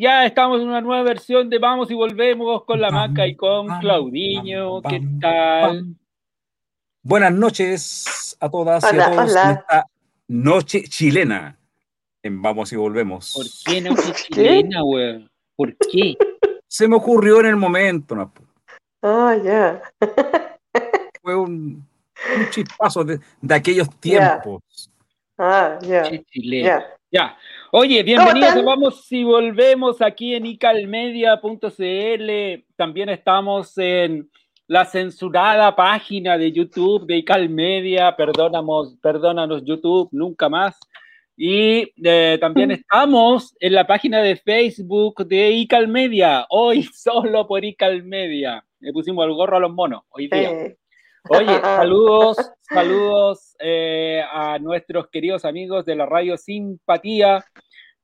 Ya estamos en una nueva versión de Vamos y Volvemos con la Maca y con Claudiño. ¿Qué tal? Buenas noches a todas y a todos en esta noche chilena en Vamos y Volvemos. ¿Por qué noche chilena, güey? ¿Por qué? Se me ocurrió en el momento, ¿no? Ah, ya. Fue un, chispazo de, aquellos tiempos. Ah, ya. Yeah. Ya. Oye, bienvenidos Vamos y volvemos aquí en icalmedia.cl. También estamos en la censurada página de YouTube de Icalmedia. Perdónanos, perdónanos YouTube, nunca más. Y eh, también estamos en la página de Facebook de Icalmedia. Hoy solo por Icalmedia. Le pusimos el gorro a los monos hoy día. Oye, saludos, saludos eh, a nuestros queridos amigos de la radio Simpatía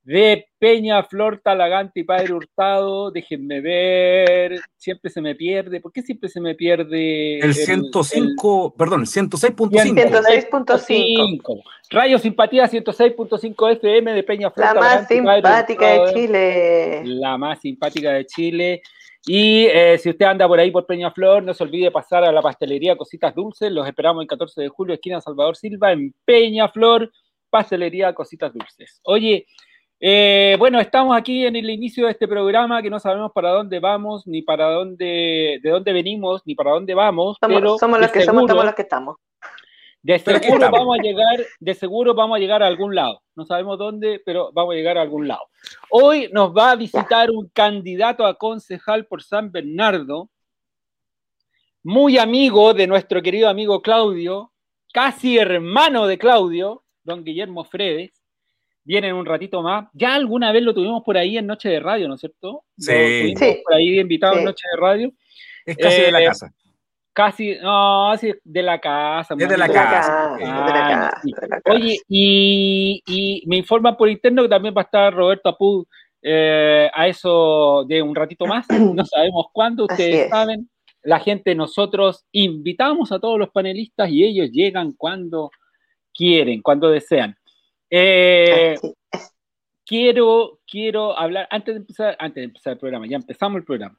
de Peña, Flor, Talagante y Padre Hurtado. Déjenme ver, siempre se me pierde. ¿Por qué siempre se me pierde? El 105, perdón, el 106.5. 106.5. Radio Simpatía 106.5 FM de Peña, Flor, La más simpática de Chile. La más simpática de Chile. Y eh, si usted anda por ahí por Peñaflor, no se olvide pasar a la pastelería Cositas Dulces. Los esperamos el 14 de julio, esquina Salvador Silva, en Peñaflor, pastelería Cositas Dulces. Oye, eh, bueno, estamos aquí en el inicio de este programa que no sabemos para dónde vamos, ni para dónde, de dónde venimos, ni para dónde vamos. Somos, pero somos los que somos, estamos los que estamos. De seguro vamos a llegar, de seguro vamos a llegar a algún lado. No sabemos dónde, pero vamos a llegar a algún lado. Hoy nos va a visitar un candidato a concejal por San Bernardo, muy amigo de nuestro querido amigo Claudio, casi hermano de Claudio, don Guillermo Fredes. Viene en un ratito más. Ya alguna vez lo tuvimos por ahí en Noche de Radio, ¿no es cierto? Sí. por ahí invitado en Noche de Radio. Es casi de la eh, casa. Casi, no, así de la casa. Es de la casa. Oye, y, me informan por interno que también va a estar Roberto Apud eh, a eso de un ratito más. No sabemos cuándo, ustedes saben. La gente, nosotros invitamos a todos los panelistas y ellos llegan cuando quieren, cuando desean. Eh, quiero, quiero hablar, antes de empezar, antes de empezar el programa, ya empezamos el programa.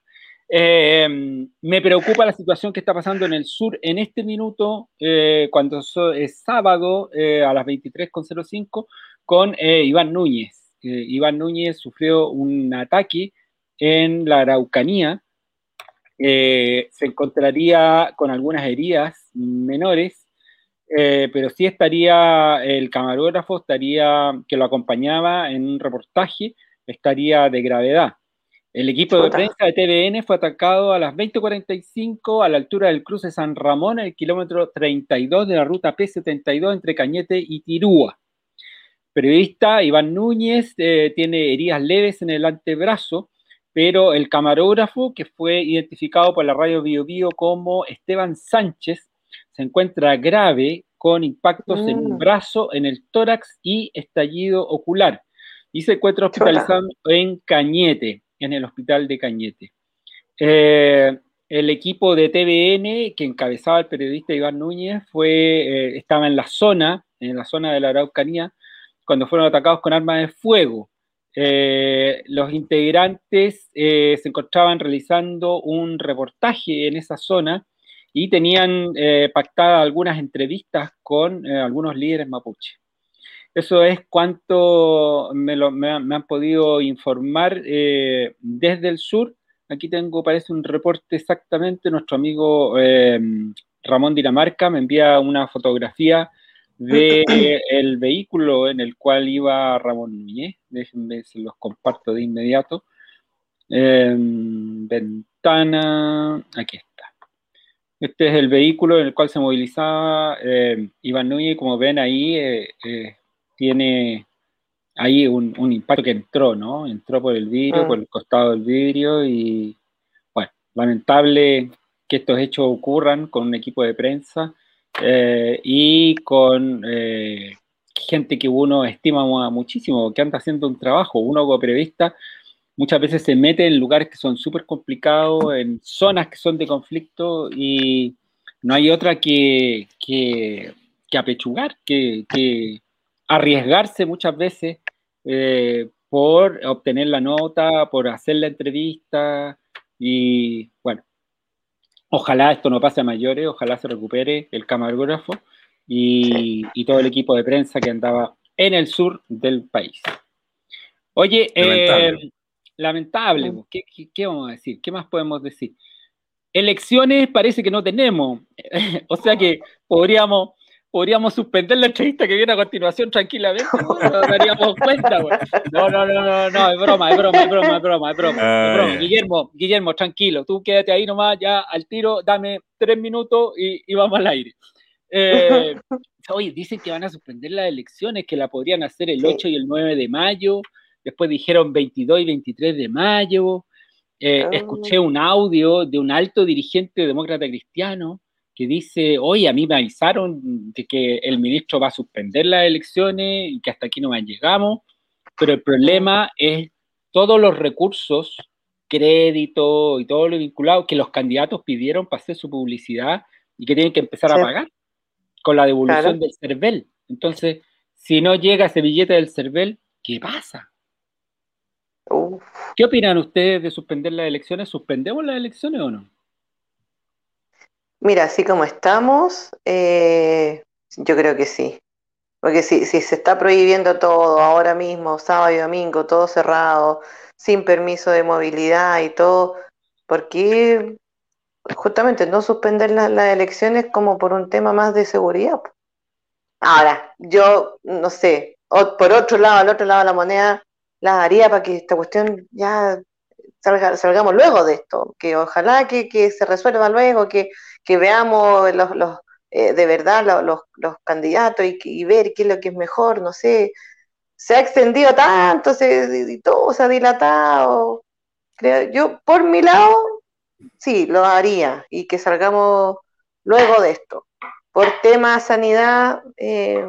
Eh, me preocupa la situación que está pasando en el sur en este minuto, eh, cuando es sábado eh, a las 23.05, con Iván Núñez. Iván Núñez sufrió un ataque en la Araucanía. se encontraría con algunas heridas menores, pero sí estaría el camarógrafo, estaría que lo acompañaba en un reportaje, estaría de gravedad. El equipo de prensa de TVN fue atacado a las 20:45 a la altura del cruce San Ramón, en el kilómetro 32 de la ruta P72 entre Cañete y Tirúa. Periodista Iván Núñez eh, tiene heridas leves en el antebrazo, pero el camarógrafo, que fue identificado por la radio Bio Bio como Esteban Sánchez, se encuentra grave con impactos en un mm. brazo, en el tórax y estallido ocular. Y se encuentra hospitalizado en Cañete en el hospital de Cañete. Eh, el equipo de TVN que encabezaba el periodista Iván Núñez fue, eh, estaba en la zona, en la zona de la Araucanía, cuando fueron atacados con armas de fuego. Eh, los integrantes se encontraban realizando un reportaje en esa zona y tenían pactadas algunas entrevistas con algunos líderes mapuche. Eso es cuanto me, han podido informar eh, desde el sur. Aquí tengo, parece un reporte exactamente. Nuestro amigo eh, Ramón Dinamarca me envía una fotografía del el vehículo en el cual iba Ramón Núñez. Déjenme, se los comparto de inmediato. Em, ventana, aquí está. Este es el vehículo en el cual se movilizaba eh, Iván Núñez. Como ven ahí, tiene ahí un, impacto que entró, ¿no? Entró por el vidrio, ah. por el costado del vidrio y, bueno, lamentable que estos hechos ocurran con un equipo de prensa eh, y con eh, gente que uno estima muchísimo, que anda haciendo un trabajo. Uno como periodista muchas veces se mete en lugares que son súper complicados, en zonas que son de conflicto y no hay otra que, que, apechugar, que, arriesgarse muchas veces eh, por obtener la nota, por hacer la entrevista y bueno, ojalá esto no pase a mayores, ojalá se recupere el camarógrafo y, todo el equipo de prensa que andaba en el sur del país. Oye, lamentable, eh, ¿Qué, vamos a decir? ¿Qué más podemos decir? Elecciones parece que no tenemos, o sea que podríamos podríamos suspender la entrevista que viene a continuación tranquilamente, no nos daríamos cuenta, No, no, no, no, no, es broma, es broma, es broma, es broma, es broma. Guillermo, Guillermo, tranquilo, tú quédate ahí nomás, ya al tiro, dame tres minutos y, y vamos al aire. Eh, oye, dicen que van a suspender las elecciones, que la podrían hacer el 8 y el 9 de mayo, después dijeron 22 y 23 de mayo. Eh, ah. Escuché un audio de un alto dirigente demócrata cristiano que dice, oye, a mí me avisaron de que el ministro va a suspender las elecciones y que hasta aquí no llegamos, pero el problema es todos los recursos, crédito y todo lo vinculado que los candidatos pidieron para hacer su publicidad y que tienen que empezar a pagar con la devolución del CERVEL. Entonces, si no llega ese billete del CERVEL, ¿qué pasa? ¿Qué opinan ustedes de suspender las elecciones? ¿Suspendemos las elecciones o no? Mira, así como estamos, eh, yo creo que sí. Porque si, si se está prohibiendo todo ahora mismo, sábado y domingo, todo cerrado, sin permiso de movilidad y todo, ¿por qué justamente no suspender las elecciones como por un tema más de seguridad? Ahora, yo no sé, por otro lado, al otro lado de la moneda, las haría para que esta cuestión ya salgamos luego de esto, que ojalá que, se resuelva luego, que, veamos los, los eh, de verdad los, los, candidatos y, ver qué es lo que es mejor, no sé, se ha extendido tanto, se, y todo se ha dilatado. Creo, yo, por mi lado, sí, lo haría y que salgamos luego de esto. Por tema sanidad, eh,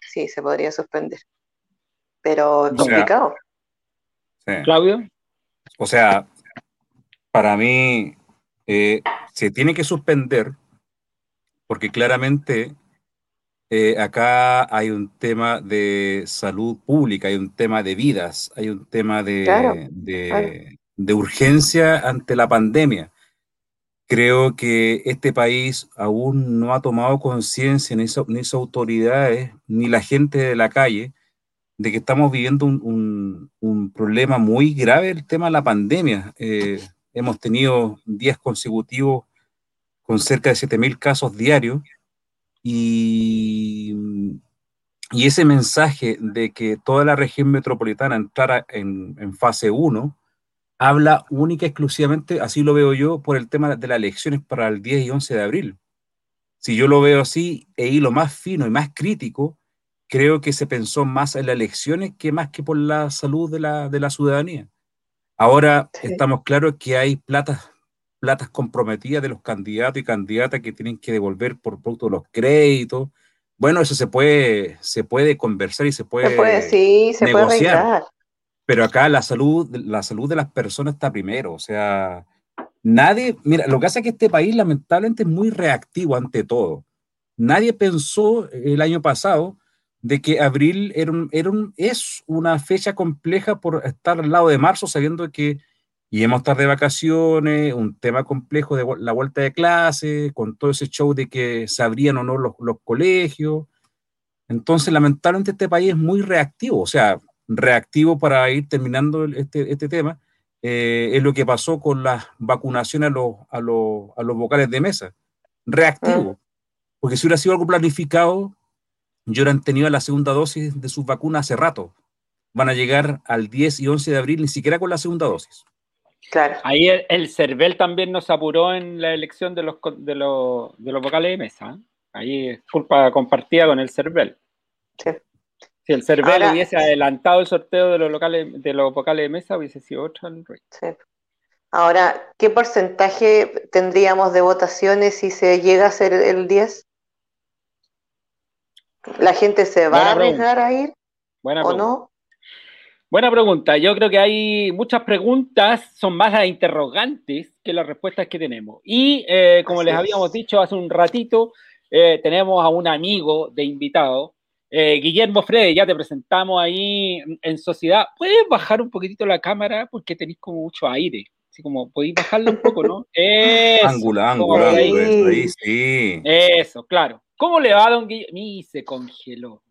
sí, se podría suspender, pero es complicado. Claudio. O sea, para mí eh, se tiene que suspender porque claramente eh, acá hay un tema de salud pública, hay un tema de vidas, hay un tema de, de, urgencia ante la pandemia. Creo que este país aún no ha tomado conciencia, ni, ni sus autoridades, ni la gente de la calle, de que estamos viviendo un, problema muy grave, el tema de la pandemia. Eh, hemos tenido días consecutivos con cerca de 7.000 casos diarios y, y, ese mensaje de que toda la región metropolitana entrara en, en fase 1 habla única y exclusivamente, así lo veo yo, por el tema de las elecciones para el 10 y 11 de abril. Si yo lo veo así, e lo más fino y más crítico, creo que se pensó más en las elecciones que más que por la salud de la, de la ciudadanía. Ahora estamos claros que hay platas, platas comprometidas de los candidatos y candidatas que tienen que devolver por producto de los créditos. Bueno, eso se puede, se puede conversar y se puede, se puede sí, se negociar. pero acá la salud, la salud de las personas está primero. O sea, nadie, mira, lo que hace es que este país lamentablemente es muy reactivo ante todo. Nadie pensó el año pasado de que abril era era es una fecha compleja por estar al lado de marzo, sabiendo que íbamos a estar de vacaciones, un tema complejo de la vuelta de clase, con todo ese show de que se abrían o no los, colegios. Entonces, lamentablemente, este país es muy reactivo, o sea, reactivo para ir terminando este, este tema, eh, es lo que pasó con la vacunación a los, a los, a los vocales de mesa. Reactivo. Ah. Porque si hubiera sido algo planificado, yo han tenido la segunda dosis de sus vacunas hace rato. Van a llegar al 10 y 11 de abril, ni siquiera con la segunda dosis. Claro. Ahí el, CERVEL también nos apuró en la elección de los, de los, de los vocales de mesa. ¿eh? Ahí es culpa compartida con el CERVEL. Sí. Si el CERVEL hubiese adelantado el sorteo de los, locales, de los vocales de mesa, hubiese sido otro Sí. Ahora, ¿qué porcentaje tendríamos de votaciones si se llega a ser el 10? ¿La gente se va a arriesgar a ir Buena o no? Buena pregunta. Yo creo que hay muchas preguntas, son más las interrogantes que las respuestas que tenemos. Y eh, como les habíamos dicho hace un ratito, eh, tenemos a un amigo de invitado, Eh, Guillermo Frede, ya te presentamos ahí en sociedad. ¿Puedes bajar un poquitito la cámara? Porque tenéis como mucho aire. Así como, podéis bajarla un poco, ¿no? Eso, ángulo, ángulo, ángulo, ahí sí. Eso, claro. ¿Cómo le va, don Guillermo? Y se congeló.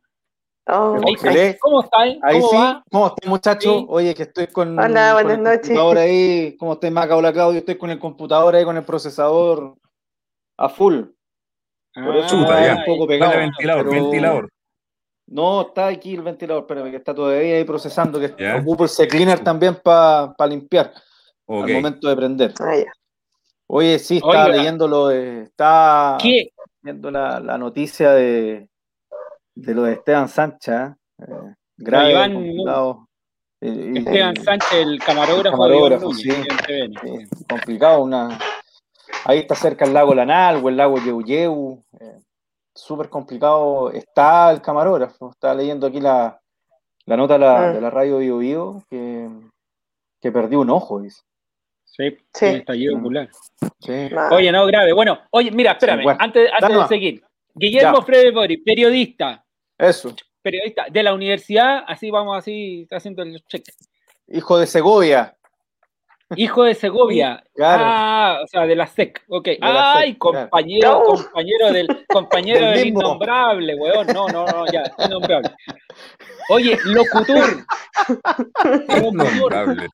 Oh, ahí, ¿Cómo está? Ahí ¿Cómo sí. Va? ¿Cómo está, muchacho? Oye, que estoy con, Hola, buenas el noches. computador ahí. ¿Cómo está, Maca? Hola, Claudio. Estoy con el computador ahí, con el procesador a full. Por eso ya. un poco pegado. ventilador, ventilador. No, está aquí el ventilador, espérame, que está todavía ahí procesando, que yeah. ocupo el cleaner también para pa limpiar al momento de prender. Ah, Oye, sí, está leyendo lo de, está viendo la, la, noticia de, de lo de Esteban Sánchez, eh, grave, complicado. Esteban Sánchez, el camarógrafo, camarógrafo sí, complicado, una ahí está cerca el lago Lanal o el lago Yeuyeu, eh, súper complicado. Está el camarógrafo, está leyendo aquí la, la nota de la, ah. de la radio Bio, Bio que, que perdió un ojo, dice. Sí, sí. estallido ocular. Sí. Oye, no, grave. Bueno, oye, mira, espérame, antes, antes de seguir. Guillermo Frede Bori, periodista. Eso. Periodista de la universidad, así vamos, así, está haciendo el cheque. Hijo de Segovia. Hijo de Segovia. Claro. Ah, o sea, de la SEC. Ok. Ay, compañero, compañero del, compañero del, innombrable, weón. No, no, no, ya, innombrable. Oye, locutor. locutor.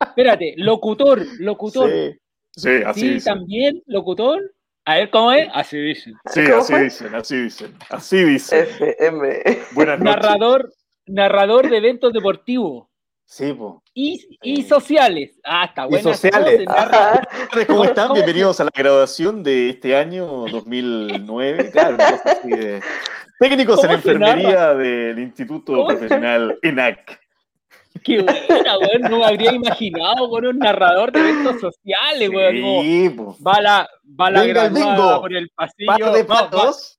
Espérate, locutor, locutor. Sí, sí así sí, dicen. también, locutor. A ver, ¿cómo es? Así dicen. Sí, así dicen, así dicen. Así dicen. FM. Buenas noches. Narrador, narrador de eventos deportivos. Sí, po. Y, y, sociales. Ah, está bueno. Y sociales. ¿Cómo están? Bienvenidos a la graduación de este año 2009. Claro, así de... Técnicos en enfermería del Instituto Profesional ENAC. Qué buena, weón. No me habría imaginado con un narrador de eventos sociales, weón. Sí, va la, va la graduada por el pasillo. de patos.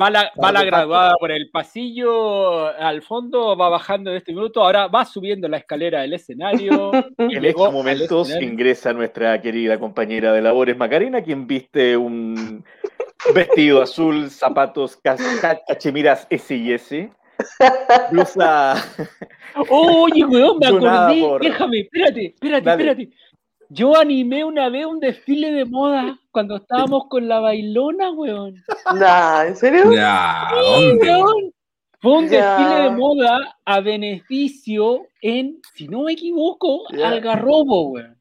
Va, la, va la graduada por el pasillo al fondo, va bajando en este minuto, ahora va subiendo la escalera del escenario. en estos momentos ingresa nuestra querida compañera de labores, Macarena, quien viste un vestido azul, zapatos, cachemiras S y S Blusa. Oye, weón, me acordé. Déjame, espérate, espérate, espérate. Yo animé una vez un desfile de moda cuando estábamos con la bailona, weón. Nah, ¿en serio? ¿dónde? Fue un desfile de moda a beneficio en, si no me equivoco, Algarrobo, weón.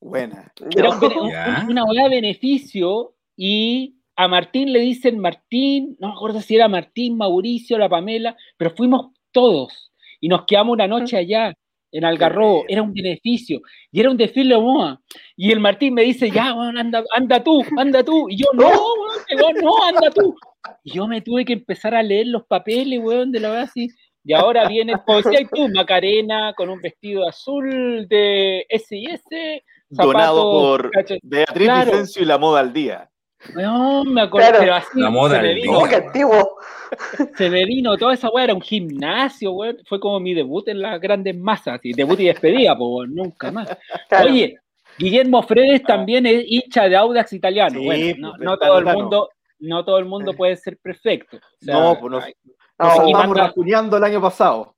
Buena. Era una moda a beneficio y a Martín le dicen Martín, no me acuerdo si era Martín, Mauricio, la Pamela, pero fuimos todos y nos quedamos una noche allá en Algarrobo, era un beneficio y era un desfile de moda. Y el Martín me dice, ya, bueno, anda, anda tú, anda tú. Y yo, no, no, anda tú. Y yo me tuve que empezar a leer los papeles, weón, de la verdad así. Y ahora viene, como decías tú, Macarena con un vestido azul de S&S. Donado por Beatriz Vicencio y la moda al día. No, me acuerdo, pero así la moda se me vino. antiguo. Se me vino toda esa weá, era un gimnasio, weón. Fue como mi debut en las grandes masas, y debut y despedida, pues nunca más. Oye, Guillermo Fredes también es hincha de Audax italiano. bueno, no, pues, todo el mundo, no todo el mundo puede ser perfecto. no, pues nos, nos el año pasado.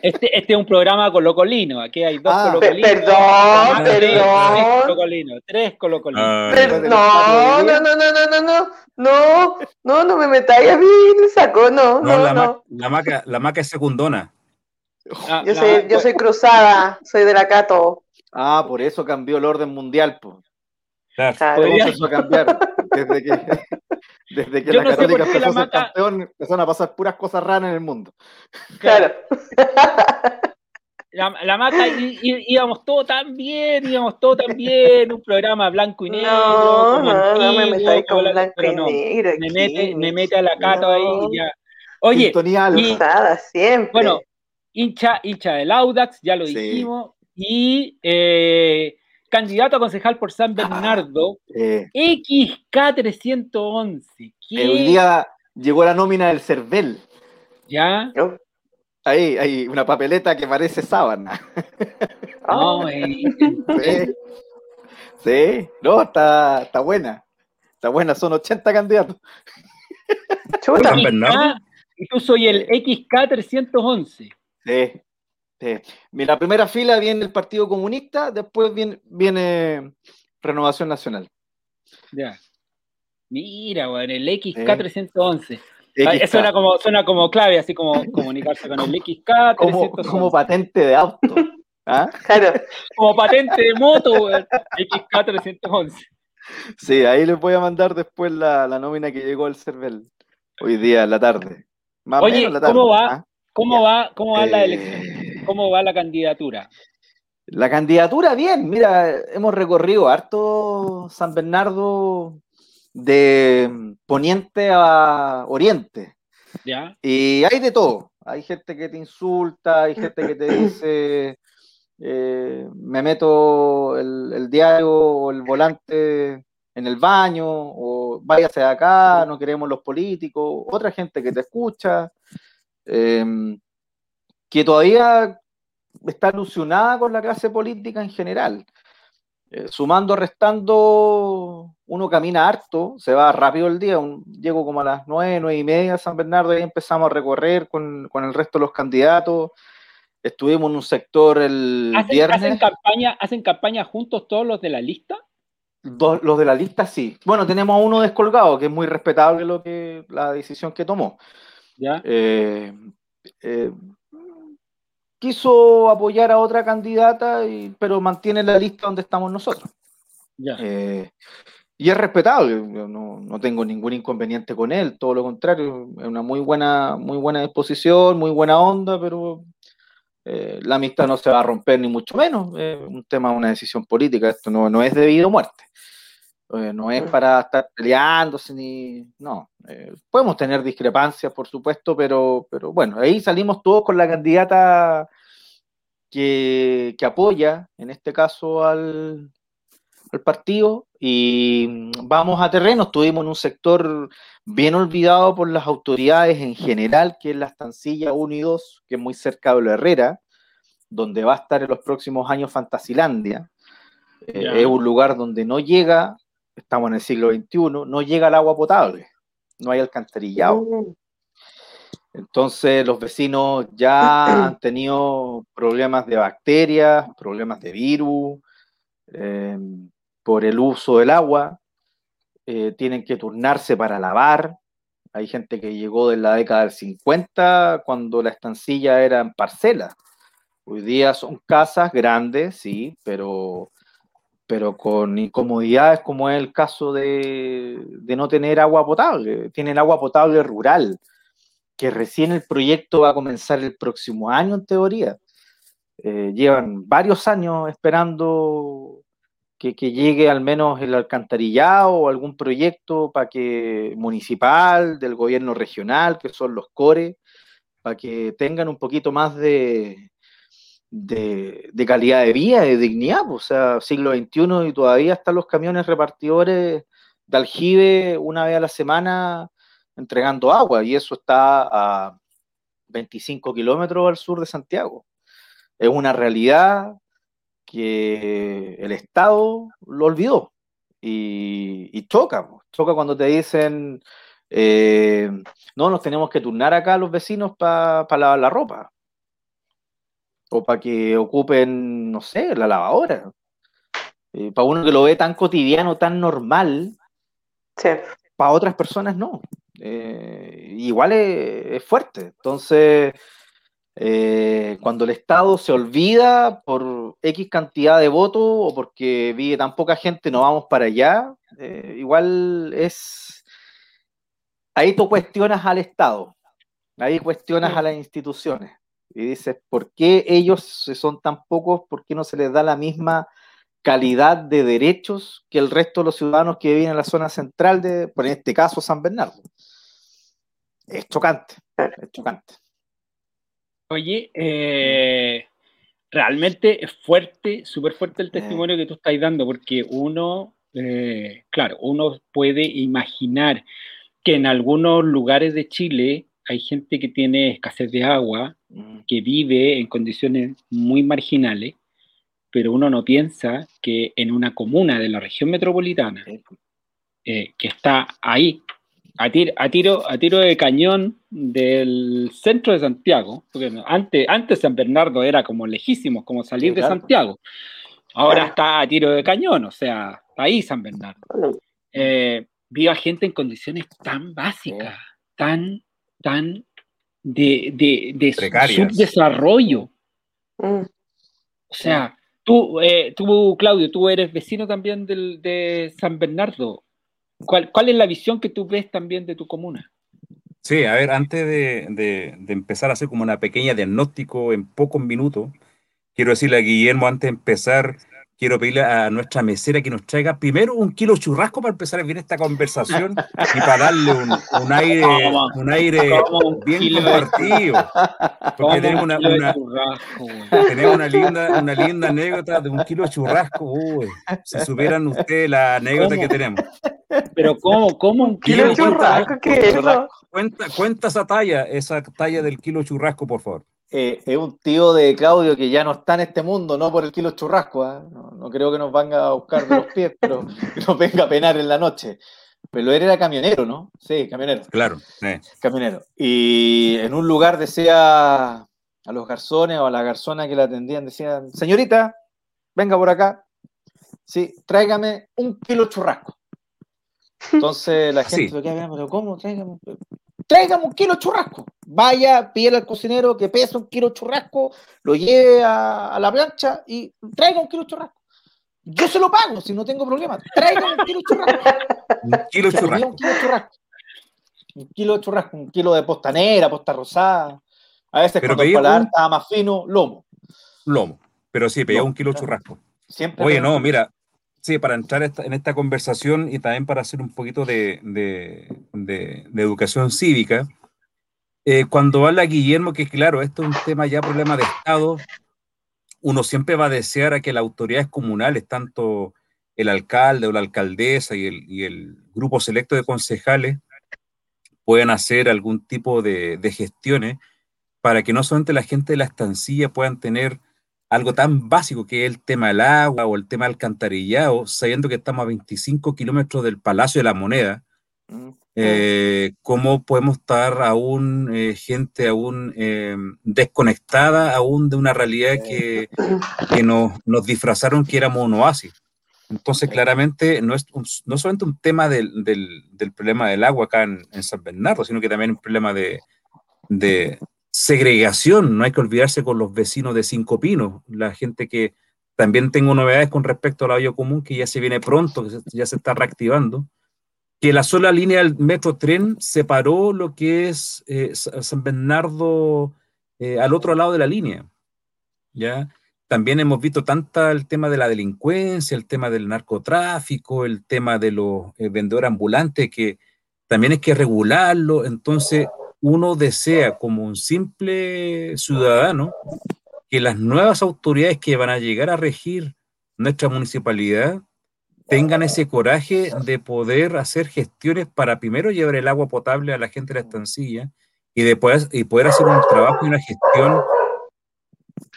Este, este es un programa colocolino, aquí hay dos ah, colocolinos. Perdón, perdón. Tres colocolinos, tres colocolinos. Ah, no, no, no, no, no, no, no, no, no me metáis a mí en saco, no, no, la, no. La, maca, la maca es secundona. Ah, yo, soy, yo soy cruzada, soy de la Cato. Ah, por eso cambió el orden mundial, pues. Claro. Por eso cambiaron. Desde que, desde que la no Católica empezó a ser campeón, empezaron a pasar puras cosas raras en el mundo. Claro. La, la maca íbamos todo tan bien, íbamos todo tan bien, un programa blanco y negro. No, no, no me metáis con blanco y negro. Me mete, me mete a la cato ahí y ya. Oye, y, siempre. Bueno, hincha, hincha del Audax, ya lo dijimos. Y eh, candidato a concejal por San Bernardo, XK311. El día llegó la nómina del CERVEL. ¿Ya? Ahí hay una papeleta que parece sábana. No, eh, sí. sí, no, está, está buena. Está buena, son 80 candidatos. Chuta. San Bernardo. y tú soy el XK311. Sí, sí. La primera fila viene el Partido Comunista, después viene, viene Renovación Nacional. Ya. Mira, bueno, el XK311. Eso suena como, suena como clave, así como comunicarse con el XK311. Como, como patente de auto. ¿Ah? Claro. Como patente de moto, XK311. Sí, ahí les voy a mandar después la, nómina que llegó al CERVEL hoy día en la tarde. Oye, ¿cómo va? ¿ah? ¿Cómo va, cómo va la eh, elección? ¿Cómo va la candidatura? La candidatura, bien, mira, hemos recorrido harto San Bernardo de poniente a oriente. ¿Ya? Y hay de todo. Hay gente que te insulta, hay gente que te dice eh, me meto el, diario o el volante en el baño, o váyase de acá, no queremos los políticos, otra gente que te escucha, em, que todavía está ilusionada con la clase política en general. Eh, sumando, restando, uno camina harto, se va rápido el día, llego como a las nueve, nueve y media a San Bernardo y empezamos a recorrer con, con el resto de los candidatos. Estuvimos en un sector el viernes. ¿hacen campaña, ¿Hacen campaña juntos todos los de la lista? los de la lista sí. Bueno, tenemos a uno descolgado, que es muy respetable lo que, la decisión que tomó. ¿Ya? Eh, eh, quiso apoyar a otra candidata, y, pero mantiene la lista donde estamos nosotros. Ya. Eh, y es respetable, no, no, tengo ningún inconveniente con él, todo lo contrario, es una muy buena, muy buena disposición, muy buena onda, pero eh, la amistad no se va a romper ni mucho menos, es un tema, una decisión política, esto no, no es debido a muerte, eh, no es para estar peleándose ni, no, eh, podemos tener discrepancias, por supuesto, pero, pero bueno, ahí salimos todos con la candidata que, que apoya, en este caso, al, al partido y vamos a terreno. Estuvimos en un sector bien olvidado por las autoridades en general, que es la estancilla 1 y 2, que es muy cerca de la Herrera, donde va a estar en los próximos años Fantasilandia. Eh, es un lugar donde no llega, estamos en el siglo XXI, no llega el agua potable, no hay alcantarillado. Mm. Entonces los vecinos ya han tenido problemas de bacterias, problemas de virus. Eh, por el uso del agua, eh, tienen que turnarse para lavar. Hay gente que llegó de la década del 50 cuando la estancilla era en parcela. Hoy día son casas grandes, sí, pero, pero con incomodidades como es el caso de, no tener agua potable. Tienen agua potable rural, que recién el proyecto va a comenzar el próximo año en teoría. Eh, llevan varios años esperando que, llegue al menos el alcantarillado o algún proyecto para que municipal, del gobierno regional, que son los CORE, para que tengan un poquito más de, de, calidad de vida, de dignidad. O sea, siglo XXI y todavía están los camiones repartidores de aljibe una vez a la semana entregando agua y eso está a 25 kilómetros al sur de Santiago. Es una realidad que el Estado lo olvidó y, choca, choca cuando te dicen, eh, no, nos tenemos que turnar acá los vecinos para lavar la ropa o para que ocupen, no sé, la lavadora. Eh, para uno que lo ve tan cotidiano, tan normal, para otras personas no. Eh, igual es, fuerte. Entonces, eh, cuando el Estado se olvida por X cantidad de votos o porque vive tan poca gente, no vamos para allá, eh, igual es... Ahí tú cuestionas al Estado, ahí cuestionas a las instituciones y dices, ¿por qué ellos son tan pocos? ¿Por qué no se les da la misma calidad de derechos que el resto de los ciudadanos que viven en la zona central de, por este caso, San Bernardo? Es chocante, es chocante. Oye, eh, realmente es fuerte, súper fuerte el testimonio que tú estás dando, porque uno, eh, claro, uno puede imaginar que en algunos lugares de Chile hay gente que tiene escasez de agua, mm. que vive en condiciones muy marginales, pero uno no piensa que en una comuna de la región metropolitana, eh, que está ahí, a, tiro, a, tiro, a tiro de cañón del centro de Santiago, porque antes, antes San Bernardo era como lejísimo, como salir de Santiago. Ahora está a tiro de cañón, o sea, está ahí San Bernardo. Eh, vi a gente en condiciones tan básicas, tan, tan de, de, de subdesarrollo. Mm. O sea, tú, eh, tú, Claudio, tú eres vecino también del, de San Bernardo. ¿Cuál, ¿Cuál es la visión que tú ves también de tu comuna? Sí, a ver, antes de, de, de, empezar a hacer como una pequeña diagnóstico en pocos minutos, quiero decirle a Guillermo antes de empezar quiero pedirle a nuestra mesera que nos traiga primero un kilo churrasco para empezar bien esta conversación y para darle un, aire, un aire bien compartido. Porque tenemos una, tenemos una, linda, una linda anécdota de un kilo de churrasco. Uy, si supieran ustedes la anécdota que tenemos. Pero ¿cómo? ¿Cómo un kilo de churrasco? Cuenta, cuenta esa talla, esa talla del kilo churrasco, por favor. Eh, es un tío de Claudio que ya no está en este mundo, no por el kilo churrasco, ¿ah? no, creo que nos venga a buscar de los pies, pero que nos venga a penar en la noche. Pero él era camionero, ¿no? Sí, camionero. Claro, Camionero. Y en un lugar decía a los garzones o a la garzona que la atendían, decían, señorita, venga por acá, sí, tráigame un kilo churrasco. Entonces la gente lo que pero ¿cómo? Tráigame tráigame un kilo de churrasco. Vaya, pídele al cocinero que pesa un kilo de churrasco, lo lleve a, la plancha y traiga un kilo de churrasco. Yo se lo pago si no tengo problema. Tráigame un kilo de churrasco. un kilo de churrasco. Un kilo de churrasco. Un kilo de churrasco, un kilo de postanera, posta rosada. A veces Pero cuando el paladar estaba más fino, lomo. Lomo. Pero sí, pedía un kilo de churrasco. Siempre Oye, no, mira, Sí, para entrar en esta conversación y también para hacer un poquito de, educación cívica, eh, cuando habla Guillermo, que claro, esto es un tema ya problema de Estado, uno siempre va a desear a que las autoridades comunales, tanto el alcalde o la alcaldesa y el, y el grupo selecto de concejales, puedan hacer algún tipo de, de gestiones para que no solamente la gente de la estancilla puedan tener algo tan básico que es el tema del agua o el tema del alcantarillado, sabiendo que estamos a 25 kilómetros del Palacio de la Moneda, mm, eh, cómo podemos estar aún eh, gente aún eh, desconectada aún de una realidad que, que nos, nos, disfrazaron que éramos un oasis. Entonces, claramente, no es no solamente un tema del, del, del, problema del agua acá en, en, San Bernardo, sino que también un problema de, de, segregación, no hay que olvidarse con los vecinos de Cinco Pinos, la gente que también tengo novedades con respecto a la común, que ya se viene pronto, que ya se está reactivando, que la sola línea del metro tren separó lo que es eh, San Bernardo eh, al otro lado de la línea. ¿ya? También hemos visto tanta el tema de la delincuencia, el tema del narcotráfico, el tema de los eh, vendedores ambulantes, que también hay que regularlo. Entonces, uno desea como un simple ciudadano que las nuevas autoridades que van a llegar a regir nuestra municipalidad tengan ese coraje de poder hacer gestiones para primero llevar el agua potable a la gente de la estancilla y después y poder hacer un trabajo y una gestión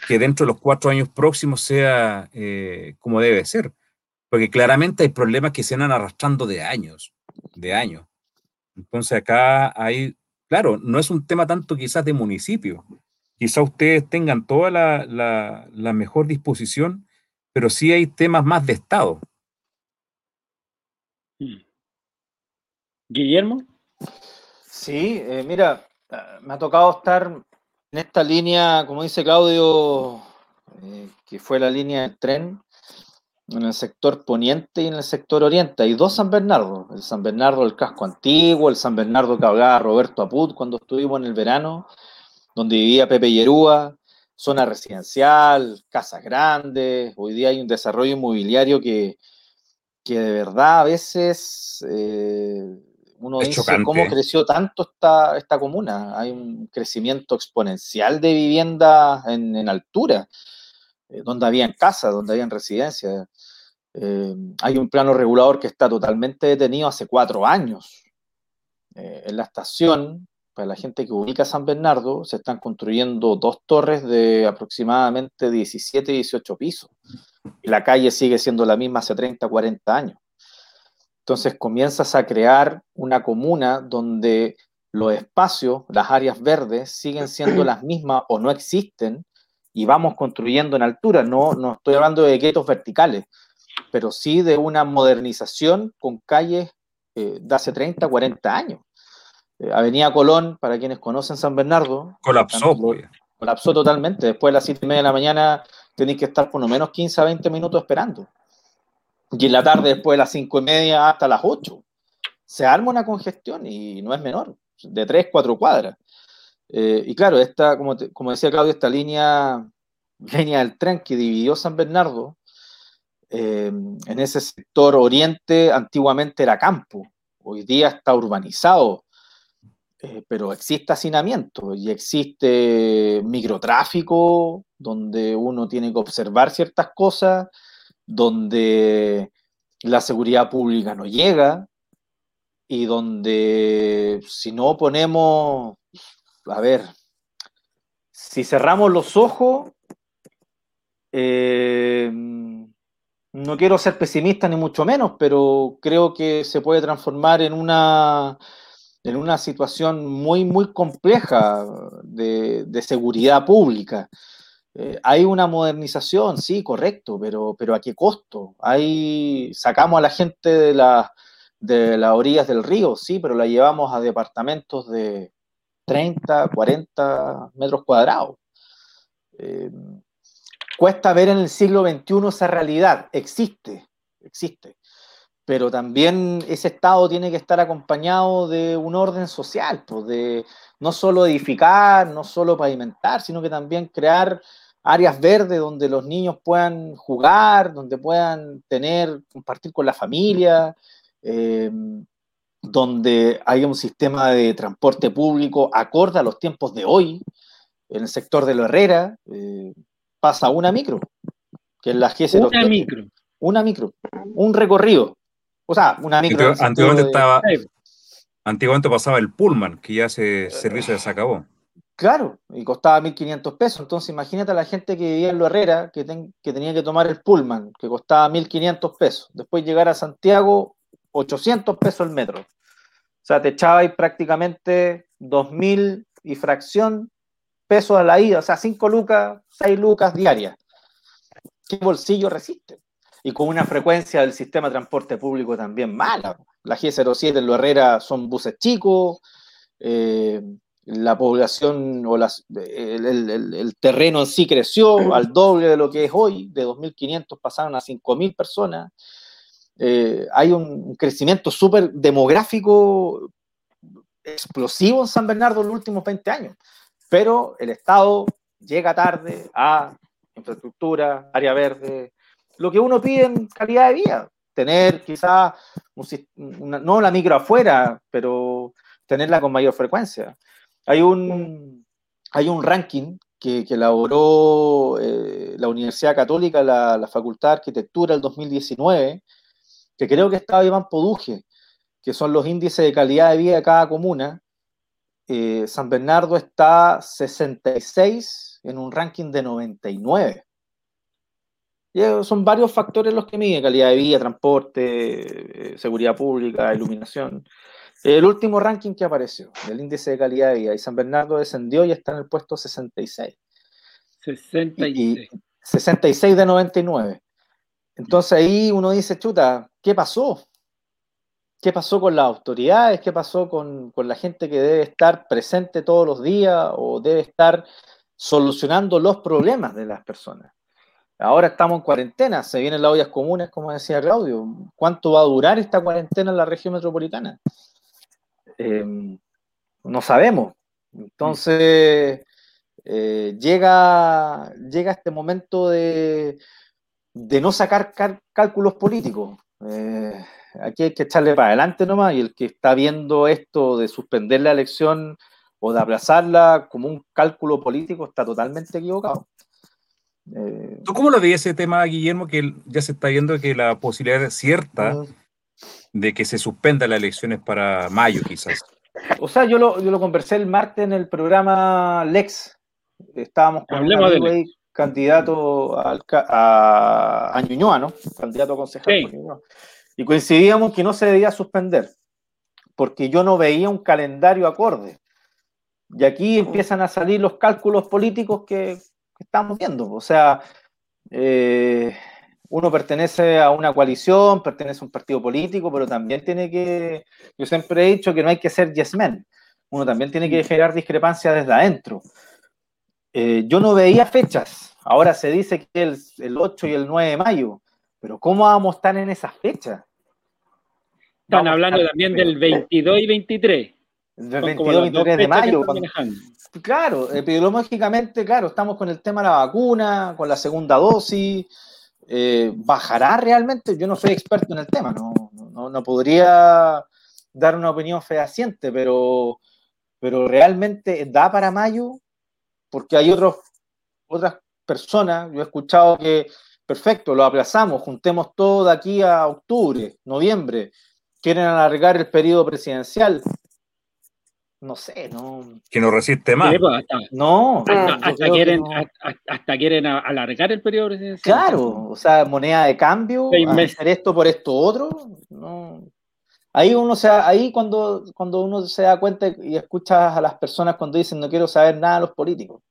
que dentro de los cuatro años próximos sea eh, como debe ser. Porque claramente hay problemas que se van arrastrando de años, de años. Entonces acá hay claro, no es un tema tanto quizás de municipio. Quizás ustedes tengan toda la, mejor disposición, pero sí hay temas más de Estado. Hmm. Guillermo. Sí, eh, mira, ah, me ha tocado estar en esta línea, como dice Claudio, eh, que fue la línea del tren, en el sector poniente y en el sector oriente. Hay dos San Bernardo, el San Bernardo del casco antiguo, el San Bernardo que hablaba Roberto Aput cuando estuvimos en el verano, donde vivía Pepe Yerúa, zona residencial, casas grandes, hoy día hay un desarrollo inmobiliario que, que de verdad a veces eh, uno dice cómo creció tanto esta, esta comuna. Hay un crecimiento exponencial de vivienda en, en altura. Eh, donde habían casas, donde habían residencias. Eh, hay un plano regulador que está totalmente detenido hace cuatro años. Eh, en la estación, para la gente que ubica San Bernardo, se están construyendo dos torres de aproximadamente 17, 18 pisos. Y la calle sigue siendo la misma hace 30, 40 años. Entonces comienzas a crear una comuna donde los espacios, las áreas verdes, siguen siendo las mismas o no existen y vamos construyendo en altura. No, no estoy hablando de guetos verticales, pero sí de una modernización con calles eh, de hace 30, 40 años. Eh, Avenida Colón, para quienes conocen San Bernardo, colapsó. colapsó totalmente. Después de las 7 y media de la mañana tenéis que estar por lo menos 15 a 20 minutos esperando. Y en la tarde, después de las 5 y media hasta las 8. Se arma una congestión y no es menor, de 3, 4 cuadras. Eh, y claro, esta, como, decía Claudio, esta línea, línea del tren que dividió San Bernardo, eh, en ese sector oriente antiguamente era campo, hoy día está urbanizado, eh, pero existe hacinamiento y existe microtráfico donde uno tiene que observar ciertas cosas, donde la seguridad pública no llega y donde si no ponemos, a ver, si cerramos los ojos, eh, no quiero ser pesimista ni mucho menos, pero creo que se puede transformar en una en una situación muy, muy compleja de, seguridad pública. Eh, hay una modernización, sí, correcto, pero, pero ¿a qué costo? Hay, sacamos a la gente de, la, de las orillas del río, sí, pero la llevamos a departamentos de 30, 40 metros cuadrados. Eh, cuesta ver en el siglo XXI esa realidad, existe, existe pero también ese Estado tiene que estar acompañado de un orden social, pues de no solo edificar, no solo pavimentar, sino que también crear áreas verdes donde los niños puedan jugar, donde puedan tener, compartir con la familia, em, donde haya un sistema de transporte público acorde a los tiempos de hoy. En el sector de la Herrera eh, pasa una micro, que es la G0. Una micro. Una micro, un recorrido o sea, una micro. Antiguamente, estaba, antiguamente pasaba el Pullman, que ya ese servicio ya se acabó. Claro, y costaba 1.500 pesos. Entonces, imagínate a la gente que vivía en Lo Herrera, que, que tenía que tomar el Pullman, que costaba 1.500 pesos. Después llegar a Santiago, 800 pesos el metro. O sea, te echabais prácticamente 2.000 y fracción pesos a la ida, o sea, 5 lucas, 6 lucas diarias. ¿Qué bolsillo resiste? y con una frecuencia del sistema de transporte público también mala. La G07 en Lo Herrera son buses chicos, eh, la población o las, el, terreno en sí creció al doble de lo que es hoy, de 2.500 pasaron a 5.000 personas. Eh, hay un crecimiento súper demográfico explosivo en San Bernardo en los últimos 20 años, pero el Estado llega tarde a infraestructura, área verde, lo que uno pide en calidad de vida. Tener quizás, no la micro afuera, pero tenerla con mayor frecuencia. Hay un, hay un ranking que, elaboró eh, la Universidad Católica, la, Facultad de Arquitectura, el 2019, que creo que estaba Iván Poduje, que son los índices de calidad de vida de cada comuna. Eh, San Bernardo está 66 en un ranking de 99 son varios factores los que miden, calidad de vida, transporte, eh, seguridad pública, iluminación. El último ranking que apareció del índice de calidad de vida y San Bernardo descendió y está en el puesto 66. 66. 66 de 99. Entonces ahí uno dice, chuta, ¿qué pasó? ¿Qué pasó con las autoridades? ¿Qué pasó con, con la gente que debe estar presente todos los días o debe estar solucionando los problemas de las personas? Ahora estamos en cuarentena, se vienen las ollas comunes, como decía Claudio. ¿Cuánto va a durar esta cuarentena en la región metropolitana? Eh, no sabemos. Entonces, eh, llega, llega este momento de, no sacar cálculos políticos. Eh, aquí hay que echarle para adelante nomás y el que está viendo esto de suspender la elección o de aplazarla como un cálculo político está totalmente equivocado. Eh, ¿Tú cómo lo ves ese tema, Guillermo, que ya se está viendo que la posibilidad es cierta de que se suspenda las elecciones para mayo, quizás? O sea, yo lo, yo lo conversé el martes en el programa Lex. Estábamos con un candidato a, a Ñuñoa, ¿no? Candidato a concejal. y coincidíamos que no se debía suspender, porque yo no veía un calendario acorde. Y aquí empiezan a salir los cálculos políticos que, estamos viendo. O sea, eh, uno pertenece a una coalición, pertenece a un partido político, pero también tiene que, yo siempre he dicho que no hay que ser yes men, uno también tiene que generar discrepancias desde adentro. Eh, yo no veía fechas, ahora se dice que el, el 8 y el 9 de mayo, pero ¿cómo vamos a estar en esas fechas? Están hablando también del 22 y 23. Del 22 y 23 de mayo. Claro, epidemiológicamente, claro, estamos con el tema de la vacuna, con la segunda dosis. Eh, ¿Bajará realmente? Yo no soy experto en el tema, no, no, podría dar una opinión fehaciente, pero, pero realmente da para mayo, porque hay otros, otras personas, yo he escuchado que, perfecto, lo aplazamos, juntemos todo de aquí a octubre, noviembre, quieren alargar el periodo presidencial. No sé, no. Que no resiste más. Pues, no. Hasta, quieren, hasta, quieren alargar el periodo presidencial. Claro, o sea, moneda de cambio, hacer esto por esto otro. No. Ahí uno se ahí cuando, cuando uno se da cuenta y escucha a las personas cuando dicen no quiero saber nada de los políticos.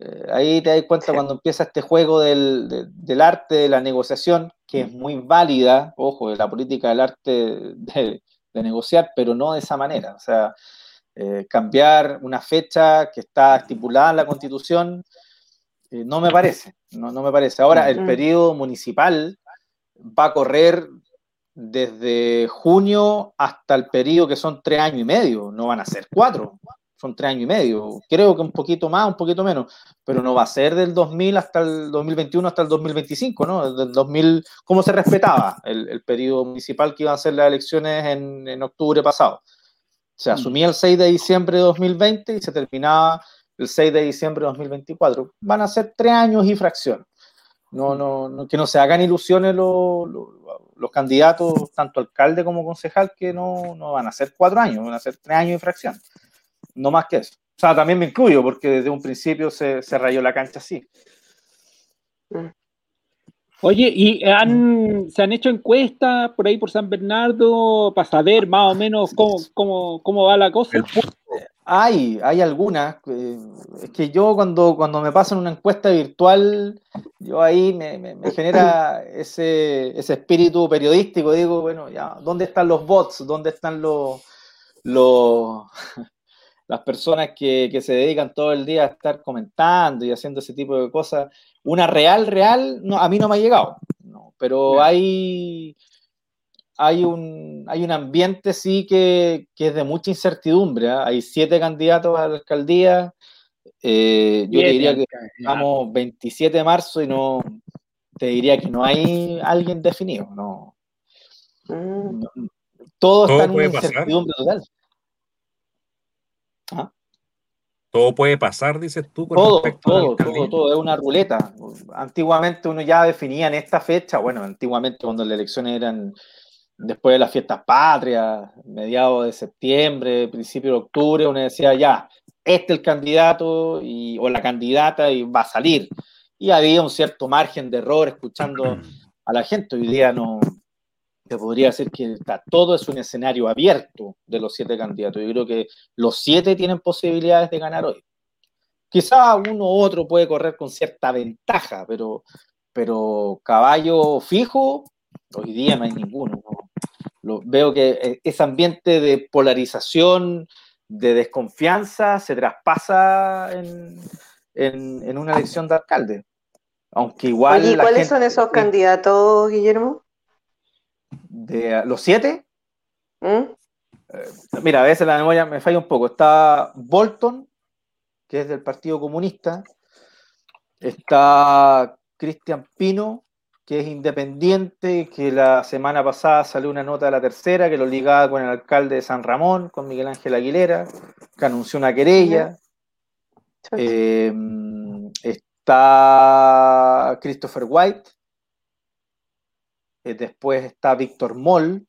Eh, ahí te das cuenta cuando empieza este juego del, arte de la negociación, que es muy válida, ojo, de la política del arte de, negociar, pero no de esa manera. O sea, eh, cambiar una fecha que está estipulada en la Constitución, eh, no me parece, no, no, me parece. Ahora, el periodo municipal va a correr desde junio hasta el periodo que son tres años y medio, no van a ser cuatro son tres años y medio, creo que un poquito más, un poquito menos, pero no va a ser del 2000 hasta el 2021 hasta el 2025, ¿no? Del 2000, ¿cómo se respetaba el, periodo municipal que iban a ser las elecciones en, octubre pasado? Se mm. asumía el 6 de diciembre de 2020 y se terminaba el 6 de diciembre de 2024. Van a ser tres años y fracción. No, no, que no se hagan ilusiones los, los, candidatos, tanto alcalde como concejal, que no, no van a ser cuatro años, van a ser tres años y fracción no más que eso. O sea, también me incluyo porque desde un principio se, rayó la cancha así. Oye, ¿y se han hecho encuestas por ahí por San Bernardo para saber más o menos cómo, cómo, va la cosa? Hay, hay algunas. Eh, es que yo cuando, cuando me pasan una encuesta virtual, yo ahí me, genera ese, ese, espíritu periodístico. Digo, bueno, ya, ¿dónde están los bots? ¿Dónde están los, los, las personas que, se dedican todo el día a estar comentando y haciendo ese tipo de cosas, una real, real, no, a mí no me ha llegado, pero hay, hay, un, hay un ambiente sí que, es de mucha incertidumbre. ¿ah? Hay siete candidatos a la alcaldía. Eh, yo te diría que estamos 27 de marzo y no te diría que no hay alguien definido. No, mm. todo, está en una incertidumbre total. Todo puede pasar, dices tú. todo, todo, todo, todo, es una ruleta. Antiguamente uno ya definía en esta fecha, bueno, antiguamente cuando las elecciones eran después de las fiestas patrias, mediados de septiembre, principio de octubre, uno decía ya, este es el candidato y, o la candidata y va a salir. Y había un cierto margen de error escuchando a la gente. Hoy día no, te podría decir que está, todo es un escenario abierto de los siete candidatos. Yo creo que los siete tienen posibilidades de ganar hoy. Quizá uno u otro puede correr con cierta ventaja, pero, pero caballo fijo, hoy día no hay ninguno. Lo, veo que eh, ese ambiente de polarización, de desconfianza, se traspasa en, en, una elección de alcalde. Aunque igual. ¿Y cuáles son esos candidatos, Guillermo? de los siete. ¿Mm? Eh, mira, a veces la memoria me falla un poco. Está Bolton, que es del Partido Comunista. Está Cristian Pino, que es independiente, que la semana pasada salió una nota de la tercera que lo ligaba con el alcalde de San Ramón, con Miguel Ángel Aguilera, que anunció una querella. Eh, está Christopher White, eh, después está Víctor Moll,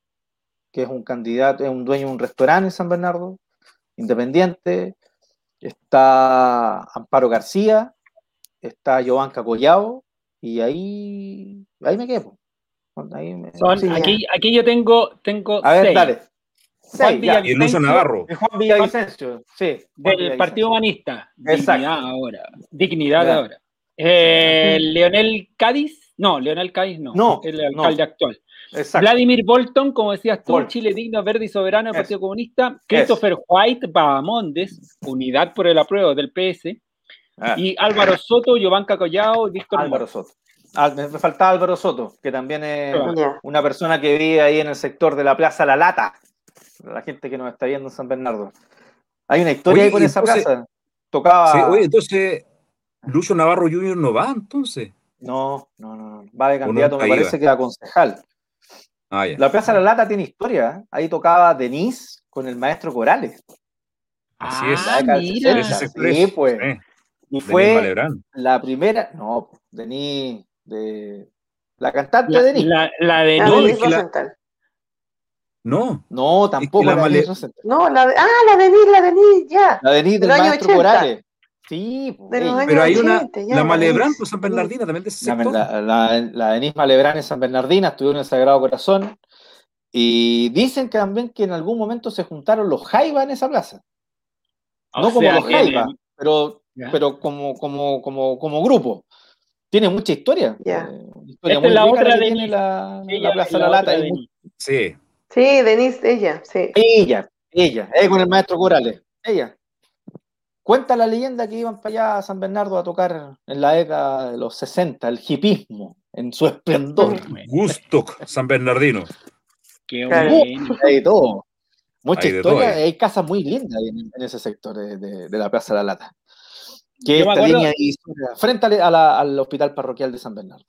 que es un candidato, es un dueño de un restaurante en San Bernardo, independiente. Está Amparo García, está Giovanca Collao, y ahí, ahí me quedo. aquí, aquí yo tengo, tengo A ver, dale. Juan y Lucio Navarro. Juan Villavicencio, sí. Del Partido Humanista. Dignidad ahora. Dignidad ahora. Eh, Leonel Cádiz, no, Leonel Cádiz no, no el alcalde actual. Vladimir Bolton, como decías tú, Chile Digno, Verde y Soberano del Partido Comunista. Christopher White, Bahamondes, Unidad por el Apruebo del PS. Ah. Y Álvaro Soto, Giovanca Collao y Víctor Álvaro Soto. Ah, me faltaba Álvaro Soto, que también es una persona que vive ahí en el sector de la Plaza La Lata. La gente que nos está viendo en San Bernardo. Hay una historia ahí con esa plaza. Tocaba. Sí, oye, entonces, Lucho Navarro Jr. no va, entonces. No, no, no. Va de candidato, me parece que a concejal. Ah, la Plaza La Lata tiene historia. ¿eh? Ahí tocaba Denise con el maestro Corales. Así es. Ah, mira. Sí, pues. Y fue la primera, no, Denise, de la cantante la, de Denise. La, la de la, No. No, tampoco. la no, la de, ah, la de Denise, la de Denise, ya. La de Denise del maestro Corales. Sí, pero hay una, la Malebrán, pues San Bernardina también de ese sector. La, la, la Denise Malebrán en San Bernardina, estuvo en el Sagrado Corazón. Y dicen que también que en algún momento se juntaron los Jaiba en esa plaza. no como los Jaiba, pero, pero como, como, como, como grupo. Tiene mucha historia. Yeah. historia Esta es la otra de la, la Plaza La, la Lata. Sí. Sí, Denise, ella, sí. Ella, ella, con el maestro Corales. Ella. Cuenta la leyenda que iban para allá a San Bernardo a tocar en la década de los 60, el hipismo en su esplendor. Gusto San Bernardino. Qué bueno. Hay todo. Mucha historia, hay casas muy lindas en, ese sector de, la Plaza de la Lata. Que esta línea frente al hospital parroquial de San Bernardo.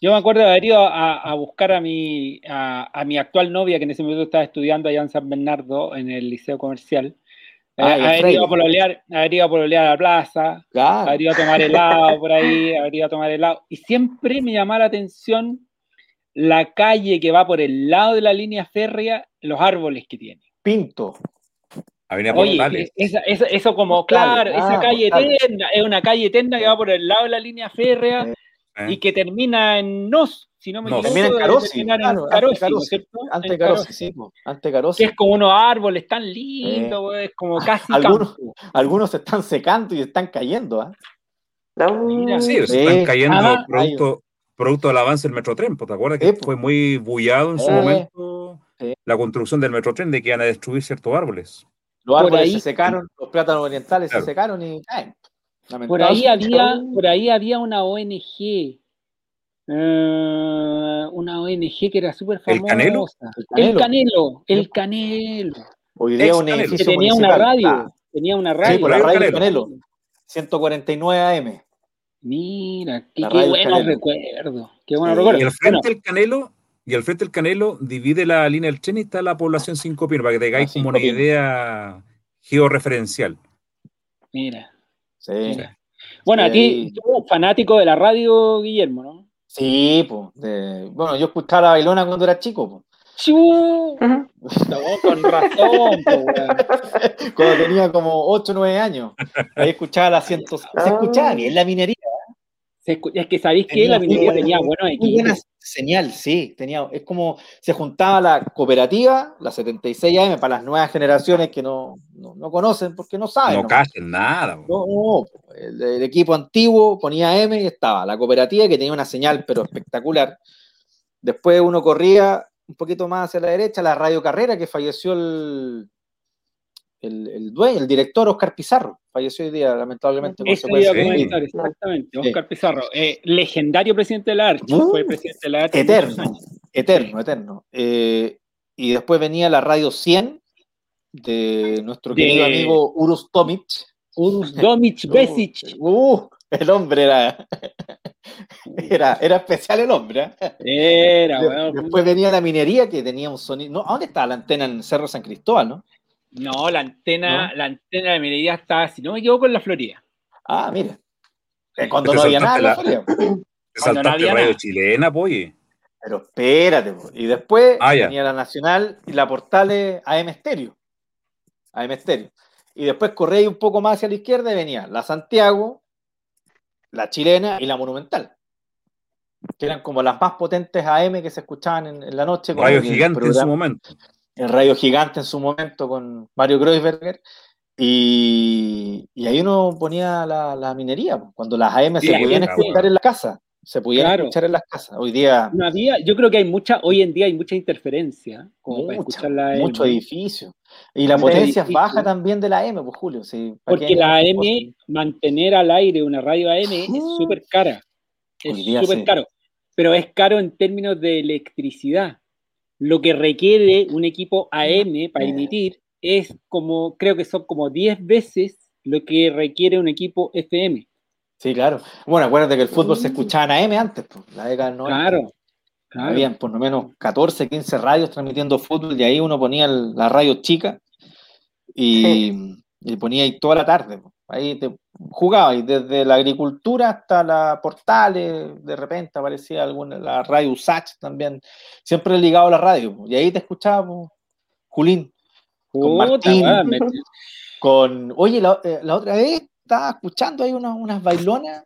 Yo me acuerdo de haber ido a, buscar a mi, a, mi actual novia, que en ese momento estaba estudiando allá en San Bernardo, en el liceo comercial. Ah, haber, ido a pololear, haber ido a pololear a la plaza, haber ido a tomar helado por ahí, haber ido a tomar helado. Y siempre me llamaba la atención la calle que va por el lado de la línea férrea, los árboles que tiene. Pinto. Avenida Oye, eso como, claro, esa ah, calle eterna, es una calle eterna que va por el lado de la línea férrea y que termina en Nos, si no me equivoco. Termina en Carosi. Claro, Carosi, ¿cierto? Ante Carosi, sí, ante Carosi. Que es como unos árboles tan lindos, es como casi algunos, algunos se están secando y están cayendo, ¿ah? sí, se están cayendo producto, producto, del avance del Metrotren, ¿te acuerdas que fue muy bullado en su momento la construcción del Metrotren de que iban a destruir ciertos árboles? Los árboles se secaron, los plátanos orientales se secaron y caen. Por ahí, había, por ahí había una ONG, eh, una ONG que era súper famosa. ¿El Canelo? El Canelo, Hoy día un que tenía una radio, tenía una radio. Sí, por la radio Canelo. 149 AM. Mira, qué, qué bueno recuerdo. Qué bueno recuerdo. Y al frente del Canelo, y al frente del Canelo divide la línea del tren y está la población Cinco Pinos, para que tengáis como una idea georreferencial. Mira. Sí. Bueno, a ti, tú fanático de la radio, Guillermo, ¿no? Sí, pues. Bueno, yo escuchaba la bailona cuando era chico, pues. con razón, Cuando tenía como 8 o 9 años. Ahí escuchaba la cientos. Se escuchaba bien la minería. Es que sabéis que la minería tenía buenos equipos señal, sí, tenía, es como se juntaba la cooperativa, la 76 AM, para las nuevas generaciones que no, no, conocen porque no saben. No, cachen nada. No, el, equipo antiguo ponía M y estaba la cooperativa que tenía una señal, pero espectacular. Después uno corría un poquito más hacia la derecha, la radio carrera, que falleció el, el, dueño, el director Oscar Pizarro, falleció hoy día, lamentablemente. exactamente, Oscar Pizarro, eh, legendario presidente de la Archi, uh, fue presidente de la Archi. Eterno, eterno, eterno. Eh, y después venía la radio 100 de nuestro querido amigo Urus Tomic. Urus Tomic Besic. Uh, el hombre era, era, era especial el hombre. ¿eh? Era, bueno, Después venía la minería que tenía un sonido. No, dónde estaba la antena en Cerro San Cristóbal, no? No, la antena, la antena de Minería está, si no me equivoco, en la Florida. Ah, mira. Cuando no había nada en la Florida. Cuando no había radio chilena, pues. Pero espérate, y después ah, venía la Nacional y la Portales AM Estéreo. AM Estéreo. Y después corría un poco más hacia la izquierda y venía la Santiago, la chilena y la Monumental. que eran como las más potentes AM que se escuchaban en, la noche. Radio Gigante en su momento. El Radio Gigante en su momento con Mario Kreuzberger. Y, ahí uno ponía la, minería, cuando las AM se podían escuchar en la casa se pudiera escuchar en las casas. Hoy día. No había, yo creo que hay mucha, hoy en día hay mucha interferencia. Como mucha, mucho edificio. Y la potencia baja también de la AM, pues Julio. Sí, Porque la AM, mantener al aire una radio AM es súper cara. Es súper caro. Pero es caro en términos de electricidad. Lo que requiere un equipo AM para emitir es como, creo que son como 10 veces lo que requiere un equipo FM. Sí, claro. Bueno, acuérdate que el fútbol se escuchaba en AM antes, pues, la década del Claro, claro. Habían por lo menos 14, 15 radios transmitiendo fútbol y ahí uno ponía la radio chica y, ponía ahí toda la tarde. Ahí te jugaba y desde la agricultura hasta la portales, de repente aparecía alguna, la radio USACH también, siempre ligado a la radio. Y ahí te escuchábamos, Julín, con Martín, con, oye, la, eh, la otra vez estaba escuchando ahí unas bailonas.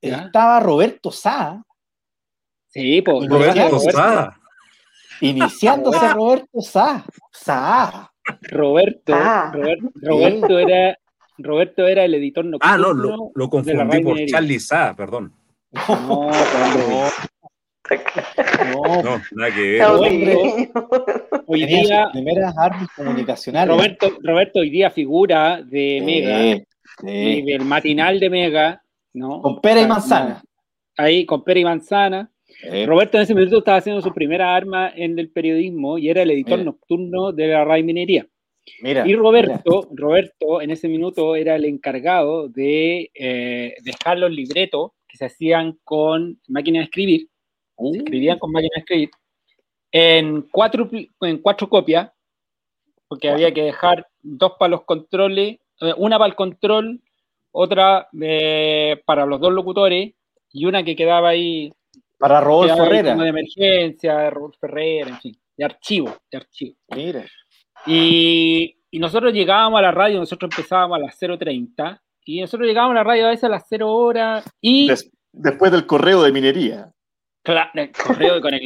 Estaba Roberto Sá. Sí, pues. Roberto Sá. Iniciándose Roberto Sá. Sá. Roberto, Roberto, era Roberto era el editor nocturno. Ah, no, lo, lo confundí por Charlie Sá, perdón. No, no, no, nada que ver. hoy día, primeras armas comunicacionales. Roberto, Roberto hoy día figura de Mega el matinal de Mega, ¿no? Con pera y manzana. Ahí, con pera y manzana. Roberto en ese minuto estaba haciendo su primera arma en el periodismo y era el editor nocturno de la RAI Minería. Mira, y Roberto, Roberto en ese minuto era el encargado de eh, dejar los libretos que se hacían con máquina de escribir, se uh. escribían con máquina de escribir, en cuatro, en cuatro copias, porque había que dejar dos para los controles eh, una para el control, otra eh, para los dos locutores y una que quedaba ahí. Para Rodolfo Herrera. de emergencia, Rodolfo Herrera, en fin, de archivo, de archivo. Mira. Y, nosotros llegábamos a la radio, nosotros empezábamos a las 0.30 y nosotros llegábamos a la radio a veces a las 0 horas y... después del correo de minería. Claro, el correo con el.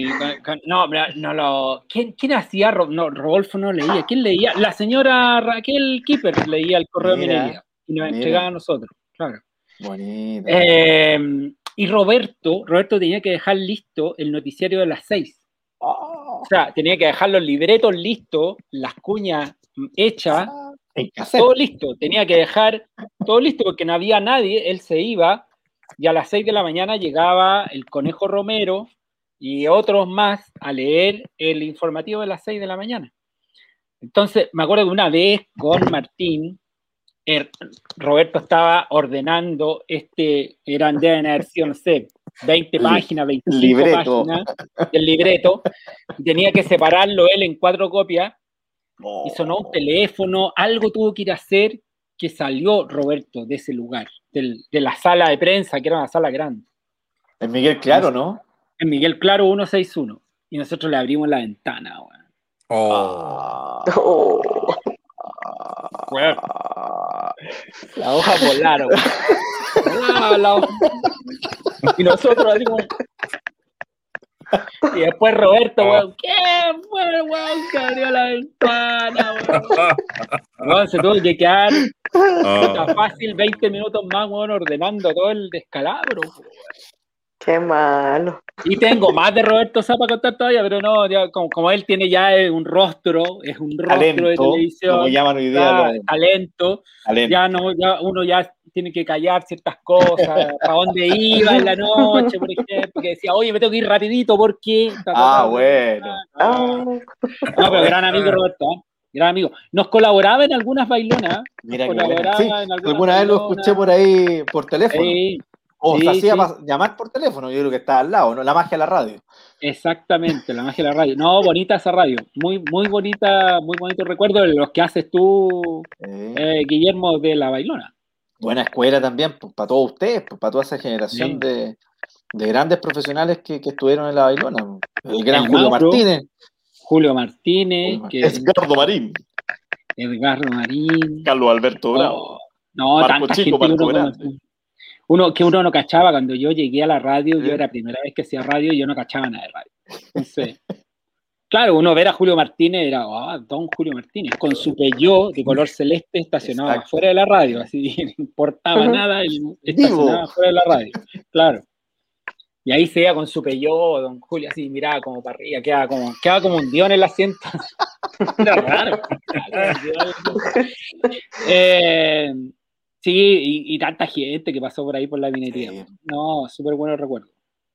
no, no lo. ¿Quién, quién hacía? No, Rodolfo no leía. ¿Quién leía? La señora Raquel Kipper leía el correo de minería y nos entregaba a nosotros. Claro. Bonito. Eh, y Roberto, Roberto tenía que dejar listo el noticiario de las seis. Oh. O sea, tenía que dejar los libretos listos, las cuñas hechas, todo listo. Tenía que dejar todo listo porque no había nadie. Él se iba y a las 6 de la mañana llegaba el Conejo Romero y otros más a leer el informativo de las 6 de la mañana. Entonces, me acuerdo de una vez con Martín, Roberto estaba ordenando este, eran de haber no sé, 20 páginas, 25 páginas del libreto, tenía que separarlo él en cuatro copias, y sonó un teléfono, algo tuvo que ir a hacer, que salió Roberto de ese lugar de la sala de prensa, que era una sala grande. En Miguel Claro, ¿no? En Miguel Claro 161. Y nosotros le abrimos la ventana, Oh. La hoja volaron. Y nosotros así Y después Roberto, oh. weón, ¿qué fue, weón? Que abrió la ventana, weón. se tuvo que quedar Oh. fácil 20 minutos más, bueno, ordenando todo el descalabro. Qué malo. Y tengo más de Roberto Zapa contar todavía, pero no, como, él tiene ya un rostro, es un rostro de televisión, como llaman hoy día, talento, ya no, ya uno ya tiene que callar ciertas cosas, a dónde iba en la noche, por ejemplo, que decía, oye, me tengo que ir rapidito porque... Ah, bueno. No, pero gran amigo Roberto, ¿eh? gran amigo. Nos colaboraba en algunas bailonas. Mira alguna vez lo escuché por ahí por teléfono. O se hacía llamar por teléfono, yo creo que está al lado, ¿no? La magia de la radio. Exactamente, la magia de la radio. No, bonita esa radio. Muy, muy bonita, muy bonito recuerdo de los que haces tú, eh, Guillermo, de la bailona. Buena escuela también, pues, para todos ustedes, pues, para toda esa generación de, grandes profesionales que, estuvieron en la bailona. El gran Julio Martínez. Julio Martínez. Que, Edgardo Marín. Edgardo Marín. Carlos Alberto Bravo. no, Marco Chico, Marco uno, que uno no cachaba. Cuando yo llegué a la radio, yo era la primera vez que hacía radio y yo no cachaba nada de radio. claro, uno ver a Julio Martínez era, ah, don Julio Martínez, con su Peugeot de color celeste estacionado afuera fuera de la radio, así no importaba nada, estacionado fuera de la radio, claro. Y ahí se iba con su Peugeot, don Julio así miraba como para arriba, quedaba como, quedaba como un dios en el asiento. Era raro. eh, Sí, y, tanta gente que pasó por ahí por la minería. No, súper buenos recuerdos.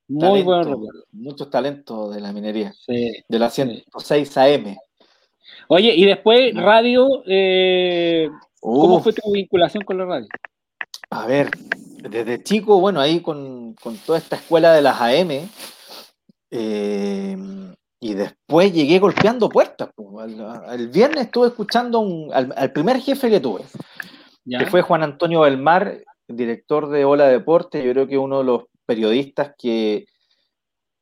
Muy buenos recuerdos. Muchos talentos de la minería. Sí, de la 106 AM. Oye, y después radio, eh, ¿cómo fue tu vinculación con la radio? A ver, desde chico, bueno, ahí con, toda esta escuela de las AM, eh, y después llegué golpeando puertas. El, viernes estuve escuchando al, primer jefe que tuve que fue Juan Antonio Belmar, director de Ola Deporte, yo creo que uno de los periodistas que,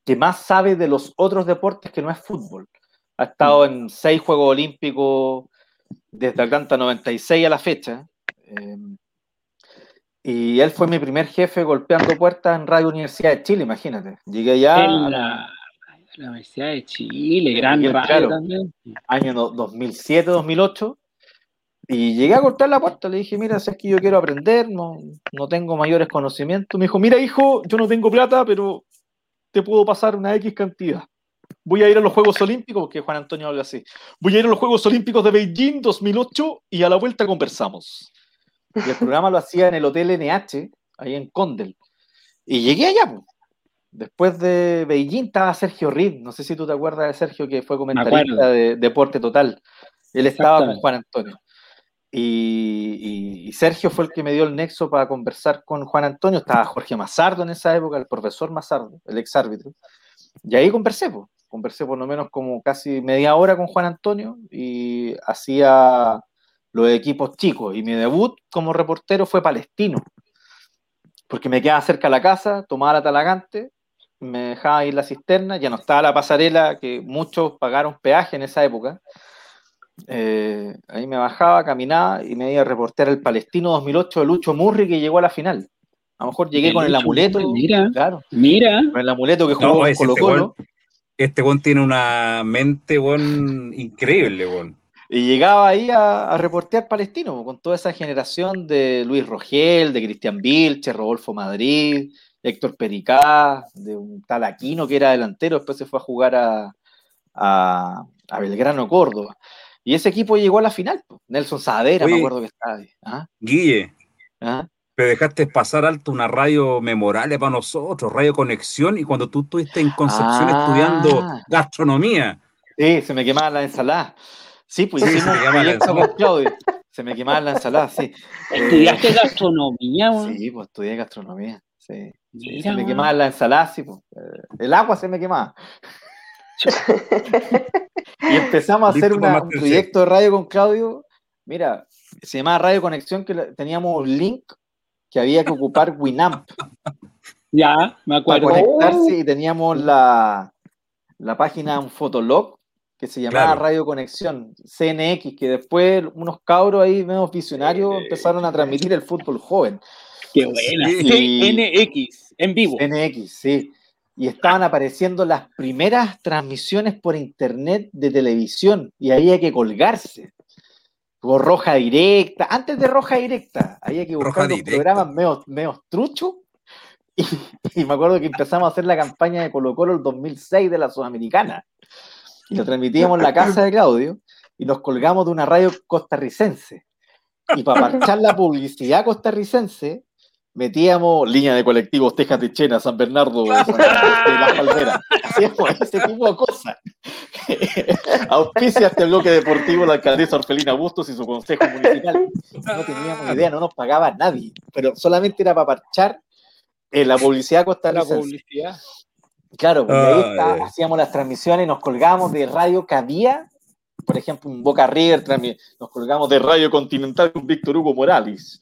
que más sabe de los otros deportes que no es fútbol. Ha estado en seis Juegos Olímpicos desde Atlanta 96 a la fecha. Em, y él fue mi primer jefe golpeando puertas en Radio Universidad de Chile, imagínate. Llegué ya. En la, Universidad de Chile, gran radio también. Año 2007-2008. Y llegué a cortar la puerta, le dije, mira, si es que yo quiero aprender, no, no tengo mayores conocimientos. Me dijo, mira, hijo, yo no tengo plata, pero te puedo pasar una X cantidad. Voy a ir a los Juegos Olímpicos, porque Juan Antonio habla así. Voy a ir a los Juegos Olímpicos de Beijing 2008 y a la vuelta conversamos. Y el programa lo hacía en el Hotel NH, ahí en Condel. Y llegué allá. Después de Beijing estaba Sergio Reed. No sé si tú te acuerdas de Sergio, que fue comentarista de Deporte Total. Él estaba con Juan Antonio. Y, Sergio fue el que me dio el nexo para conversar con Juan Antonio. Estaba Jorge Mazardo en esa época, el profesor Mazardo, el ex árbitro. Y ahí conversé, pues. conversé por lo menos como casi media hora con Juan Antonio y hacía los equipos chicos. Y mi debut como reportero fue palestino, porque me quedaba cerca de la casa, tomaba la talagante, me dejaba ir la cisterna, ya no estaba la pasarela que muchos pagaron peaje en esa época eh, ahí me bajaba, caminaba y me iba a reportear el Palestino 2008 de Lucho Murri que llegó a la final. A lo mejor llegué con el amuleto. Mira, claro. Mira. Con el amuleto que jugó con Colo Colo. Este buen tiene una mente buen, increíble, buen. Y llegaba ahí a, reportear palestino, con toda esa generación de Luis Rogel, de Cristian Vilche, Rodolfo Madrid, Héctor Pericá, de un tal Aquino que era delantero, después se fue a jugar a, a, a Belgrano Córdoba. Y ese equipo llegó a la final. Nelson Saavedra, me acuerdo que estaba ahí. ¿Ah? Guille. ¿Ah? Pero dejaste pasar alto una radio memorable para nosotros, Radio Conexión, y cuando tú estuviste en Concepción ah. estudiando gastronomía. Sí, se me quemaba la ensalada. Sí, pues sí, se me quemaba la ensalada. Claudio. Se me quemaba la ensalada, sí. ¿Estudiaste gastronomía? Sí, pues estudié gastronomía. Sí. se me quemaba la ensalada, sí, pues. El agua se me quemaba. Y empezamos a hacer un proyecto de radio con Claudio. Mira, se llamaba Radio Conexión, que teníamos un link que había que ocupar Winamp. Ya, me acuerdo. Para conectarse y teníamos la, la página, un fotolog que se llamaba Radio Conexión, CNX, que después unos cabros ahí, menos visionarios, empezaron a transmitir el fútbol joven. Qué buena. CNX, en vivo. CNX, sí y estaban apareciendo las primeras transmisiones por internet de televisión y había que colgarse. Por roja directa, antes de roja directa, había que buscar los programas medio, truchos. Y, me acuerdo que empezamos a hacer la campaña de Colo Colo el 2006 de la Sudamericana. Y lo transmitíamos en la casa de Claudio y nos colgamos de una radio costarricense. Y para marchar la publicidad costarricense, metíamos línea de colectivos Tejas de Chena, San Bernardo, de, Las Palmeras. Hacíamos ese tipo de cosas. Auspicia este bloque deportivo la alcaldesa Orfelina Bustos y su consejo municipal. No teníamos idea, no nos pagaba nadie, pero solamente era para parchar en la publicidad costarricense. La publicidad. Claro, porque ahí hacíamos las transmisiones, nos colgábamos de radio que había, por ejemplo, un Boca River, nos colgamos de Radio Continental con Víctor Hugo Morales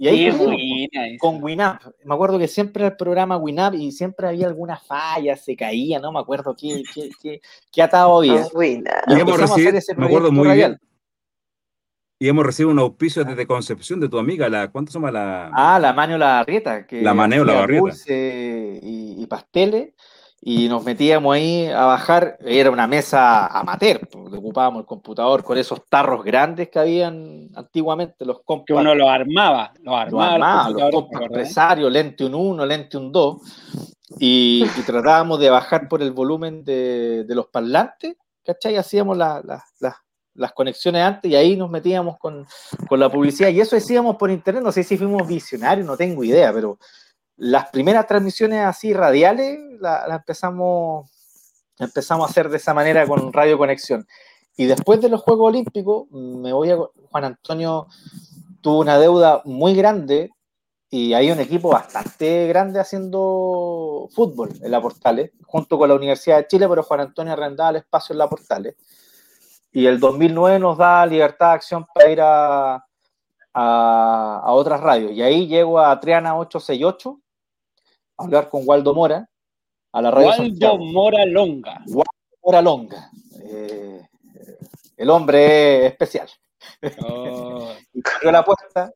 y ahí con, Winamp. Me acuerdo que siempre el programa Winamp y siempre había alguna falla, se caía, no me acuerdo qué, qué, qué, qué atado había. Y empezamos a hacer ese me acuerdo muy bien. Y hemos recibido un auspicio desde Concepción de tu amiga, la, ¿cuánto se llama la? Ah, la Maneo La Barrieta. Que la Maneo La Barrieta. y, y, pasteles, y nos metíamos ahí a bajar, era una mesa amateur, pues, ocupábamos el computador con esos tarros grandes que habían antiguamente, los compas. Que uno los armaba, los armaba. los, compas empresarios, lente un 1, lente un 2, y, tratábamos de bajar por el volumen de, los parlantes, ¿cachai? Hacíamos la, las conexiones antes y ahí nos metíamos con, la publicidad y eso decíamos por internet, no sé si fuimos visionarios, no tengo idea, pero las primeras transmisiones así radiales las empezamos, empezamos a hacer de esa manera con Radio Conexión. Y después de los Juegos Olímpicos, me voy a... Juan Antonio tuvo una deuda muy grande y hay un equipo bastante grande haciendo fútbol en la Portales, junto con la Universidad de Chile, pero Juan Antonio arrendaba el espacio en la Portales y el 2009 nos da libertad de acción para ir a, a, otras radios. Y ahí llego a Triana 868 a hablar con Waldo Mora a la radio. Waldo Mora Longa. Waldo Mora Longa. Eh, el hombre especial. Oh. y abrió la puerta.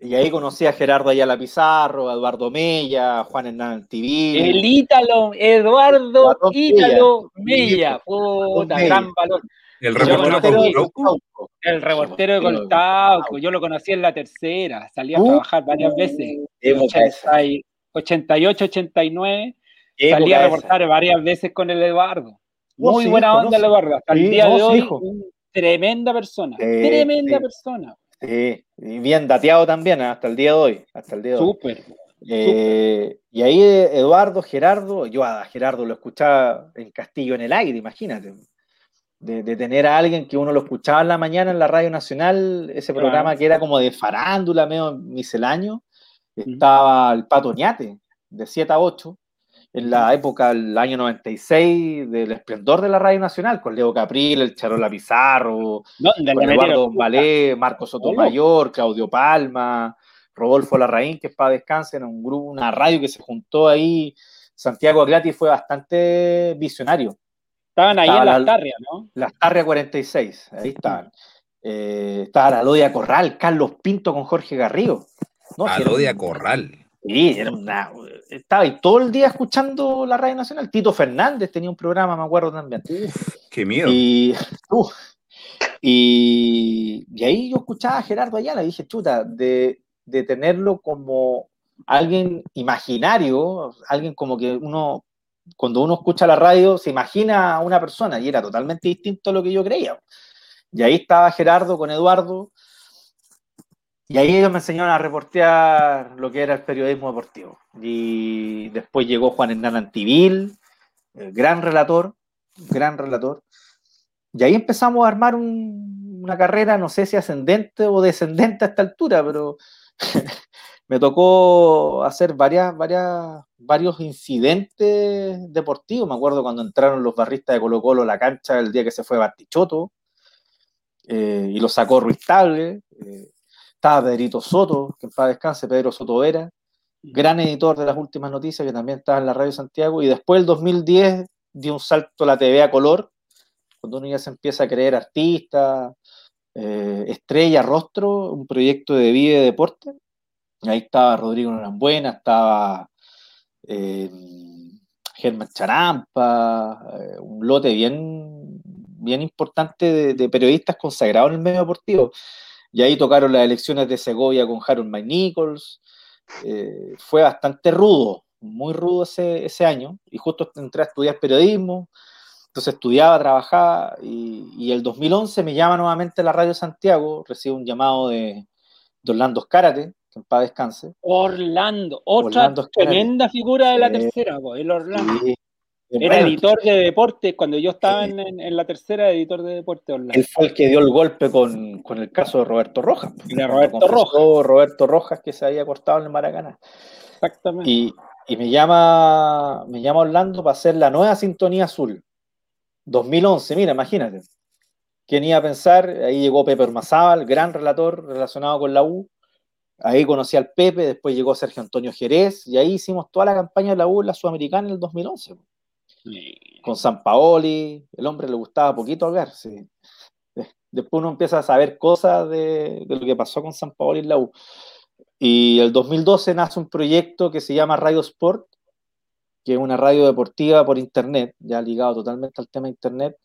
Y ahí conocí a Gerardo Ayala Pizarro, a Eduardo Mella, a Juan Hernán TV. El Ítalo, Eduardo, Ítalo Mella. Puta, gran valor. El reportero de Coltauco. El reportero de Coltauco. Yo lo conocí en la tercera. Salí a uh. trabajar varias veces. 88, 89. Salí a reportar varias veces con el Eduardo. Oh, Muy buena onda el Eduardo. Hasta el día de hoy, tremenda persona. tremenda persona. Sí, y bien dateado también ¿eh? hasta el día de hoy. Hasta el día de Súper. Eh, y ahí Eduardo, Gerardo, yo a Gerardo lo escuchaba en Castillo en el aire, imagínate de, tener a alguien que uno lo escuchaba en la mañana en la Radio Nacional, ese programa que era como de farándula, medio misceláneo, estaba el Pato Ñate, de 7 a 8, en la época, el año 96, del esplendor de la Radio Nacional, con Leo Capril, el Charola Pizarro, con Eduardo Valé, Marcos Sotomayor, Claudio Palma, Rodolfo Larraín, que es para descanse, en un grupo, una radio que se juntó ahí. Santiago Aglati fue bastante visionario Estaban ahí en las Tarrias, ¿no? Las Tarrias 46, ahí estaban. Eh, estaba la Lodia Corral, Carlos Pinto con Jorge Garrido. ¿No? Lodia Corral. Sí, era una, estaba ahí todo el día escuchando la radio nacional. Tito Fernández tenía un programa, me acuerdo también. qué miedo. Y, y, ahí yo escuchaba a Gerardo Ayala y dije, chuta, de, de tenerlo como alguien imaginario, alguien como que uno cuando uno escucha la radio se imagina a una persona y era totalmente distinto a lo que yo creía. Y ahí estaba Gerardo con Eduardo y ahí ellos me enseñaron a reportear lo que era el periodismo deportivo. Y después llegó Juan Hernán Antivil, gran relator, gran relator. Y ahí empezamos a armar una carrera, no sé si ascendente o descendente a esta altura, pero me tocó hacer varias, varias, varios incidentes deportivos. Me acuerdo cuando entraron los barristas de Colo Colo a la cancha el día que se fue Bartichotto eh, y lo sacó Ruiz Table. Eh, estaba Pedrito Soto, que en paz descanse, Pedro Soto Vera, gran editor de las últimas noticias, que también estaba en la Radio Santiago. Y después, el 2010, dio un salto a la TV a color, cuando uno ya se empieza a creer artista, eh, estrella, rostro, un proyecto de vida y deporte. Ahí estaba Rodrigo Norambuena, estaba eh, Germán Charampa, eh, un lote bien, bien importante de, periodistas consagrados en el medio deportivo. Y ahí tocaron las elecciones de Segovia con Harold Mike Nichols. Eh, fue bastante rudo, muy rudo ese, ese, año. Y justo entré a estudiar periodismo. Entonces estudiaba, trabajaba. Y, y el 2011 me llama nuevamente la Radio Santiago. Recibo un llamado de, de Orlando Escárate, que en paz descanse. Orlando, otra tremenda figura de la tercera, el Orlando. Era editor de deportes, cuando yo estaba en, la tercera, editor de deportes Orlando. Él fue el que dio el golpe con, el caso de Roberto Rojas. De Roberto Rojas. Roberto Rojas que se había cortado en el Maracaná. Exactamente. Y, me llama me llama Orlando para hacer la nueva sintonía azul. 2011, mira, imagínate. ¿Quién iba a pensar? Ahí llegó Pepe Ormazábal, gran relator relacionado con la U. Ahí conocí al Pepe, después llegó Sergio Antonio Jerez, y ahí hicimos toda la campaña de la U la Sudamericana en el 2011. Con San Paoli, el hombre le gustaba poquito hablar, sí. después uno empieza a saber cosas de, lo que pasó con San Paolo y la U. Y el 2012 nace un proyecto que se llama Radio Sport, que es una radio deportiva por internet, ya ligado totalmente al tema internet,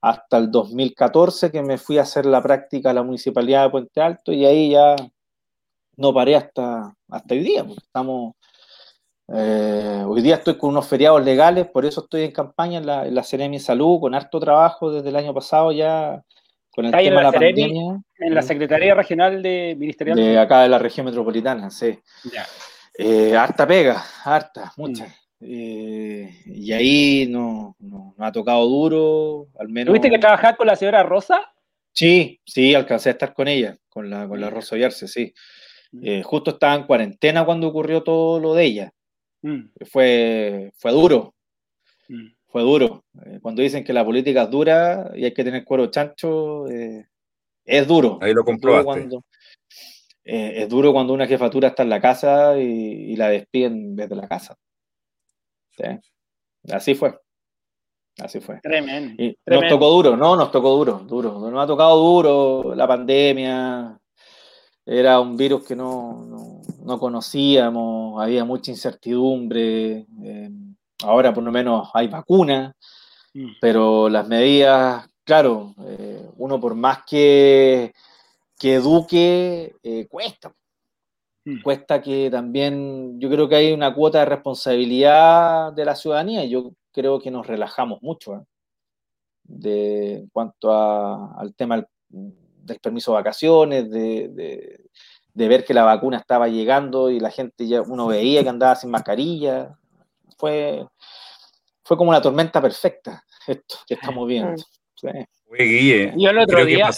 hasta el 2014 que me fui a hacer la práctica a la Municipalidad de Puente Alto y ahí ya no paré hasta, hasta hoy día, porque estamos... Eh, hoy día estoy con unos feriados legales, por eso estoy en campaña en la, en la Salud, con harto trabajo desde el año pasado ya con el tema de la, pandemia. En la Secretaría Regional de Ministerial. De acá de la región metropolitana, sí. Eh, harta pega, harta, mucha. Mm. Eh, y ahí no, no, ha tocado duro, al menos. ¿Tuviste que trabajar con la señora Rosa? Sí, sí, alcancé a estar con ella, con la, con la Rosa Ollarse, sí. Mm. Eh, justo estaba en cuarentena cuando ocurrió todo lo de ella. Mm. Fue, fue duro. Mm. Fue duro. Eh, cuando dicen que la política es dura y hay que tener cuero chancho, es duro. Ahí lo comprobaste. Es duro, cuando, una jefatura está en la casa y, y la despiden desde la casa. Así fue. Así fue. Tremendo, Nos tocó duro, no, nos tocó duro, duro. Nos ha tocado duro la pandemia. Era un virus que no, conocíamos, había mucha incertidumbre. Eh, ahora por lo menos hay vacuna, mm. pero las medidas, claro, eh, uno por más que, que eduque, eh, cuesta. Mm. Cuesta que también, yo creo que hay una cuota de responsabilidad de la ciudadanía y yo creo que nos relajamos mucho de, en cuanto al tema del, permiso de vacaciones, de, ver que la vacuna estaba llegando y la gente ya, uno veía que andaba sin mascarilla. Fue, fue como una tormenta perfecta esto que estamos viendo. Mm. Yo el otro día,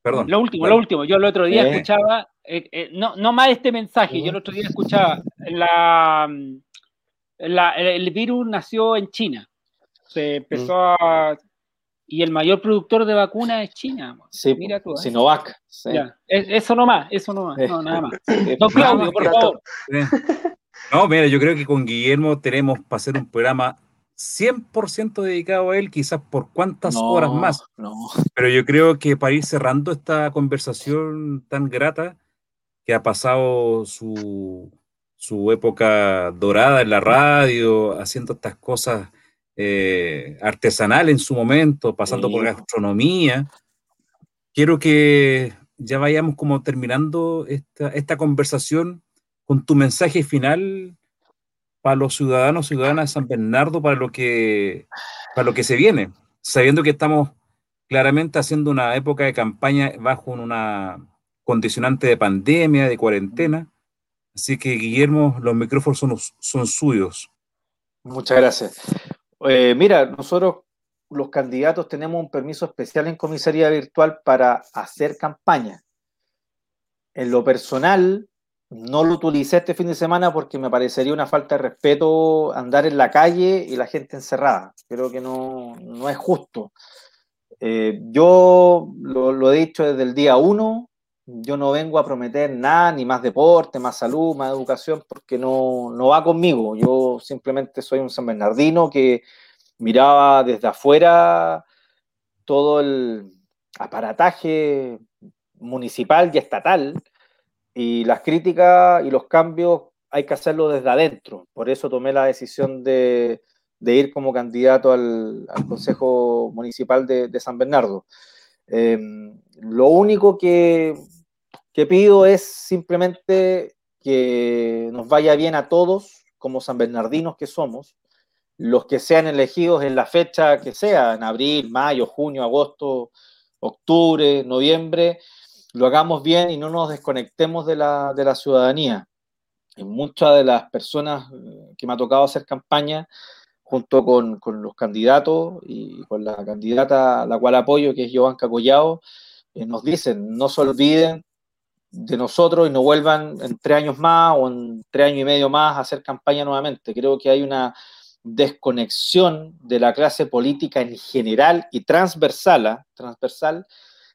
Perdón. Lo último, lo último. Yo el otro día eh. escuchaba eh, eh, no, no más este mensaje, yo el otro día escuchaba, la, el virus nació en China, se empezó mm. a... Y el mayor productor de vacunas es China. Sí, Mira tú, ¿eh? Sinovac. eso nomás, eso nomás, no, nada más. No, Claudio, por favor. No, mira, yo creo que con Guillermo tenemos para hacer un programa 100% dedicado a él, quizás por cuántas horas más. No. Pero yo creo que para ir cerrando esta conversación tan grata, que ha pasado su, época dorada en la radio, haciendo estas cosas eh, artesanales en su momento, pasando por gastronomía. Quiero que ya vayamos como terminando esta, esta conversación con tu mensaje final para los ciudadanos y ciudadanas de San Bernardo, para lo que, para lo que se viene, sabiendo que estamos claramente haciendo una época de campaña bajo una condicionante de pandemia, de cuarentena. Así que, Guillermo, los micrófonos son, son suyos. Muchas gracias. Eh, mira, nosotros los candidatos tenemos un permiso especial en comisaría virtual para hacer campaña. En lo personal, no lo utilicé este fin de semana porque me parecería una falta de respeto andar en la calle y la gente encerrada. Creo que no, es justo. Eh, yo lo, lo, he dicho desde el día uno, yo no vengo a prometer nada, ni más deporte, más salud, más educación, porque no, no va conmigo. Yo simplemente soy un San Bernardino que miraba desde afuera todo el aparataje municipal y estatal y las críticas y los cambios hay que hacerlo desde adentro. Por eso tomé la decisión de, ir como candidato al, Consejo Municipal de, San Bernardo. Em, lo único que, que pido es simplemente que nos vaya bien a todos, como San Bernardinos que somos, los que sean elegidos en la fecha que sea, en abril, mayo, junio, agosto, octubre, noviembre, lo hagamos bien y no nos desconectemos de la, de la ciudadanía. Y muchas de las personas eh, que me ha tocado hacer campaña, junto con, con los candidatos y con la candidata a la cual apoyo, que es Giovanca Collado, eh, nos dicen, no se olviden de nosotros y no vuelvan en tres años más o en tres años y medio más a hacer campaña nuevamente. Creo que hay una desconexión de la clase política en general y transversal, ¿ah? transversal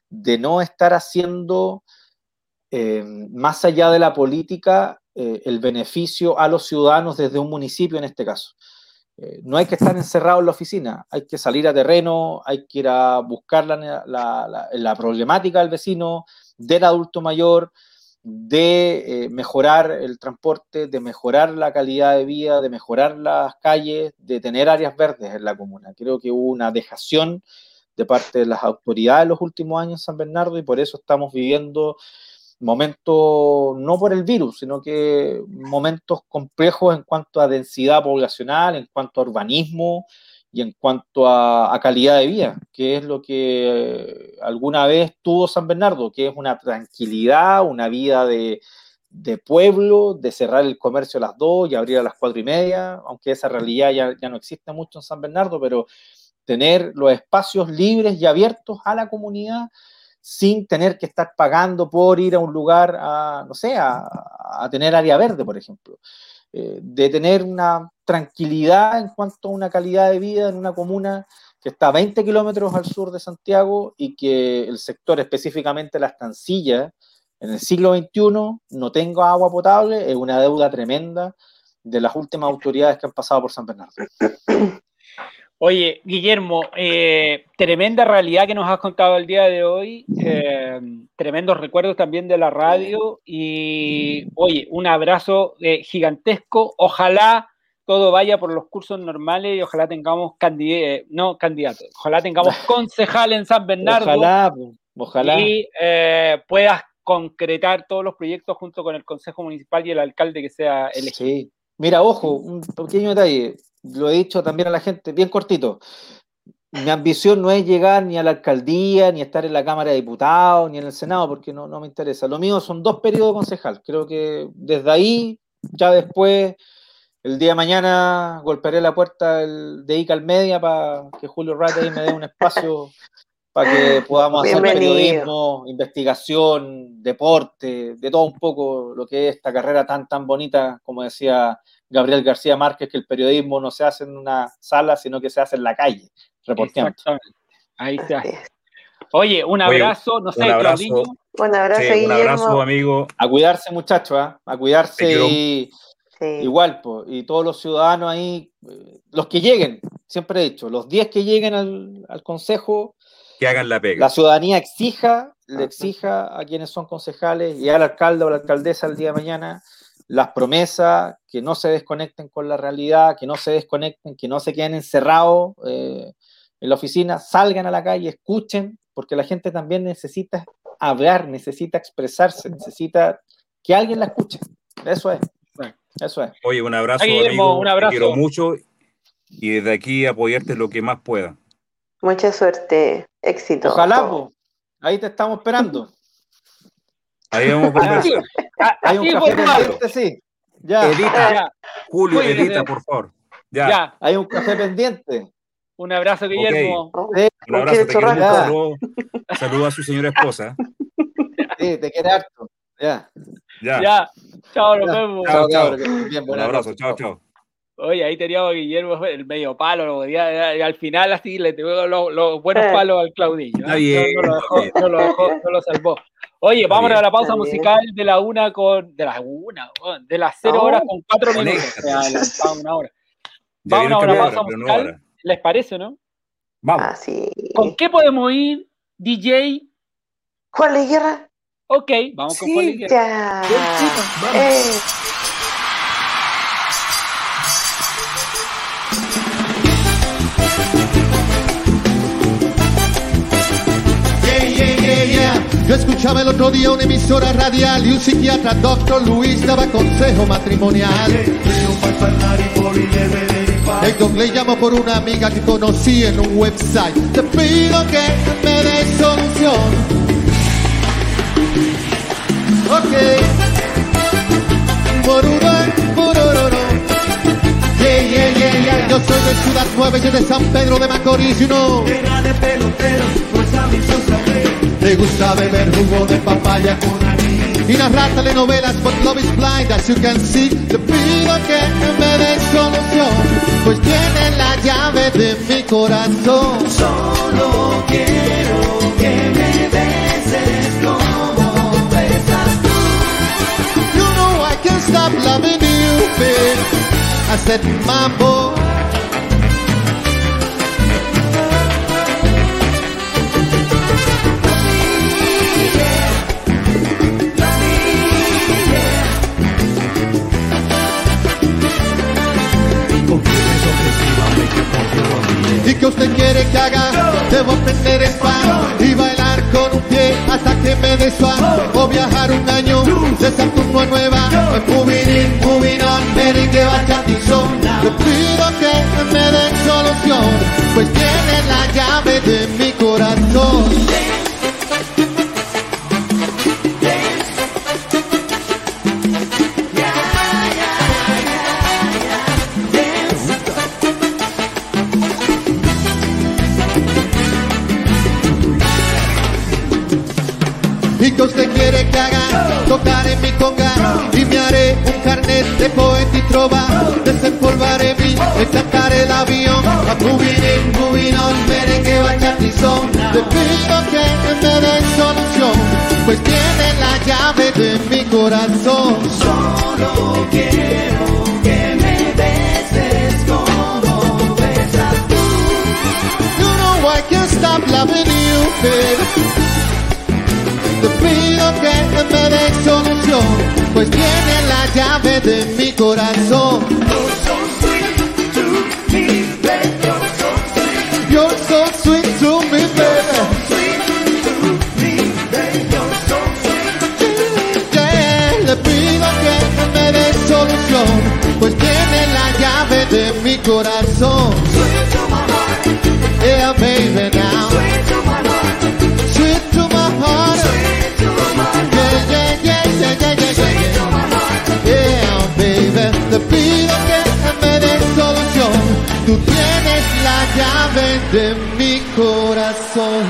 de no estar haciendo eh, más allá de la política eh, el beneficio a los ciudadanos desde un municipio en este caso. Eh, no hay que estar encerrado en la oficina, hay que salir a terreno, hay que ir a buscar la, la, problemática del vecino, del adulto mayor, de eh, mejorar el transporte, de mejorar la calidad de vida, de mejorar las calles, de tener áreas verdes en la comuna. Creo que hubo una dejación de parte de las autoridades en los últimos años en San Bernardo y por eso estamos viviendo momentos, no por el virus, sino que momentos complejos en cuanto a densidad poblacional, en cuanto a urbanismo y en cuanto a, calidad de vida, que es lo que alguna vez tuvo San Bernardo, que es una tranquilidad, una vida de, pueblo, de cerrar el comercio a las dos y abrir a las cuatro y media, aunque esa realidad ya, ya no existe mucho en San Bernardo, pero tener los espacios libres y abiertos a la comunidad sin tener que estar pagando por ir a un lugar, a, no sé, a, tener área verde, por ejemplo. Eh, de tener una tranquilidad en cuanto a una calidad de vida en una comuna que está a 20 kilómetros al sur de Santiago y que el sector, específicamente la estancilla, en el siglo XXI no tenga agua potable, es una deuda tremenda de las últimas autoridades que han pasado por San Bernardo. Oye, Guillermo, eh, tremenda realidad que nos has contado el día de hoy, eh, tremendos recuerdos también de la radio y, oye, un abrazo eh, gigantesco. Ojalá todo vaya por los cursos normales y ojalá tengamos candidatos, no candidatos, ojalá tengamos concejal en San Bernardo. Ojalá, ojalá. Y puedas concretar todos los proyectos junto con el Consejo Municipal y el alcalde que sea elegido. Sí. Mira, ojo, un pequeño detalle lo he dicho también a la gente, bien cortito. Mi ambición no es llegar ni a la alcaldía, ni estar en la Cámara de Diputados, ni en el Senado, porque no, me interesa. Lo mío son dos periodos de concejal. Creo que desde ahí, ya después, el día de mañana, golpearé la puerta de ICAL Media para que Julio Rate me dé un espacio para que podamos hacer periodismo, investigación, deporte, de todo un poco lo que es esta carrera tan, tan bonita, como decía Gabriel García Márquez, que el periodismo no se hace en una sala, sino que se hace en la calle, reporteando. Ahí está. Oye, un abrazo, no sé, un abrazo, Un abrazo, Un abrazo, amigo. A cuidarse, muchachos, ¿ah? a cuidarse y igual, y todos los ciudadanos ahí, eh, los que lleguen, siempre he dicho, los 10 que lleguen al, al consejo, que hagan la pega. La ciudadanía exija, le exija a quienes son concejales y al alcalde o la alcaldesa el día de mañana las promesas, que no se desconecten con la realidad, que no se desconecten, que no se queden encerrados eh, en la oficina, salgan a la calle, escuchen, porque la gente también necesita hablar, necesita expresarse, necesita que alguien la escuche. Eso es. Eso es. Oye, un abrazo, amigo. Un abrazo. Te quiero mucho y desde aquí apoyarte lo que más pueda. Mucha suerte, éxito. Ojalá, ahí te estamos esperando. Ahí vamos a. Hay un café pendiente, sí. Ya. Edita, Julio, edita, por favor. Ya. Hay un café pendiente. Un abrazo, Guillermo. Un abrazo, te quiero Saludos a su señora esposa. Sí, te quiere harto. Ya. Ya. Ya. Chao, nos vemos. Chao, chao. un abrazo, chao, chao. Oye, ahí teníamos a Guillermo el medio palo, y al final así le tuvo los, buenos palos al Claudillo. ¿eh? no, lo dejó, no, lo dejó, no lo salvó. Oye, vamos a la pausa musical de la una con. De la una, de las cero horas con cuatro minutos. una hora. Vamos a una pausa musical. ¿Les parece, no? Vamos. Ah, sí. ¿Con qué podemos ir, DJ? Juan de Guerra. Ok, vamos con Juan de Guerra. Eh. Yo escuchaba el otro día una emisora radial y un psiquiatra, doctor Luis, daba consejo matrimonial. El doc le llamó por una amiga que conocí en un website. Te pido que me des solución. Ok. Por oro. Yeah, yeah, yeah, yeah. Yo soy de Ciudad Nueva y de San Pedro de Macorís, you know. de pelotero, pues ambiciosa, le gusta beber jugo de papaya con anís y narrar telenovelas, but love is blind, as you can see. Te pido que me des solución, pues tiene la llave de mi corazón. Solo quiero que me beses como besas tú. You know I can't stop loving you, babe. I said, que usted quiere que haga? Debo aprender spam y bailar con un pie hasta que me desfa. O viajar un año de Saturno Nueva. Moving in, moving on, merengue, bachata y son. Le pido que me den solución, pues tiene la llave de mi corazón. De y trova, desempolvaré mi, cantaré el avión, a moving in, moving on, merengue, bachata y son, te pido que me den solución, pues tiene la llave de mi corazón. Solo quiero que me beses como besas tú. You know I can't stop loving you, baby te pido que me des solución, pues tiene la llave de mi corazón. You're so sweet to me, baby. Yeah, le pido que me des solución, pues tiene la llave de mi corazón. Yeah, baby, Tú tienes la llave de mi corazón.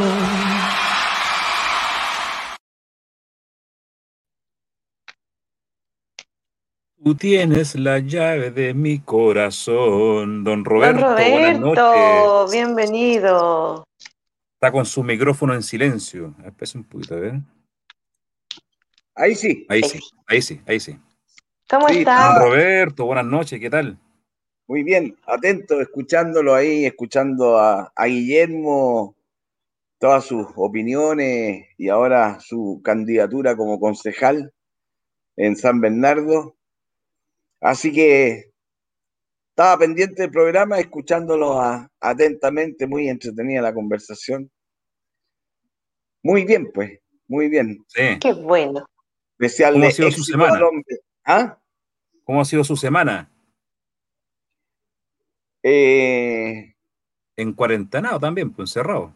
Tú tienes la llave de mi corazón, don Roberto. Don Roberto, bienvenido. Está con su micrófono en silencio. Espera un poquito, a ver. Ahí sí. Ahí sí, ahí sí, ahí sí. ¿Cómo está? Don Roberto, buenas noches, ¿qué tal? Muy bien, atento, escuchándolo ahí, escuchando a, Guillermo, todas sus opiniones y ahora su candidatura como concejal en San Bernardo. Así que estaba pendiente del programa, escuchándolo atentamente, muy entretenida la conversación. Muy bien, pues, muy bien. Sí. Qué bueno. ¿Cómo ha sido su semana? ¿Ah? ¿Cómo ha sido su semana? Eh, en cuarentena también, pues encerrado.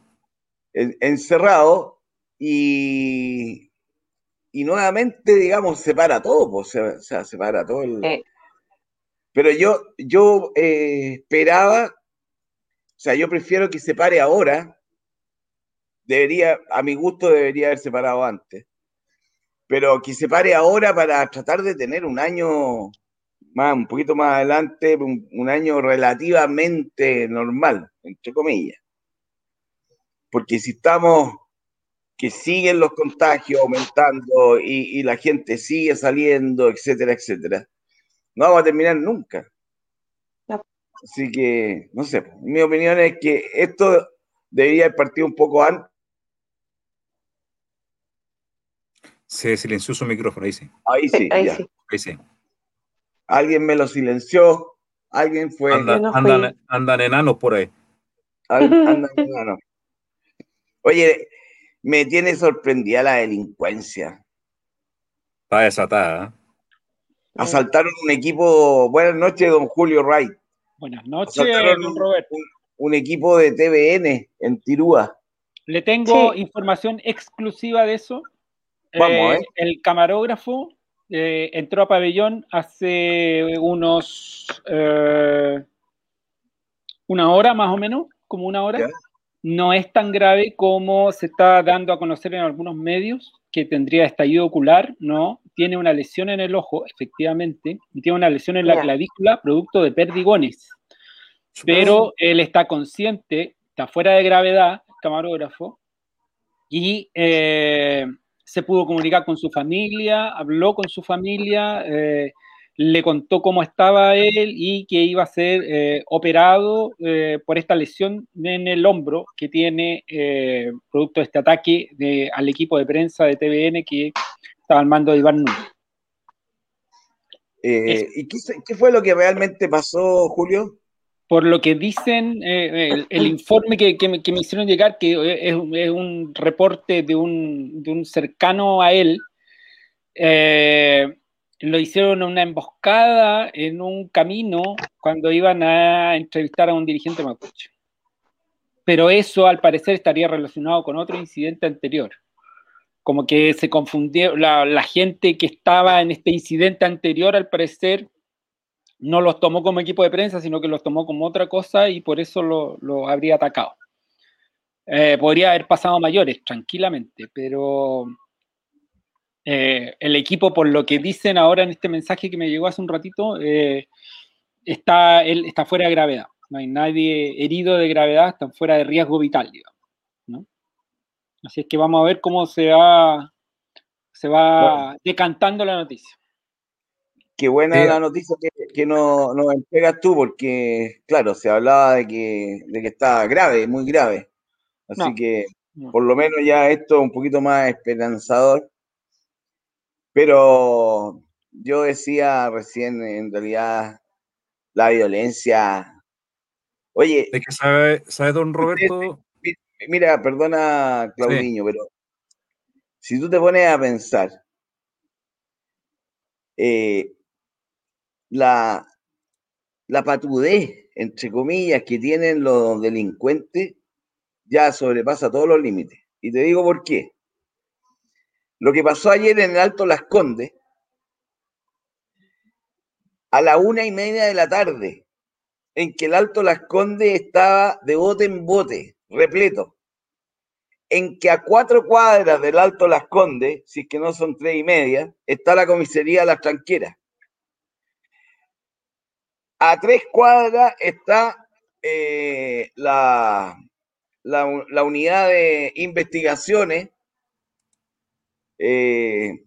encerrado y, y nuevamente, digamos, separa todo, pues, o sea, separa todo el... Pero yo, yo eh, esperaba, o sea, yo prefiero que se pare ahora, debería, a mi gusto debería haber separado antes, pero que se pare ahora para tratar de tener un año un poquito más adelante, un, año relativamente normal, entre comillas. Porque si estamos, que siguen los contagios aumentando y, la gente sigue saliendo, etcétera, etcétera, no vamos a terminar nunca. Así que, no sé, mi opinión es que esto debería haber partido un poco antes. Se silenció su micrófono, ahí sí. Ahí sí, ahí sí. Ahí sí alguien me lo silenció, alguien fue... andan, enanos por ahí. Andan enanos. Oye, me tiene sorprendida la delincuencia. Está desatada. ¿eh? Asaltaron un equipo. Buenas noches, don Julio Wright. Buenas noches, don Roberto. Un, equipo de TVN en Tirúa. Le tengo información exclusiva de eso. Vamos, eh, El camarógrafo eh, entró a pabellón hace unos eh, una hora más o menos, como una hora. No es tan grave como se está dando a conocer en algunos medios, que tendría estallido ocular, no. Tiene una lesión en el ojo, efectivamente, y tiene una lesión en la clavícula, producto de perdigones. Pero él está consciente, está fuera de gravedad, camarógrafo, y eh, se pudo comunicar con su familia, habló con su familia, eh, le contó cómo estaba él y que iba a ser eh, operado eh, por esta lesión en el hombro que tiene producto de este ataque al equipo de prensa de TVN que estaba al mando de Iván Núñez. ¿Y qué, qué, fue lo que realmente pasó, Julio? Por lo que dicen eh, el, informe que, me, hicieron llegar, que es, un reporte de un, de un cercano a él, eh, lo hicieron una emboscada en un camino cuando iban a entrevistar a un dirigente mapuche. Pero eso al parecer estaría relacionado con otro incidente anterior. Como que se confundió, la, la gente que estaba en este incidente anterior al parecer no los tomó como equipo de prensa, sino que los tomó como otra cosa y por eso lo, habría atacado. Eh, podría haber pasado mayores, tranquilamente, pero eh, el equipo, por lo que dicen ahora en este mensaje que me llegó hace un ratito, eh, está, él está fuera de gravedad. No hay nadie herido de gravedad, están fuera de riesgo vital, digamos. Así es que vamos a ver cómo se va, se va decantando la noticia. Qué buena la noticia que, nos entregas tú, porque, claro, se hablaba de que, de que estaba grave, muy grave. Así que, por lo menos ya esto es un poquito más esperanzador. Pero yo decía recién, en realidad, la violencia. Oye. ¿De qué sabe, sabe don Roberto? Mira, perdona, Claudinho, pero si tú te pones a pensar, eh, la, la patudez, entre comillas, que tienen los delincuentes ya sobrepasa todos los límites. Y te digo por qué. Lo que pasó ayer en el Alto Las Condes, a la una y media de la tarde, en que el Alto Las Condes estaba de bote en bote, repleto, en que a cuatro cuadras del Alto Las Condes, si es que no son tres y media, está la comisaría Las Tranqueras. A tres cuadras está eh, la, la, unidad de investigaciones, eh,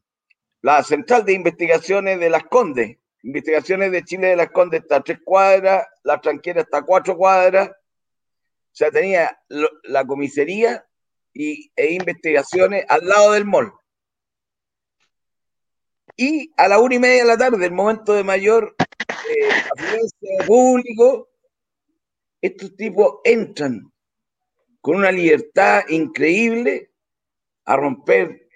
la central de investigaciones de las Condes, investigaciones de Chile de las Condes está a tres cuadras, la tranquera está a cuatro cuadras, o sea, tenía la comisaría y, e investigaciones al lado del mall. Y a la una y media de la tarde, el momento de mayor afluencia público, estos tipos entran con una libertad increíble a romper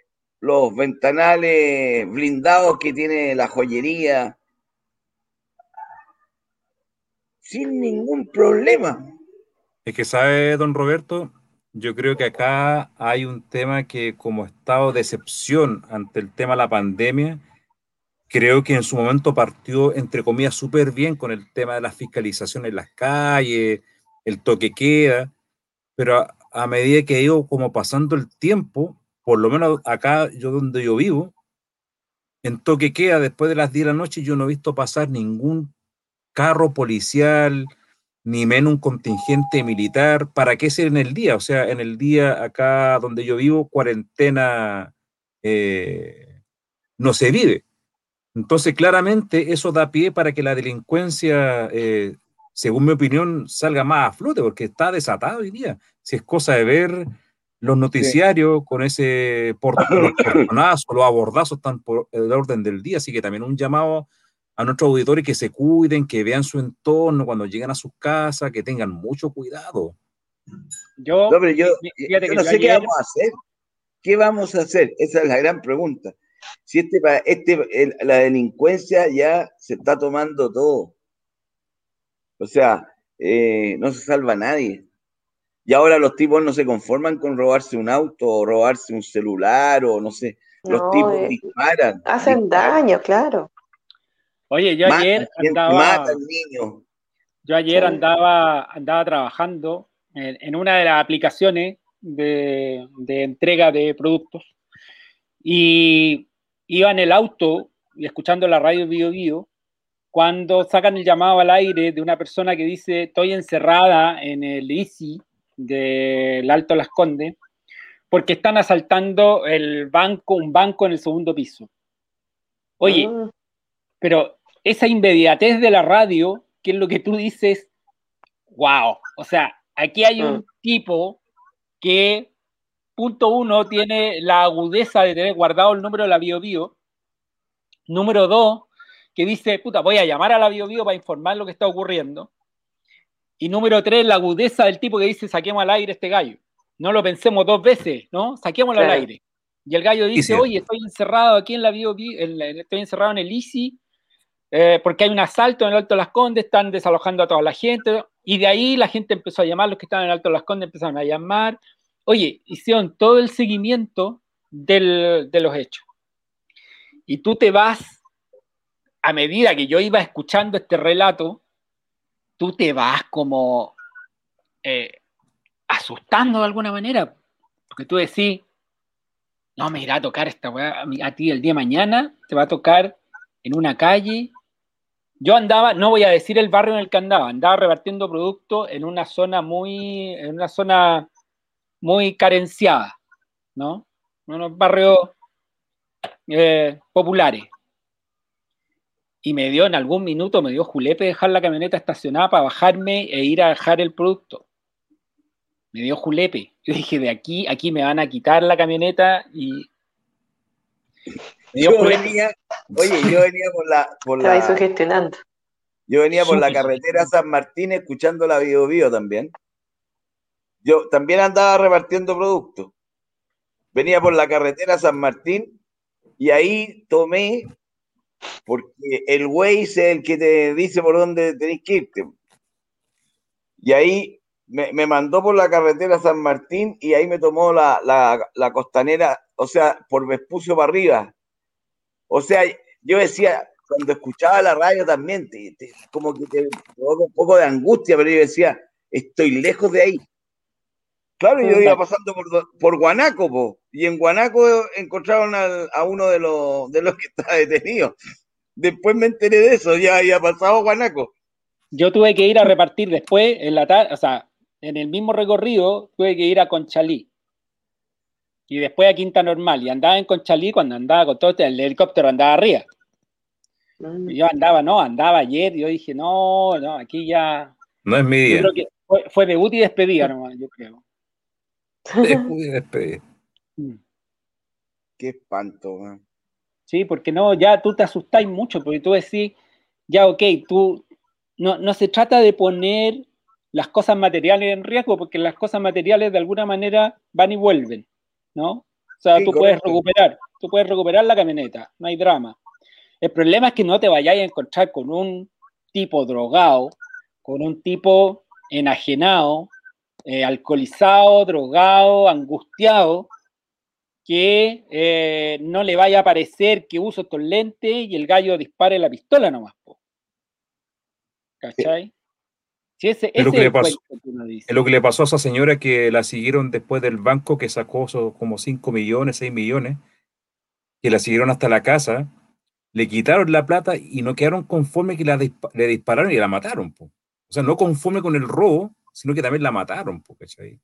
los ventanales blindados que tiene la joyería sin ningún problema. Es que sabe, don Roberto, yo creo que acá hay un tema que como estado de excepción ante el tema de la pandemia, creo que en su momento partió, entre comillas, súper bien con el tema de la fiscalización en las calles, el toque queda, pero a, medida que ha ido como pasando el tiempo, por lo menos acá, yo donde yo vivo, en toque queda, después de las 10 de la noche, yo no he visto pasar ningún carro policial, ni menos un contingente militar. ¿Para qué ser en el día? O sea, en el día acá donde yo vivo, cuarentena eh, no se vive. Entonces, claramente eso da pie para que la delincuencia, eh, según mi opinión, salga más a flote, porque está desatado hoy día. Si es cosa de ver los noticiarios con ese portonazo, los abordazos están por el orden del día, así que también un llamado a nuestros auditores que se cuiden, que vean su entorno cuando llegan a sus casas, que tengan mucho cuidado. Yo, no, yo, no sé qué vamos a hacer. ¿Qué vamos a hacer? Esa es la gran pregunta. Si este, este la delincuencia ya se está tomando todo. O sea, eh, no se salva nadie. Y ahora los tipos no se conforman con robarse un auto o robarse un celular o no sé. Los tipos eh, disparan. Hacen daño, claro. Oye, yo ayer andaba. Yo ayer andaba, andaba trabajando en, una de las aplicaciones de, de entrega de productos. Y iba en el auto y escuchando la radio Bio Bio, cuando sacan el llamado al aire de una persona que dice, estoy encerrada en el ICI del Alto Las Condes, porque están asaltando el banco, un banco en el segundo piso. Oye, ah. pero esa inmediatez de la radio, que es lo que tú dices, wow, o sea, aquí hay un ah. tipo que Punto uno, tiene la agudeza de tener guardado el número de la BioBio. Número dos, que dice, puta, voy a llamar a la BioBio para informar lo que está ocurriendo. Y número tres, la agudeza del tipo que dice saquemos al aire este gallo. No lo pensemos dos veces, ¿no? Saquémoslo al aire. Y el gallo dice, oye, estoy encerrado aquí en la bio, estoy encerrado en el ICI, eh, porque hay un asalto en el Alto de las Condes, están desalojando a toda la gente. Y de ahí la gente empezó a llamar, los que estaban en el Alto de las Condes empezaron a llamar. Oye, hicieron todo el seguimiento de los hechos. Y tú te vas, a medida que yo iba escuchando este relato, tú te vas como eh, asustando de alguna manera, porque tú decís, no me irá a tocar esta weá a, ti el día de mañana, te va a tocar en una calle. Yo andaba, no voy a decir el barrio en el que andaba, andaba repartiendo productos en una zona muy, en una zona muy carenciada, ¿no? Unos barrios eh, populares. Y me dio en algún minuto, me dio julepe dejar la camioneta estacionada para bajarme e ir a dejar el producto me dio julepe. Yo dije, de aquí, aquí me van a quitar la camioneta y... Yo venía, oye, yo venía por la... Por la sugestionando. Yo venía por la carretera San Martín escuchando la Bio Bio también. Yo también andaba repartiendo productos. Venía por la carretera San Martín y ahí tomé, porque el Waze es el que te dice por dónde tenés que irte. Y ahí me, mandó por la carretera San Martín y ahí me tomó la, costanera, o sea, por Vespucio para arriba. O sea, yo decía, cuando escuchaba la radio también, como que te un poco de angustia, pero yo decía, estoy lejos de ahí. Claro, yo iba pasando por, Guanaco, y en Guanaco encontraron a uno de los, de los que está detenido. Después me enteré de eso, ya había pasado Guanaco. Yo tuve que ir a repartir después, en la tarde, o sea, en el mismo recorrido tuve que ir a Conchalí. Y después a Quinta Normal. Y andaba en Conchalí cuando andaba con todo este, el helicóptero andaba arriba. Mm. yo andaba, no, andaba ayer. Yo dije, no, no, aquí ya. No es mi día. fue, debut y despedida nomás, yo creo. Despedida. Mm. Qué espanto, man. Sí, porque no, ya tú te asustáis mucho, porque tú decís, ya, ok, tú, no, no se trata de poner las cosas materiales en riesgo, porque las cosas materiales de alguna manera van y vuelven, ¿no? O sea, tú puedes recuperar, tú puedes recuperar la camioneta, no hay drama. El problema es que no te vayáis a encontrar con un tipo drogado, con un tipo enajenado, eh, alcoholizado, drogado, angustiado, que eh, no le vaya a parecer que uso estos lentes y el gallo dispare la pistola nomás. ¿Cachai? es, lo que le pasó, lo que le pasó a esa señora que la siguieron después del banco que sacó como 5 millones, 6 millones, que la siguieron hasta la casa, le quitaron la plata y no quedaron conforme que la le dispararon y la mataron. O sea, no conforme con el robo, sino que también la mataron. Ese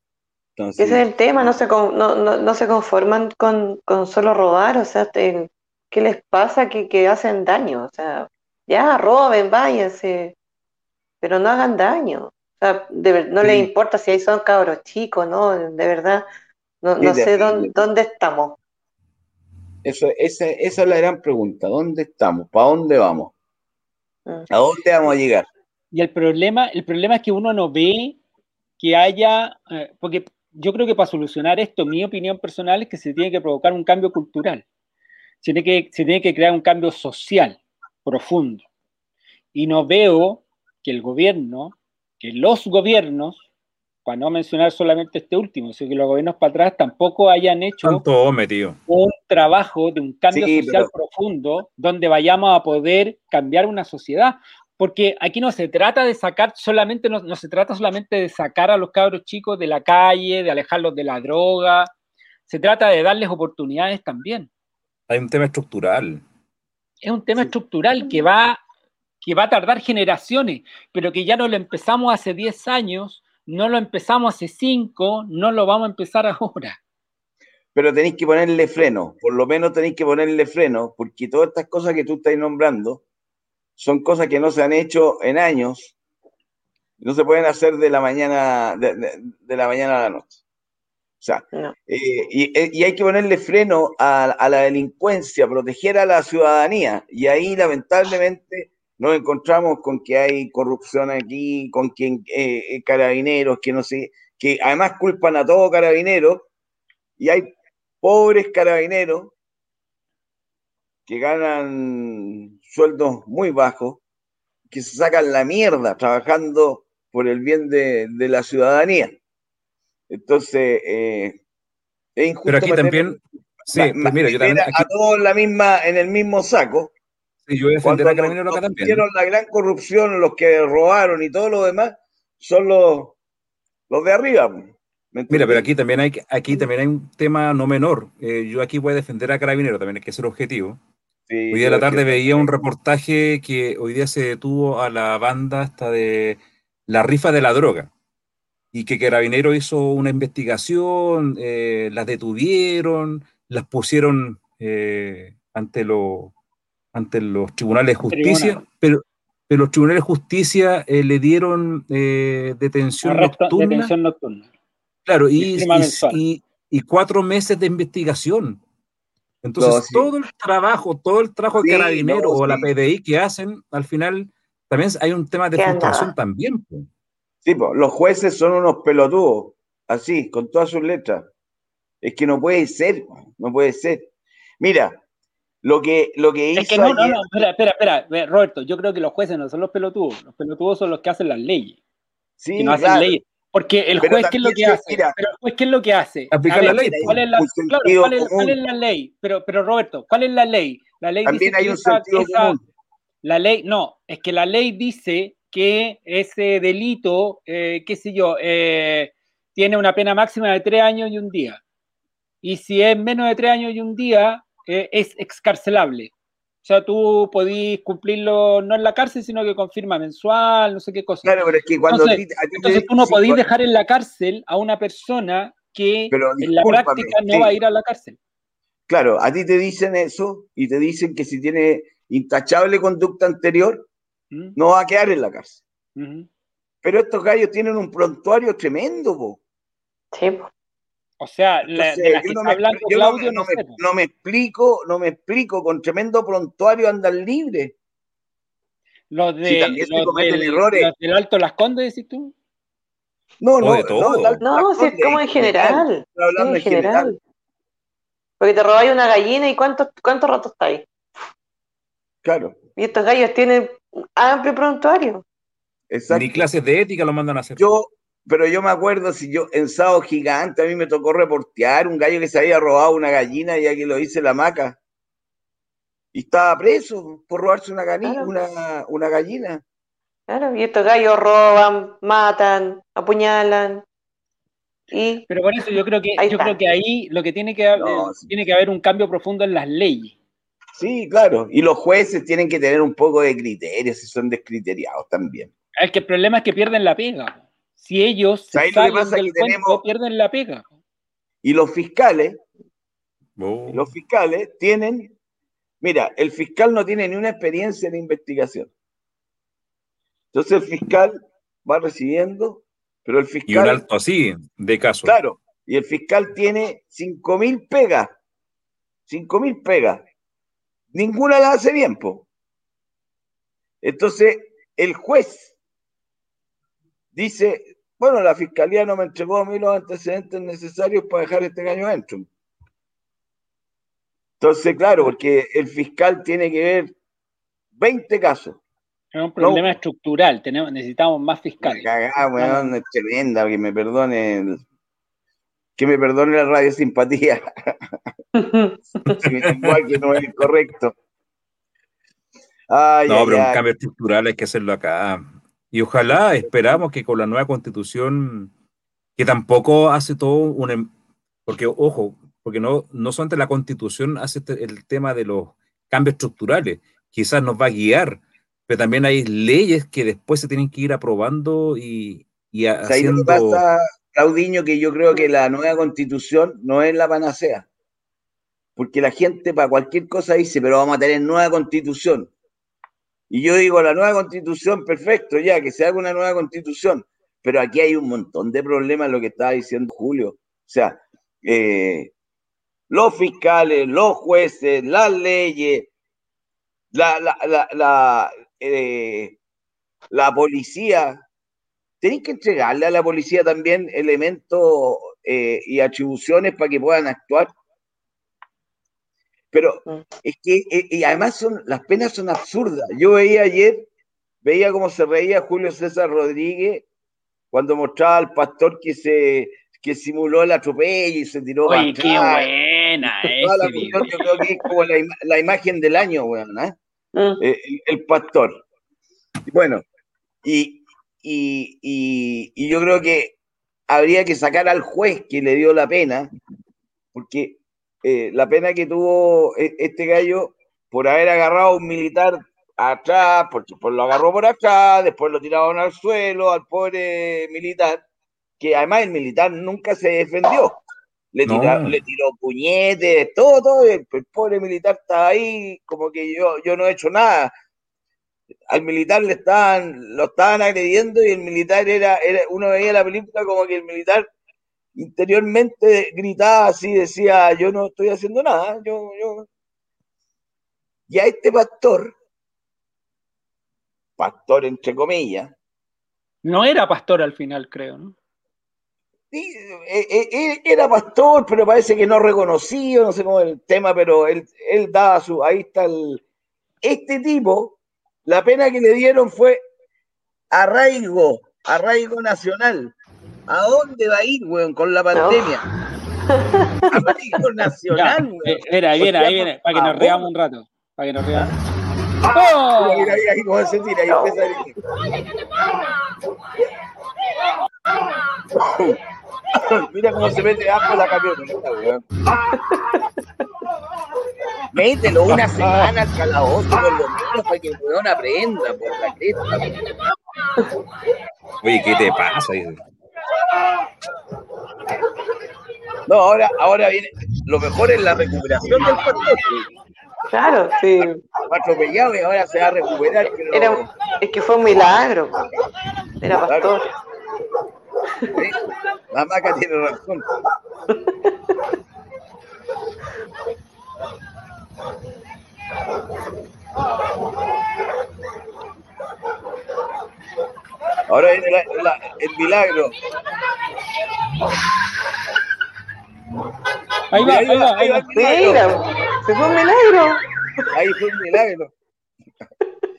es el tema, no se, no, se conforman con, solo robar, o sea, ¿qué les pasa que, que hacen daño? O sea, ya roben, váyanse pero no hagan daño. O sea, no les importa si ahí son cabros chicos, ¿no? De verdad, no, sé dónde, estamos. Eso, esa, esa es la gran pregunta. ¿Dónde estamos? ¿Para dónde vamos? Mm. ¿A dónde vamos a llegar? Y el problema, el problema es que uno no ve que haya, eh, porque yo creo que para solucionar esto, mi opinión personal es que se tiene que provocar un cambio cultural. Se tiene que, se tiene que crear un cambio social profundo. Y no veo que el gobierno, que los gobiernos, para no mencionar solamente este último, sino que los gobiernos para atrás tampoco hayan hecho un trabajo de un cambio social profundo donde vayamos a poder cambiar una sociedad. Porque aquí no se trata de sacar solamente, no, no se trata solamente de sacar a los cabros chicos de la calle, de alejarlos de la droga, se trata de darles oportunidades también. Hay un tema estructural. Es un tema estructural que va que va a tardar generaciones, pero que ya no lo empezamos hace 10 años, no lo empezamos hace 5, no lo vamos a empezar ahora. Pero tenéis que ponerle freno, por lo menos tenéis que ponerle freno, porque todas estas cosas que tú estás nombrando son cosas que no se han hecho en años, no se pueden hacer de la mañana, de, la mañana a la noche. O sea, eh, eh, y, hay que ponerle freno a, a, la delincuencia, proteger a la ciudadanía. Y ahí, lamentablemente, nos encontramos con que hay corrupción aquí, con quien eh, carabineros, que no sé, que además culpan a todo carabineros, y hay pobres carabineros que ganan sueldos muy bajos, que se sacan la mierda trabajando por el bien de, la ciudadanía. Entonces, eh, es injusto. Pero aquí también, sí, mira, yo también. A todos la misma, en el mismo saco. Sí, yo voy a defender a Carabineros acá también. la gran corrupción, los que robaron y todo lo demás, son los, los de arriba. Mira, pero aquí también hay, aquí también hay un tema no menor. Eh, yo aquí voy a defender a Carabineros, también hay que ser objetivo. Hoy día de la tarde veía un reportaje que hoy día se detuvo a la banda hasta de la rifa de la droga y que Carabinero hizo una investigación, eh, las detuvieron, las pusieron eh, ante, lo, ante los tribunales de justicia, pero, pero los tribunales de justicia le dieron detención nocturna. Detención nocturna Claro, y, y, cuatro meses de investigación. Entonces, todo el trabajo, todo el trabajo de carabinero o la PDI que hacen, al final también hay un tema de frustración también. Sí, pues, los jueces son unos pelotudos, así, con todas sus letras. Es que no puede ser, no puede ser. Mira, lo que, lo que hizo. Es que no, no, no, espera, espera, espera, Roberto, yo creo que los jueces no son los pelotudos, los pelotudos son los que hacen las leyes. Sí, no hacen leyes. Porque el juez, ¿qué es lo que hace? pero el juez, ¿qué es lo que hace? Aplicar la ley. ¿Cuál es la, claro, ¿cuál, es, ¿cuál es, la ley? Pero, pero Roberto, ¿cuál es la ley? La ley También hay un sentido común. La ley, no, es que la ley dice que ese delito, eh, qué sé yo, eh, tiene una pena máxima de tres años y un día. Y si es menos de tres años y un día, eh, es excarcelable. O sea, tú podís cumplirlo no en la cárcel, sino que con firma mensual, no sé qué cosa. Claro, pero es que cuando. Entonces, tú no podís dejar en la cárcel a una persona que en la práctica no va a ir a la cárcel. Claro, a ti te dicen eso y te dicen que si tiene intachable conducta anterior, ¿Mm? no va a quedar en la cárcel. Pero estos gallos tienen un prontuario tremendo, po. Sí, po. O sea, la, que no me, hablando Claudio, no, me, no, me, explico, no me explico, con tremendo prontuario andan libres. Los de, los del, errores. Los del Alto Las Condes, decís tú. No, no, no, no, si es como en general. en general. Porque te robáis una gallina y cuánto, cuánto rato está ahí. Claro. Y estos gallos tienen amplio prontuario. Exacto. Ni clases de ética lo mandan a hacer. Yo, pero yo me acuerdo si yo en Sábado Gigante a mí me tocó reportear un gallo que se había robado una gallina y aquí lo hice la maca. Y estaba preso por robarse una, una, una gallina. Claro, y estos gallos roban, matan, apuñalan. Y Pero por eso yo creo que yo creo que ahí lo que tiene que haber, tiene que haber un cambio profundo en las leyes. Sí, claro. Y los jueces tienen que tener un poco de criterios si son descriteriados también. El que el problema es que pierden la pega si ellos se salen del cuento, pierden la pega. Y los fiscales, oh. los fiscales tienen, mira, el fiscal no tiene ni una experiencia en investigación. Entonces el fiscal va recibiendo, pero el fiscal... Y un alto así, de caso. Claro, y el fiscal tiene 5.000 pegas, 5.000 pegas. Ninguna la hace bien, po. Entonces, el juez dice, bueno, la fiscalía no me entregó a mí los antecedentes necesarios para dejar este gallo adentro. Entonces, claro, porque el fiscal tiene que ver 20 casos. Es un problema estructural, tenemos, necesitamos más fiscales. Cagá, weón, es tremenda, que me perdone que me perdone la radio simpatía. igual que no es correcto. no, pero un cambio estructural hay que hacerlo acá. Y ojalá esperamos que con la nueva constitución, que tampoco hace todo un... Em, porque, ojo, porque no, no solamente la constitución hace este, el tema de los cambios estructurales, quizás nos va a guiar, pero también hay leyes que después se tienen que ir aprobando y, y haciendo... pasa, Claudiño, que yo creo que la nueva constitución no es la panacea. Porque la gente para cualquier cosa dice, pero vamos a tener nueva constitución. Y yo digo, la nueva constitución, perfecto, ya, que se haga una nueva constitución. Pero aquí hay un montón de problemas, lo que estaba diciendo Julio. O sea, eh, los fiscales, los jueces, las leyes, la, eh, la policía, tenéis que entregarle a la policía también elementos eh, y atribuciones para que puedan actuar. Pero mm. es que, eh, y además son, las penas son absurdas. Yo veía ayer, veía cómo se reía Julio César Rodríguez cuando mostraba al pastor que se que simuló el atropello y se tiró Oye, qué buena Yo creo que es como la, imagen del año, weón, ¿eh? Mm. Eh, el, pastor. Bueno, y, y, yo creo que habría que sacar al juez que le dio la pena, porque eh, la pena que tuvo e, este gallo por haber agarrado a un militar atrás, porque pues lo agarró por atrás, después lo tiraron al suelo al pobre militar, que además el militar nunca se defendió. Le, le tiró puñetes, todo, todo, el, pobre militar está ahí, como que yo, yo no he hecho nada. Al militar le estaban, lo estaban agrediendo y el militar era, era, uno veía la película como que el militar interiormente gritaba así, decía, yo no estoy haciendo nada, yo, yo. Y a este pastor, pastor entre comillas. No era pastor al final, creo, ¿no? Sí, eh, eh, eh, era pastor, pero parece que no reconocido, no sé cómo es el tema, pero él, él daba su, ahí está el... Este tipo, la pena que le dieron fue arraigo, arraigo nacional. ¿A dónde va a ir, weón, con la pandemia? Nacional, weón. Mira, ahí viene, ahí viene, para que nos reamos un rato, para que nos reamos. ¡Oh! Mira, mira, ahí cómo se tira, ahí empieza Mira cómo se mete abajo la camioneta, weón. Mételo una semana al calabozo por lo menos para que el weón aprenda por la cresta. Oye, ¿qué te pasa? No, ahora, ahora viene. Lo mejor es la recuperación del pastor. Claro, sí. Atropellado y ahora se va a recuperar. Era, es que fue un milagro. Era pastor. La maca tiene razón. Ahora viene el milagro. Ahí va, ahí va, ahí va. Mira, se fue un milagro. Ahí fue un milagro.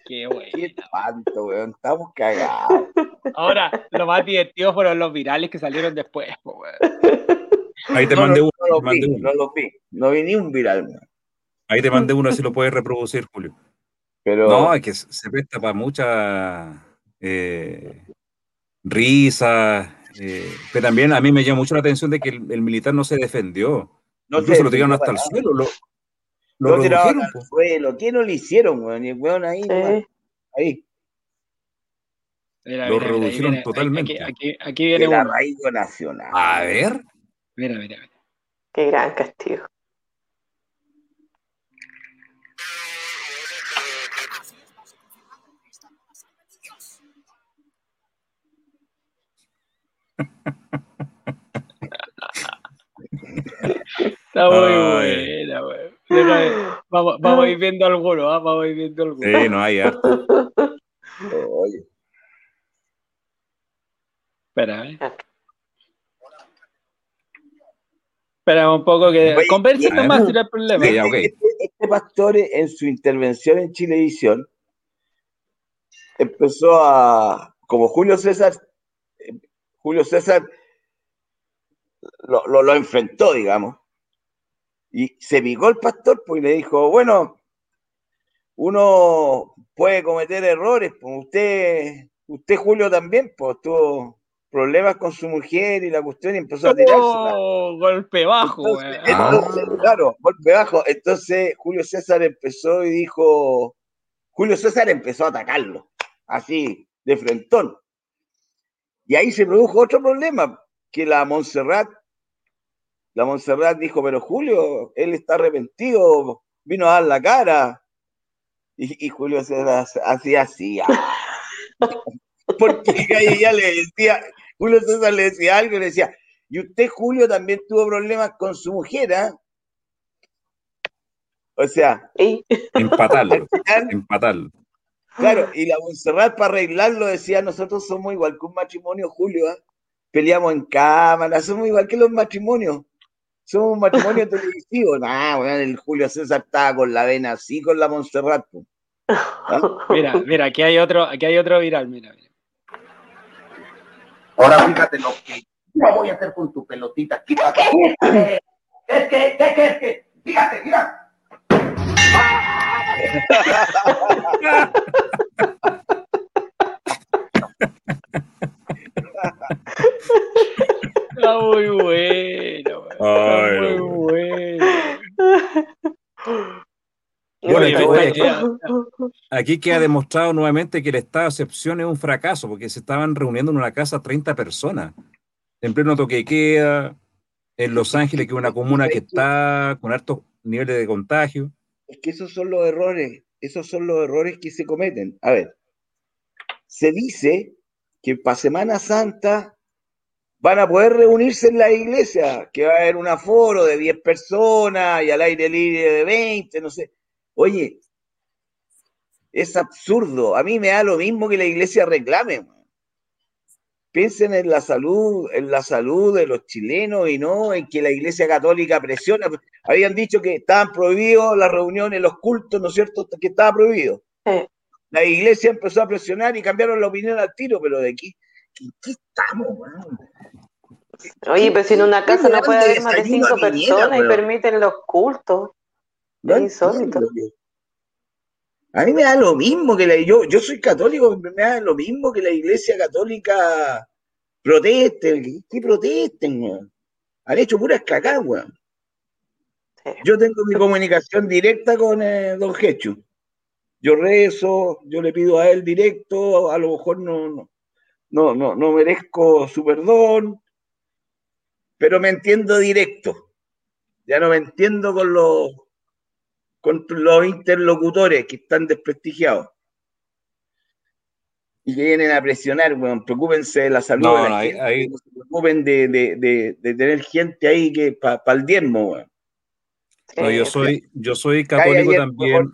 Qué bueno. Qué espanto, weón. Estamos cagados. Ahora, lo más divertido fueron los virales que salieron después, weón. Ahí te mandé uno. No, lo vi, no lo vi. No vi ni un viral, weón. Ahí te mandé uno, si lo puedes reproducir, Julio. Pero... No, es que se presta para mucha eh, risa. Eh, pero también a mí me llama mucho la atención de que el, militar no se defendió. No Incluso lo tiraron hasta el suelo. Lo, lo, lo tiraron al suelo. ¿Qué no le hicieron, weón? Y el weón ahí, ahí. lo reducieron totalmente. Aquí, aquí, viene el arraigo nacional. A ver. Mira, mira, mira. Qué gran castigo. Está muy buena, güey. Vamos, vamos a ir viendo alguno, ¿ah? vamos a ir viendo alguno. Sí, no hay harto. Oye. Espera, ¿eh? Espera un poco que conversen más el problema. Este, este, pastor en su intervención en Chilevisión empezó a, como Julio César, Julio César lo, lo, lo enfrentó, digamos, y se picó el pastor pues, y le dijo, bueno, uno puede cometer errores, pues usted, usted Julio también, pues tuvo problemas con su mujer y la cuestión y empezó a tirarse. Oh, golpe bajo, entonces, Claro, golpe bajo. Entonces Julio César empezó y dijo, Julio César empezó a atacarlo, así, de frentón. Y ahí se produjo otro problema, que la Montserrat la Montserrat dijo, pero Julio, él está arrepentido, vino a dar la cara. Y, Julio se hacía así. Ah. Porque ella le decía, Julio César le decía algo y le decía, y usted, Julio, también tuvo problemas con su mujer, ¿ah? O sea, empatarlo, empatarlo. Claro, y la Montserrat para arreglarlo decía, nosotros somos igual que un matrimonio, Julio, ¿eh? peleamos en cámara, somos igual que los matrimonios. Somos un matrimonio televisivo. Nah, bueno, el Julio César estaba con la vena así con la Montserrat. ¿Ah? Mira, mira, aquí hay otro, aquí hay otro viral, mira, mira. Ahora fíjate lo que yo voy a hacer con tu pelotita. Quítate. ¿Qué, qué, qué, qué, qué? Fíjate, mira. Está muy bueno. Está muy bueno. Bueno, aquí, aquí, queda demostrado nuevamente que el estado de excepción es un fracaso, porque se estaban reuniendo en una casa 30 personas, en pleno toque queda, en Los Ángeles, que es una comuna que está con altos niveles de contagio. Es que esos son los errores, esos son los errores que se cometen. A ver, se dice que para Semana Santa van a poder reunirse en la iglesia, que va a haber un aforo de 10 personas y al aire libre de 20, no sé. Oye, es absurdo. A mí me da lo mismo que la iglesia reclame. Piensen en la salud, en la salud de los chilenos y no en que la iglesia católica presiona. Habían dicho que estaban prohibidos las reuniones, los cultos, ¿no es cierto? Que estaba prohibido. La iglesia empezó a presionar y cambiaron la opinión al tiro, pero de aquí, ¿qué, estamos, Oye, pero si en una casa no puede haber más de cinco personas y permiten los cultos. No insólito. A mí me da lo mismo que la, yo, yo soy católico, me da lo mismo que la iglesia católica proteste, que protesten, Han hecho puras cacas, Yo tengo mi comunicación directa con eh, Don Jechu. Yo rezo, yo le pido a él directo, a lo mejor no, no, no, no, no merezco su perdón, pero me entiendo directo. Ya no me entiendo con los con los interlocutores que están desprestigiados y que vienen a presionar, bueno, preocúpense de la salud de la gente, se preocupen de, de, de, tener gente ahí que para el diezmo, no, yo soy, yo soy católico también.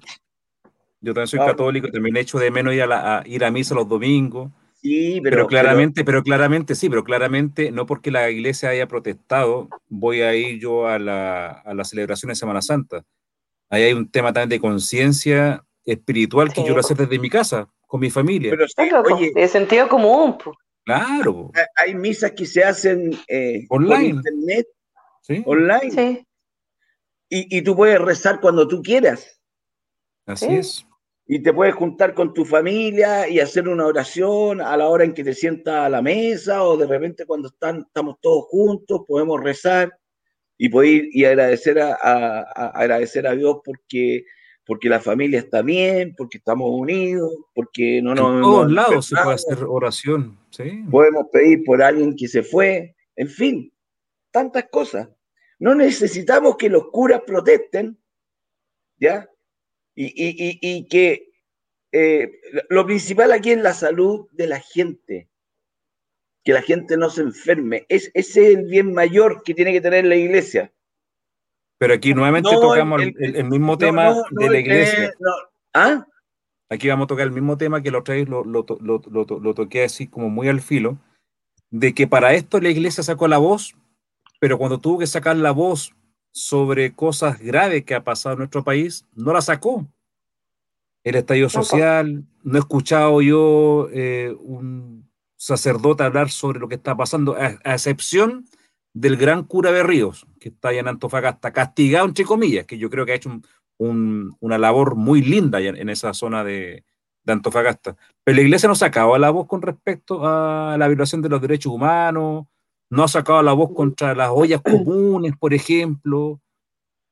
Yo también soy católico, también echo de menos ir a, ir a misa los domingos. Sí, pero, claramente, pero, claramente sí, pero claramente no porque la iglesia haya protestado, voy a ir yo a la, a la celebración de Semana Santa. Ahí hay un tema también de conciencia espiritual que yo lo hacer desde mi casa, con mi familia. Pero oye, de sentido común. Claro. Hay misas que se hacen eh, online. internet, online. Sí. Y, y, tú puedes rezar cuando tú quieras. Así es. Y te puedes juntar con tu familia y hacer una oración a la hora en que te sientas a la mesa o de repente cuando están, estamos todos juntos, podemos rezar y poder y agradecer a, agradecer a Dios porque porque la familia está bien, porque estamos unidos, porque no nos... En todos lados se puede hacer oración, ¿sí? Podemos pedir por alguien que se fue, en fin, tantas cosas. No necesitamos que los curas protesten, ¿ya? Y, que eh, lo principal aquí es la salud de la gente que la gente no se enferme. Es, ese es el bien mayor que tiene que tener la iglesia. Pero aquí nuevamente tocamos el, mismo tema de la iglesia. ¿Ah? Aquí vamos a tocar el mismo tema que lo otra lo, lo, lo, toqué así como muy al filo, de que para esto la iglesia sacó la voz, pero cuando tuvo que sacar la voz sobre cosas graves que ha pasado en nuestro país, no la sacó. El estallido social, no he escuchado yo eh, un, sacerdote hablar sobre lo que está pasando, a, excepción del gran cura de Ríos, que está allá en Antofagasta, castigado entre comillas, que yo creo que ha hecho una labor muy linda en esa zona de, Antofagasta. Pero la iglesia no ha sacado la voz con respecto a la violación de los derechos humanos, no ha sacado la voz contra las ollas comunes, por ejemplo.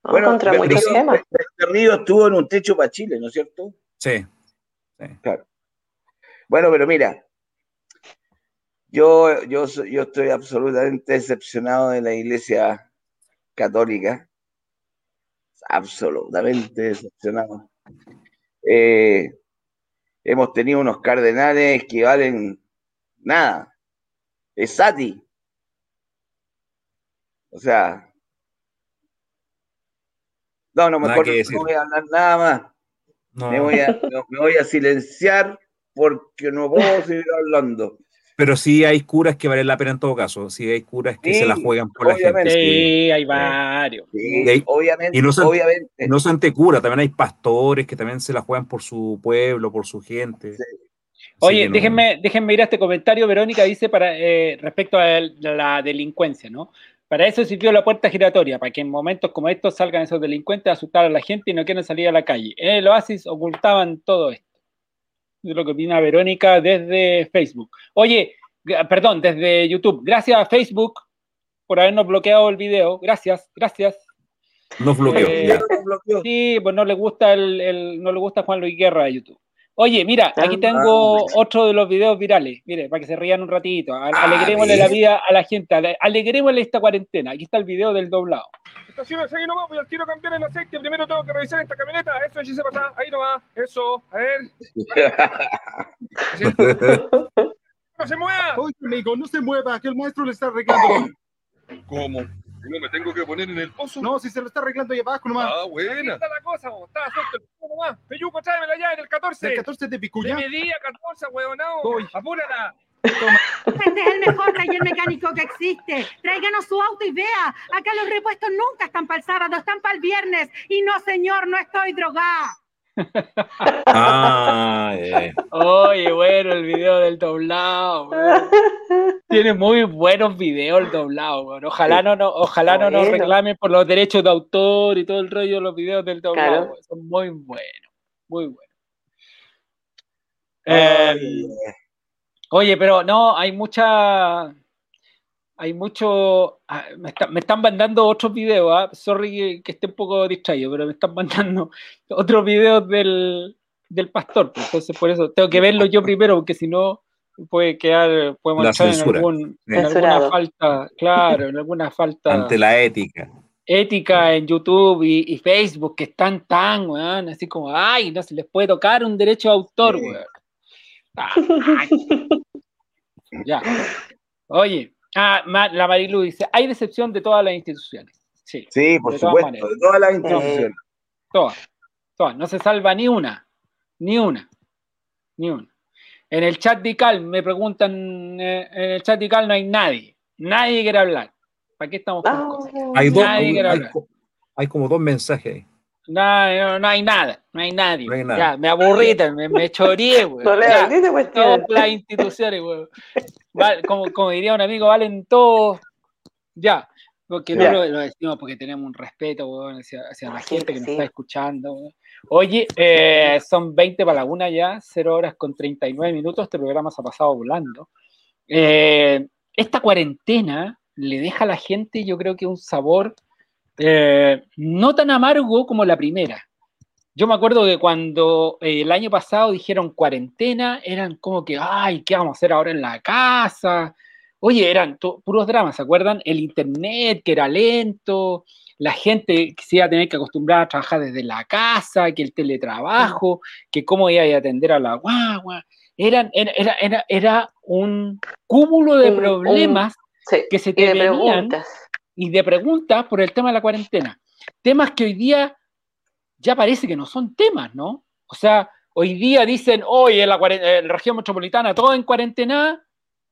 bueno, contra muchos temas. Ríos estuvo en un techo para Chile, ¿no es cierto? Sí. Claro. Bueno, pero mira, yo, yo, yo estoy absolutamente decepcionado de la iglesia católica. Absolutamente decepcionado. Eh, hemos tenido unos cardenales que valen nada. Es Sati. O sea. No, no, mejor no voy a hablar nada más. Me, voy a, me voy a silenciar porque no puedo seguir hablando. Pero sí hay curas que valen la pena en todo caso. Sí hay curas que se la juegan por la gente. Sí, hay varios. obviamente, y no son, obviamente. No son curas, también hay pastores que también se la juegan por su pueblo, por su gente. Oye, déjenme, déjenme ir a este comentario. Verónica dice para eh, respecto a la delincuencia, ¿no? Para eso sirvió la puerta giratoria, para que en momentos como estos salgan esos delincuentes a asustar a la gente y no quieran salir a la calle. En el oasis ocultaban todo esto lo que opina Verónica desde Facebook. Oye, perdón, desde YouTube. Gracias a Facebook por habernos bloqueado el video. Gracias, gracias. Nos bloqueó. Eh, sí, pues no le gusta el, no le gusta Juan Luis Guerra de YouTube. Oye, mira, aquí tengo otro de los videos virales. Mire, para que se rían un ratito. Ah, alegrémosle la vida a la gente. Alegrémosle esta cuarentena. Aquí está el video del doblado. Estaciones ahí nomás, voy al tiro cambiar el aceite. Primero tengo que revisar esta camioneta. Eso allí se pasa. Ahí nomás. Eso. A ver. ¡No se mueva! Oye, amigo, no se mueva, que el maestro le está arreglando. ¿Cómo? ¿No me tengo que poner en el pozo? No, si se lo está arreglando ahí abajo nomás. Ah, buena. está la cosa, vos. Está suelto el pozo nomás. Peyuco, tráemela ya en el 14. ¿El 14 de Picuya? De medía 14, huevonao. Apúrala. Este es el mejor taller mecánico que existe. Tráiganos su auto y vea. Acá los repuestos nunca están para el sábado, están para el viernes. Y no, señor, no estoy drogada. Ah, Oye, bueno, el video del doblado. Tiene muy buenos videos el doblado. Ojalá no, no, ojalá no nos reclamen por los derechos de autor y todo el rollo de los videos del doblado. Son muy buenos, muy buenos. Oye, pero no, hay mucha. Hay mucho. Ah, me, están mandando otros videos, ¿ah? sorry que, esté un poco distraído, pero me están mandando otros videos del, pastor. Pues, entonces, por eso tengo que verlo yo primero, porque si no, puede quedar, podemos estar en, algún, alguna falta, claro, en alguna falta. Ante la ética. Ética en YouTube y, Facebook, que están tan, weón, así como, ay, no se les puede tocar un derecho de autor, weón. ya. Oye, ah, la Marilu dice, hay decepción de todas las instituciones. Sí, sí por supuesto, de todas las instituciones. todas, todas. No se salva ni una, ni una, ni una. En el chat de Cal me preguntan, eh, en el chat de Cal no hay nadie, nadie quiere hablar. ¿Para qué estamos con ah, cosas? Hay, dos, hay, como dos mensajes ahí. No, no, hay nada, no hay nadie. Ya, me aburrí, me, me choreé, güey. No le Todas las instituciones, güey. como, como, diría un amigo, valen todos. Ya. Porque no lo, decimos porque tenemos un respeto, güey, hacia, la gente que nos está escuchando. Oye, eh, son 20 para la una ya, 0 horas con 39 minutos. Este programa se ha pasado volando. Eh, esta cuarentena le deja a la gente, yo creo que un sabor eh, no tan amargo como la primera. Yo me acuerdo que cuando eh, el año pasado dijeron cuarentena, eran como que, ay, ¿qué vamos a hacer ahora en la casa? Oye, eran puros dramas, ¿se acuerdan? El internet que era lento, la gente que se iba a tener que acostumbrar a trabajar desde la casa, que el teletrabajo, que cómo iba a atender a la guagua. Eran, era, era, era un cúmulo de problemas que se te venían y de preguntas por el tema de la cuarentena. Temas que hoy día ya parece que no son temas, ¿no? O sea, hoy día dicen, hoy en la, región metropolitana todo en cuarentena,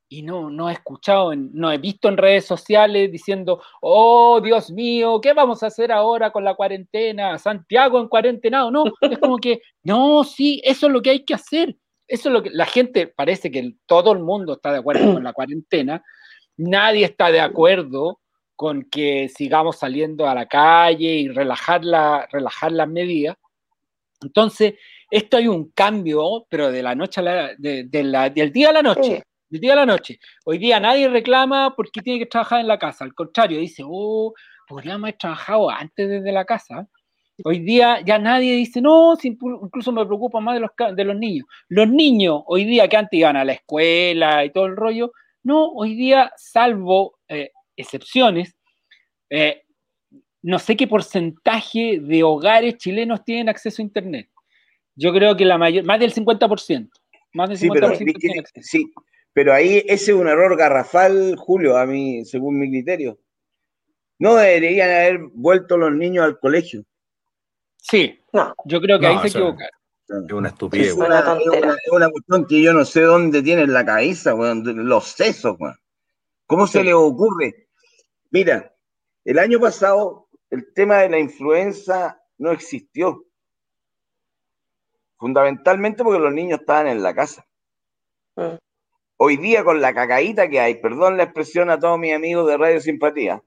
y no, no he escuchado, no he visto en redes sociales diciendo, oh Dios mío, ¿qué vamos a hacer ahora con la cuarentena? Santiago en cuarentena, no, es como que, no, sí, eso es lo que hay que hacer. Eso es lo que la gente parece que todo el mundo está de acuerdo con la cuarentena, nadie está de acuerdo con que sigamos saliendo a la calle y relajar, la, relajar las medidas. Entonces, esto hay un cambio, pero de la noche a la, de, la, del día a la noche. Del día a la noche. Hoy día nadie reclama porque tiene que trabajar en la casa. Al contrario, dice, oh, podríamos haber trabajado antes desde la casa. Hoy día ya nadie dice, no, incluso me preocupa más de los, de los niños. Los niños, hoy día que antes iban a la escuela y todo el rollo, no, hoy día, salvo eh, excepciones, eh, no sé qué porcentaje de hogares chilenos tienen acceso a Internet. Yo creo que la mayor, más del 50%. Más del 50% sí, pero, sí, pero ahí ese es un error garrafal, Julio, a mí, según mi criterio. No deberían haber vuelto los niños al colegio. Sí, no. yo creo que ahí se equivocaron. Es una estupidez. Es una, es una, cuestión que yo no sé dónde tienen la cabeza, los sesos, ¿Cómo se les ocurre? Mira, el año pasado el tema de la influenza no existió. Fundamentalmente porque los niños estaban en la casa. Mm. Hoy día con la cacaíta que hay, perdón la expresión a todos mis amigos de Radio Simpatía,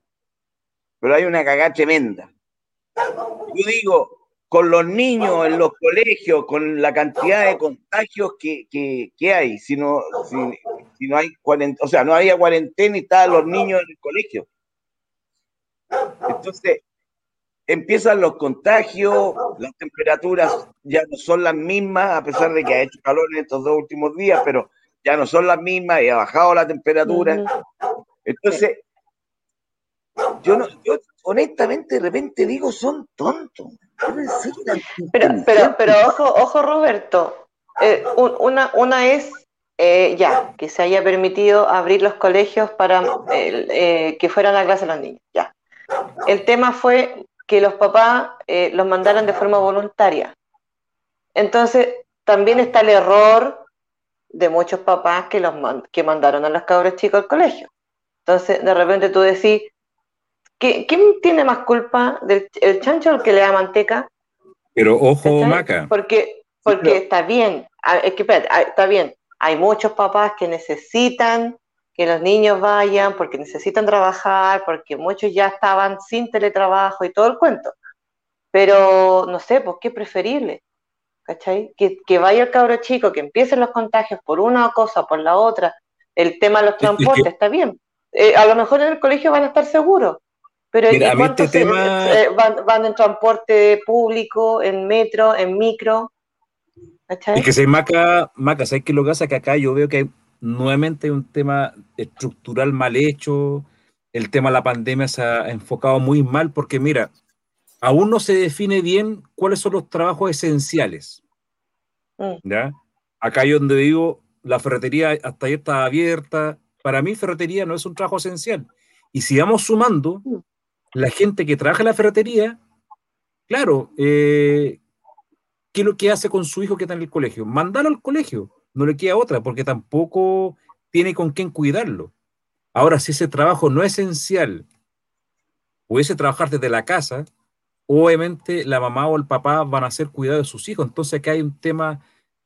pero hay una cagada tremenda. Yo digo, con los niños en los colegios, con la cantidad de contagios que, hay, si no, si, no hay cuarentena, o sea, no había cuarentena y estaban los niños en el colegio. Entonces, empiezan los contagios, las temperaturas ya no son las mismas, a pesar de que ha hecho calor en estos dos últimos días, pero ya no son las mismas y ha bajado la temperatura. Entonces, yo, no, yo honestamente de repente digo, son tontos. Pero, pero, pero ojo, ojo Roberto, eh, una, una es eh, ya, que se haya permitido abrir los colegios para eh, que fueran a clase los niños, ya. El tema fue que los papás los mandaran de forma voluntaria. Entonces, también está el error de muchos papás que, los que mandaron a los cabros chicos al colegio. Entonces, de repente tú decís, ¿Quién tiene más culpa del el chancho o el que le da manteca? Pero ojo, Maca. Porque, porque está bien, es que está bien. Hay muchos papás que necesitan que los niños vayan porque necesitan trabajar, porque muchos ya estaban sin teletrabajo y todo el cuento. Pero no sé, pues qué preferible. ¿Cachai? Que, que vaya el cabro chico, que empiecen los contagios por una cosa, por la otra. El tema de los transportes está bien. Eh, a lo mejor en el colegio van a estar seguros, pero Mira, este tema... Eh, van, en transporte público, en metro, en micro? Es que se maca, maca, ¿sabes qué lo que pasa? Que acá yo veo que hay nuevamente un tema estructural mal hecho, el tema de la pandemia se ha enfocado muy mal porque mira, aún no se define bien cuáles son los trabajos esenciales. Mm. ¿ya? Acá yo donde vivo, la ferretería hasta ayer estaba abierta. Para mí ferretería no es un trabajo esencial. Y si vamos sumando, mm la gente que trabaja en la ferretería, claro, eh, ¿qué es lo que hace con su hijo que está en el colegio? Mandarlo al colegio, no le queda otra, porque tampoco tiene con quién cuidarlo. Ahora, si ese trabajo no es esencial, pudiese trabajar desde la casa, obviamente la mamá o el papá van a hacer cuidado de sus hijos. Entonces, acá hay un tema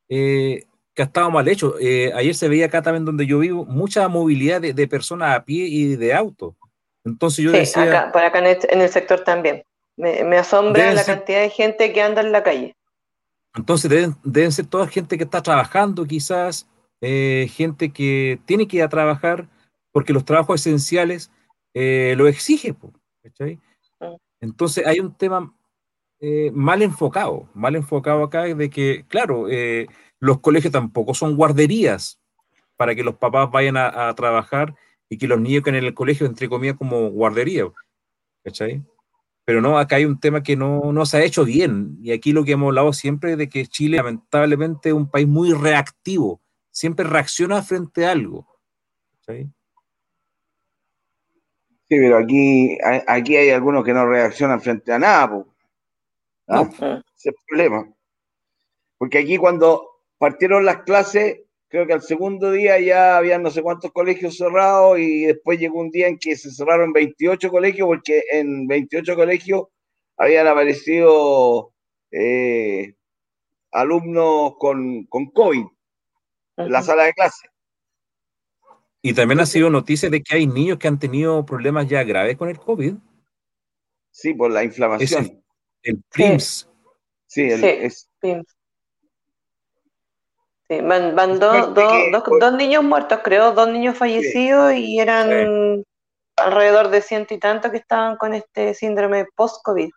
eh, que ha estado mal hecho. Eh, ayer se veía acá también donde yo vivo mucha movilidad de, de personas a pie y de auto. Entonces yo sí, decía... Acá, por acá en el, sector también. Me, asombra la cantidad de gente que anda en la calle. Entonces deben, ser toda gente que está trabajando quizás, eh, gente que tiene que ir a trabajar porque los trabajos esenciales eh, lo exigen. Mm. Entonces hay un tema eh, mal enfocado, mal enfocado acá de que, claro, los colegios tampoco son guarderías para que los papás vayan a trabajar y que los niños que en el colegio, entre comillas, como guardería, ¿cachai? Pero no, acá hay un tema que no, no se ha hecho bien. Y aquí lo que hemos hablado siempre de que Chile, lamentablemente, es un país muy reactivo. Siempre reacciona frente a algo. ¿cachai? Sí, pero aquí, aquí hay algunos que no reaccionan frente a nada. ¿Ah? Ese es el problema. Porque aquí cuando partieron las clases, creo que al segundo día ya había no sé cuántos colegios cerrados y después llegó un día en que se cerraron 28 colegios porque en 28 colegios habían aparecido eh, alumnos con, con COVID en la sala de clase. Y también ha sido noticia de que hay niños que han tenido problemas ya graves con el COVID. Sí, por la inflamación. el, PRIMS. Sí, el, Es, van, dos, niños muertos, creo, dos niños fallecidos y eran alrededor de ciento y tanto que estaban con este síndrome post-COVID.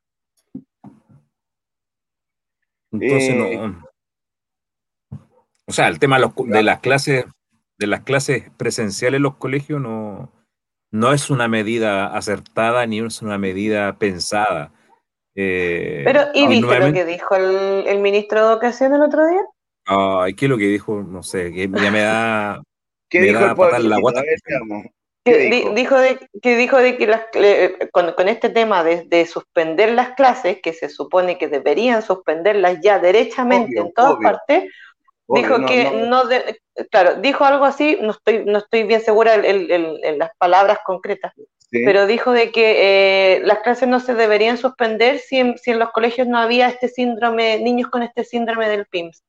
Entonces no. Eh. O sea, el tema de, las clases, de las clases presenciales en los colegios no, no es una medida acertada ni es una medida pensada. Eh, Pero, ¿y viste lo que dijo el, el ministro de Educación el otro día? Ay, ¿qué es lo que dijo? No sé, que ya me da. ¿Qué dijo el la guata. Que dijo? de, que dijo de que las, con, con, este tema de, de, suspender las clases, que se supone que deberían suspenderlas ya derechamente en todas partes, dijo que no, claro, dijo algo así, no estoy, no estoy bien segura en, las palabras concretas, pero dijo de que eh, las clases no se deberían suspender si en, si en, los colegios no había este síndrome, niños con este síndrome del PIMS.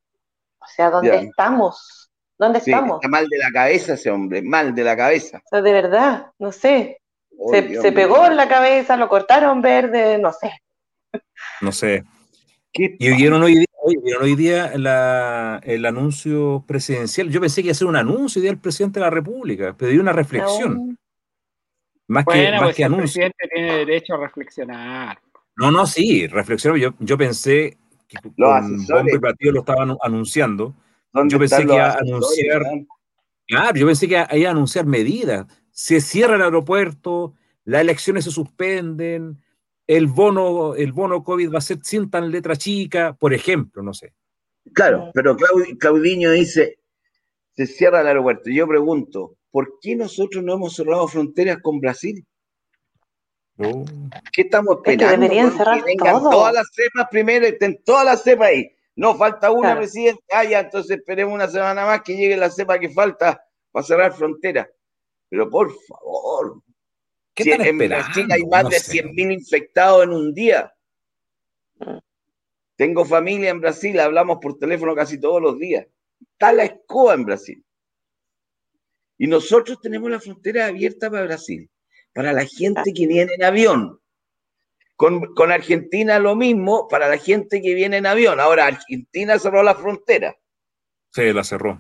O sea, ¿dónde estamos? ¿Dónde estamos? Está mal de la cabeza ese hombre, mal de la cabeza. O sea, de verdad, no sé. se, pegó en la cabeza, lo cortaron verde, no sé. No sé. Y vieron hoy día, hoy día el anuncio presidencial. Yo pensé que iba a ser un anuncio del presidente de la República, pedí una reflexión. Más que, más pues que anuncio. El presidente tiene derecho a reflexionar. No, no, sí, reflexionó. Yo, yo pensé que los con bombo y lo estaban anunciando yo pensé que iba a anunciar. Claro, yo pensé que iba a anunciar medidas. Se cierra el aeropuerto, las elecciones se suspenden, el bono, el bono COVID va a ser sin tan letra chica, por ejemplo, no sé. Claro, pero Claudiño dice, se cierra el aeropuerto. Yo pregunto, ¿por qué nosotros no hemos cerrado fronteras con Brasil? ¿Qué estamos esperando? deberían cerrar que vengan todas las cepas primero, estén todas las cepas ahí. No, falta una, presidente. Ah, ya, entonces esperemos una semana más que llegue la cepa que falta para cerrar frontera. Pero por favor. ¿Qué si en Brasil hay más de 100.000 infectados en un día. Tengo familia en Brasil, hablamos por teléfono casi todos los días. Está la escoba en Brasil. Y nosotros tenemos la frontera abierta para Brasil, para la gente que viene en avión. Con, Argentina lo mismo para la gente que viene en avión. Ahora, Argentina cerró la frontera. Sí, la cerró.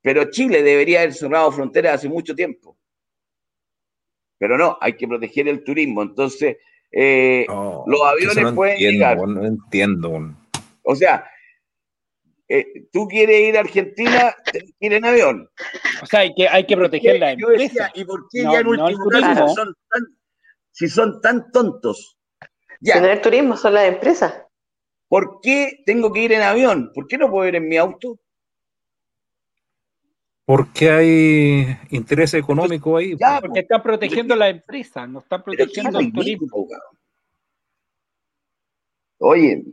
Pero Chile debería haber cerrado fronteras hace mucho tiempo. Pero no, hay que proteger el turismo. Entonces, eh, los aviones pueden llegar. No entiendo. O sea, eh, tú quieres ir a Argentina, tienes que ir en avión. O sea, hay que, hay que proteger la empresa. ¿y por qué ya en último caso son tan si son tan tontos? Ya. el turismo son las empresas. ¿Por qué tengo que ir en avión? ¿Por qué no puedo ir en mi auto? Porque hay interés económico ahí. Ya, porque están protegiendo la empresa, no están protegiendo el turismo. Oye,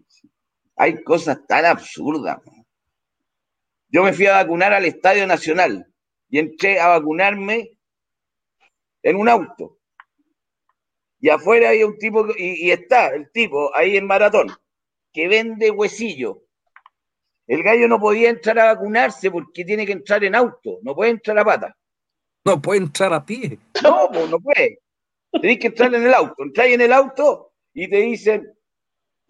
hay cosas tan absurdas. Yo me fui a vacunar al Estadio Nacional y entré a vacunarme en un auto. Y afuera hay un tipo, y, está el tipo ahí en maratón, que vende huesillo. El gallo no podía entrar a vacunarse porque tiene que entrar en auto, no puede entrar a pata. No puede entrar a pie. No, pues no puede. Tenés que entrar en el auto. Entráis en el auto y te dicen,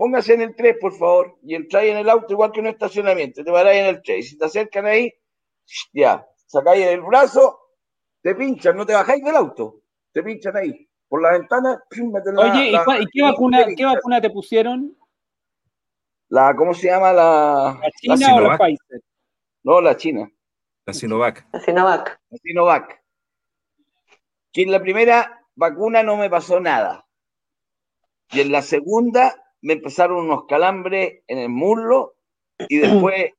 póngase en el 3, por favor. Y entráis en el auto igual que en un estacionamiento. Te paráis en el 3. Y si te acercan ahí, ya, sacáis el brazo, te pinchan, no te bajáis del auto. Te pinchan ahí por la ventana, Oye, ¿y, qué, vacuna, qué vacuna te pusieron? La, ¿cómo se llama la? ¿La China o la Pfizer? No, la China. La Sinovac. La Sinovac. La Sinovac. Que en la primera vacuna no me pasó nada. Y en la segunda me empezaron unos calambres en el muslo y después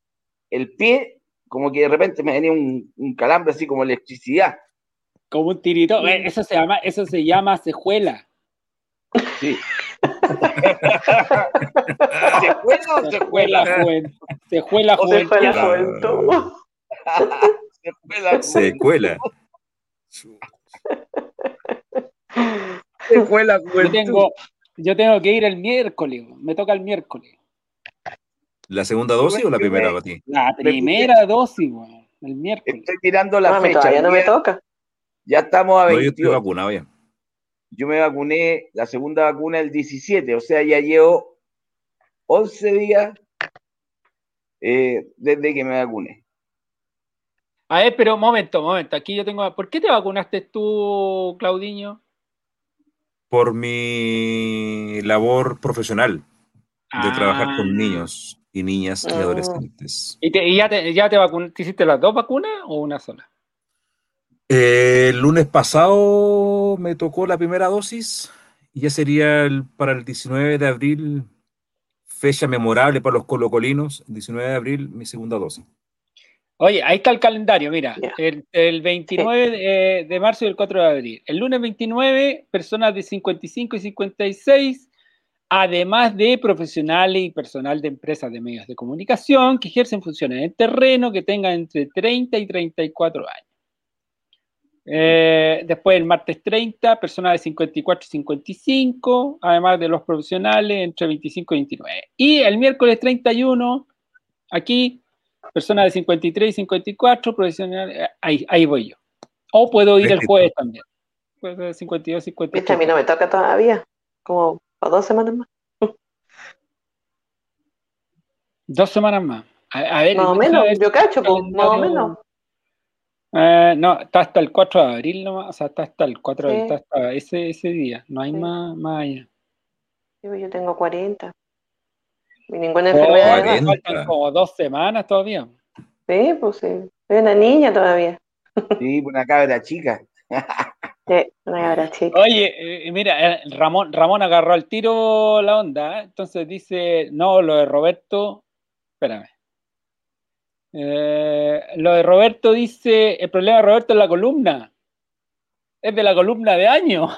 el pie, como que de repente me venía un, un calambre así como electricidad. Como un tirito. Eh, eso se llama, eso se llama cejuela. Sí. ¿Secuela o secuela? Secuela juventud. Secuela Secuela. Secuela Yo tengo, yo tengo que ir el miércoles, me toca el miércoles. ¿La segunda dosis o la primera para La primera dosis, el miércoles. Estoy tirando la fecha. Ya no me toca. Ya estamos a 28. yo vacunado ya. Yo me vacuné la segunda vacuna el 17, o sea, ya llevo 11 días eh, desde que me vacuné. A ver, pero un momento, momento. Aquí yo tengo. ¿Por qué te vacunaste tú, Claudiño? Por mi labor profesional de trabajar con ah. niños y niñas y ah. adolescentes. ¿Y, ya, te, ya te, te hiciste las dos vacunas o una sola? Eh, el lunes pasado me tocó la primera dosis y ya sería para el 19 de abril, fecha memorable para los colocolinos, 19 de abril, mi segunda dosis. Oye, ahí está el calendario, mira, el, 29 de, marzo y el 4 de abril. El lunes 29, personas de 55 y 56, además de profesionales y personal de empresas de medios de comunicación que ejercen funciones en el terreno que tengan entre 30 y 34 años. Eh, después el martes 30, personas de 54 y 55, además de los profesionales entre 25 y 29. Y el miércoles 31, aquí, personas de 53 y 54, profesionales, eh, ahí, ahí voy yo. O puedo ir el jueves también. Pues de 52, 53. a mí no me toca todavía, como para dos semanas más. Dos semanas más. A, ver, más o menos, yo cacho, pues, más o menos. Eh, no, está hasta el 4 de abril nomás, o sea, está hasta el 4 de abril, está hasta ese, ese día, no hay más, más allá. Pues, yo tengo 40. Y ninguna oh, enfermedad. faltan como dos semanas todavía. Sí, pues sí. Soy una niña todavía. Sí, una cabra chica. Sí, una cabra chica. Oye, eh, mira, eh, Ramón, Ramón agarró al tiro la onda, entonces dice, no, lo de Roberto, espérame. Eh, lo de Roberto dice, el problema de Roberto es la columna. Es de la columna de año.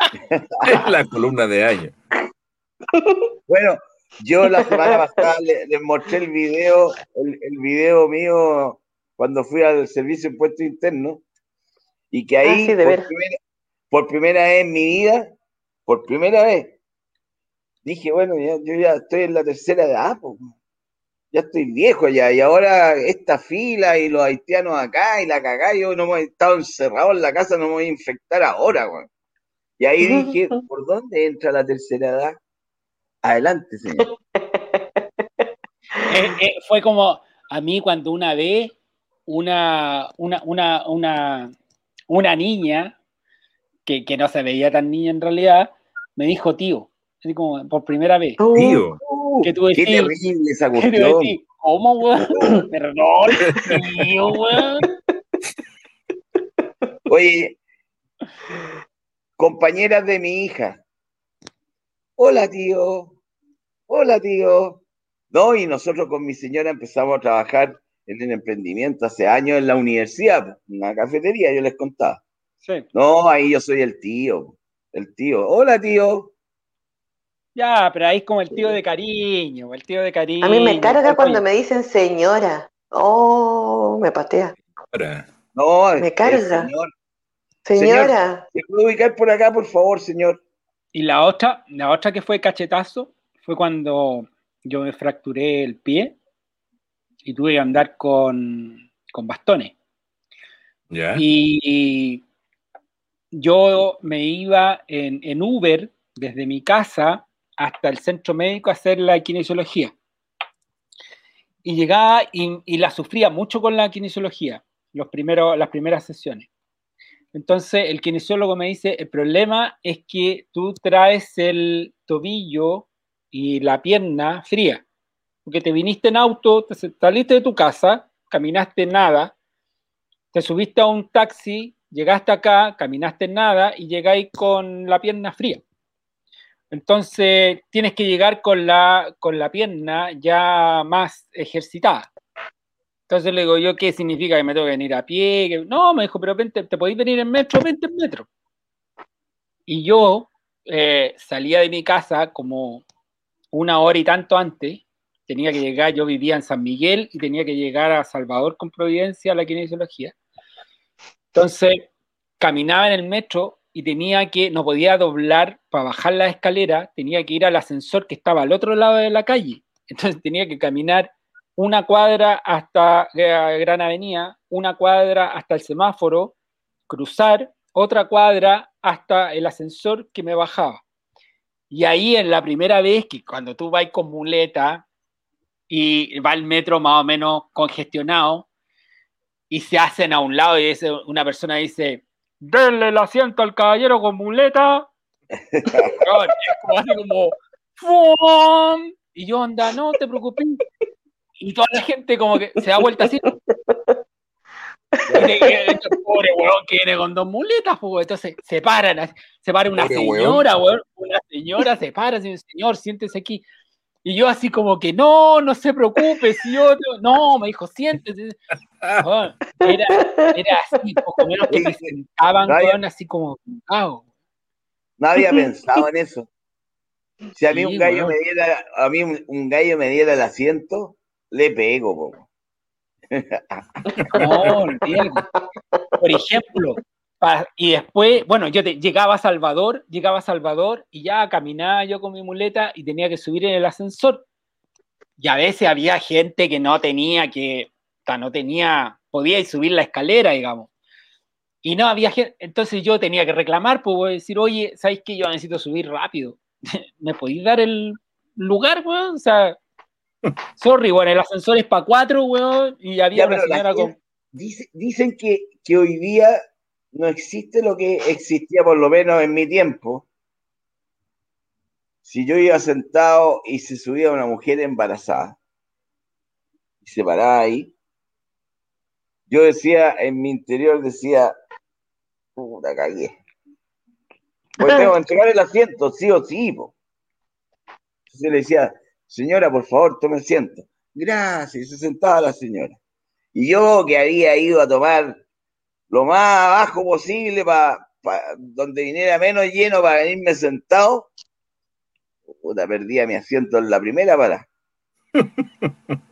es la columna de año. Bueno, yo la semana pasada les, mostré el video, el, video mío cuando fui al servicio de impuesto interno y que ahí ah, por, primera, vez en mi vida, por primera vez, dije, bueno, yo ya estoy en la tercera edad, pues ya estoy viejo ya, y ahora esta fila y los haitianos acá y la cagá, yo no hemos estado encerrados en la casa, no me voy a infectar ahora, güey. Y ahí dije, ¿por dónde entra la tercera edad? Adelante, señor. Eh, eh, fue como a mí cuando una vez una, una, una, una, una niña, que, que no se veía tan niña en realidad, me dijo tío, así como por primera vez. Tío. Que tú decís, Qué terrible esa cuestión. ¿Cómo, weón? Perdón, tío, weón. Oye, compañeras de mi hija. Hola, tío. Hola, tío. No, y nosotros con mi señora empezamos a trabajar en el emprendimiento hace años en la universidad, en la cafetería, yo les contaba. Sí. No, ahí yo soy el tío. El tío. Hola, tío. Ya, pero ahí es como el tío de cariño, el tío de cariño. A mí me carga cuando me dicen señora. Oh, me patea. No, me carga. Señora. ¿Se puede ubicar por acá, por favor, señor? Y la otra, la otra que fue cachetazo fue cuando yo me fracturé el pie y tuve que andar con, bastones. ¿Ya? Y, yo me iba en, en Uber desde mi casa hasta el centro médico a hacer la kinesiología. Y llegaba y, la sufría mucho con la kinesiología, los primeros, las primeras sesiones. Entonces el kinesiólogo me dice, el problema es que tú traes el tobillo y la pierna fría, porque te viniste en auto, te saliste de tu casa, caminaste nada, te subiste a un taxi, llegaste acá, caminaste nada y llegáis con la pierna fría. Entonces tienes que llegar con la, con la pierna ya más ejercitada. Entonces le digo yo, ¿qué significa que me tengo que venir a pie? No, me dijo, pero te podéis venir en metro, 20 en metro. Y yo eh, salía de mi casa como una hora y tanto antes. Tenía que llegar, yo vivía en San Miguel y tenía que llegar a Salvador con Providencia a la kinesiología. Entonces, caminaba en el metro y tenía que, no podía doblar para bajar la escalera, tenía que ir al ascensor que estaba al otro lado de la calle. Entonces tenía que caminar una cuadra hasta Gran Avenida, una cuadra hasta el semáforo, cruzar otra cuadra hasta el ascensor que me bajaba. Y ahí en la primera vez que cuando tú vas con muleta y va el metro más o menos congestionado y se hacen a un lado y una persona dice, denle el asiento al caballero con muleta. como, y yo anda, no te preocupes. Y toda la gente como que se da vuelta así. Y pobre weón que viene con dos muletas, pues, entonces se paran, se para una señora, weón, una señora se para, señor, siéntese aquí. Y yo así como que, no, no se preocupe, si yo, no, me dijo, siéntese. era, era así, poco menos que me sentaban, así como, Nadie ha pensado en eso. Si a mí un gallo me diera, a mí un, gallo me diera el asiento, le pego, po. No, Por ejemplo, y después, bueno, yo llegaba a Salvador, llegaba a Salvador y ya caminaba yo con mi muleta y tenía que subir en el ascensor. Y a veces había gente que no tenía que, no tenía, podía subir la escalera, digamos. Y no había gente, entonces yo tenía que reclamar, pues decir, oye, ¿sabéis que yo necesito subir rápido? ¿Me podéis dar el lugar, weón? O sea, sorry, bueno, el ascensor es para cuatro, weón, y había una señora con... dicen que, que hoy día no existe lo que existía por lo menos en mi tiempo. Si yo iba sentado y se subía una mujer embarazada y se paraba ahí, yo decía, en mi interior decía, puta cagué. Pues tengo que entregar el asiento, sí o sí. Entonces le decía, señora, por favor, tome asiento. Gracias, se sentaba la señora. Y yo que había ido a tomar lo más abajo posible para donde viniera menos lleno para venirme sentado, puta, perdía mi asiento en la primera para.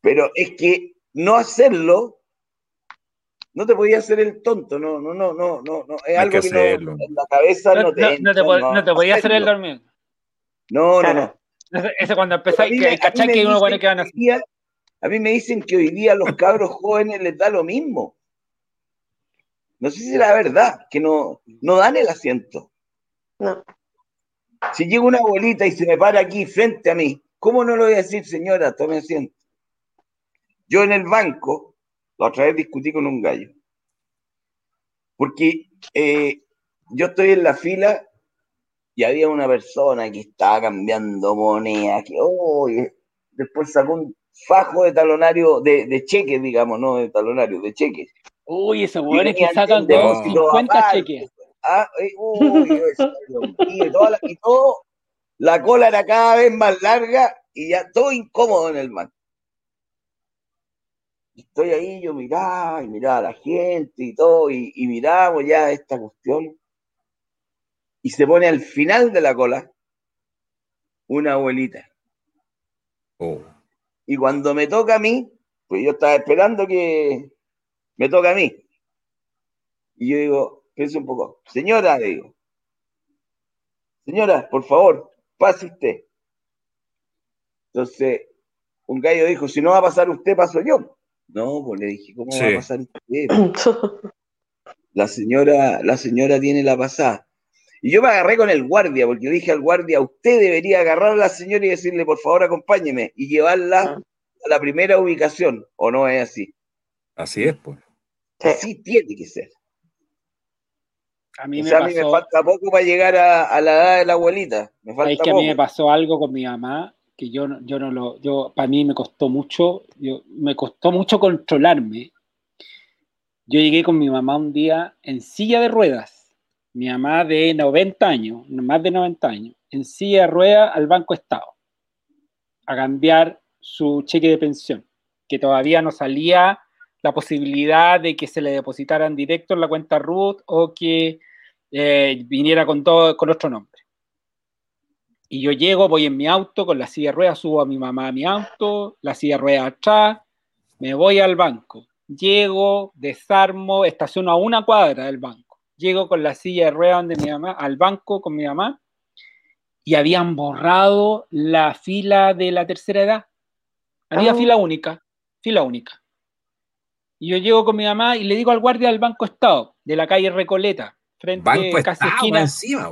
Pero es que no hacerlo, no te podía hacer el tonto, no, no, no, no, no, no es algo que, no, en la cabeza no, te no, te, no te podía hacer el dormir. No, no, no. Ese cuando empezáis, que cachai que uno pone que van a A mí me dicen que hoy día a los cabros jóvenes les da lo mismo. No sé si es la verdad, que no, no dan el asiento. No. Si llega una abuelita y se me para aquí frente a mí, ¿cómo no le voy a decir, señora, tome asiento? Yo en el banco, la otra vez discutí con un gallo. Porque eh, yo estoy en la fila y había una persona que estaba cambiando moneda, que oh, después sacó un fajo de talonario, de, de cheques, digamos, no de talonario, de cheques. Uy, esos hueones que sacan de 50 cheques. Ah, eh, uy, y, toda la, y todo, la cola era cada vez más larga y ya todo incómodo en el mar. Estoy ahí, yo miraba y miraba a la gente y todo, y, y miramos ya esta cuestión. Y se pone al final de la cola una abuelita. Oh. Y cuando me toca a mí, pues yo estaba esperando que, me toca a mí. Y yo digo, pienso un poco, señora, digo, señora, por favor, pase usted. Entonces, un gallo dijo, si no va a pasar usted, paso yo. No, pues le dije, ¿cómo va a pasar usted? La señora, la señora tiene la pasada. Y yo me agarré con el guardia, porque yo dije al guardia, usted debería agarrar a la señora y decirle, por favor, acompáñeme, y llevarla ah. a la primera ubicación, ¿o no es así? Así es, pues. Así tiene que ser. A mí, me, pasó, a mí me falta poco para llegar a, la edad de la abuelita. Me falta es que a mí me pasó algo con mi mamá que yo, yo no lo, yo, para mí me costó mucho, yo, me costó mucho controlarme. Yo llegué con mi mamá un día en silla de ruedas, mi mamá de 90 años, más de 90 años, en silla de ruedas al Banco Estado, a cambiar su cheque de pensión, que todavía no salía la posibilidad de que se le depositaran directo en la cuenta Ruth o que eh, viniera con todo con otro nombre. Y yo llego, voy en mi auto con la silla de ruedas, subo a mi mamá a mi auto, la silla de ruedas atrás, me voy al banco. Llego, desarmo, estaciono a una cuadra del banco. Llego con la silla de ruedas de mi mamá, al banco con mi mamá, y habían borrado la fila de la tercera edad. Había ah. fila única, fila única. Y yo llego con mi mamá y le digo al guardia del Banco Estado, de la calle Recoleta, frente a casi esquina. encima,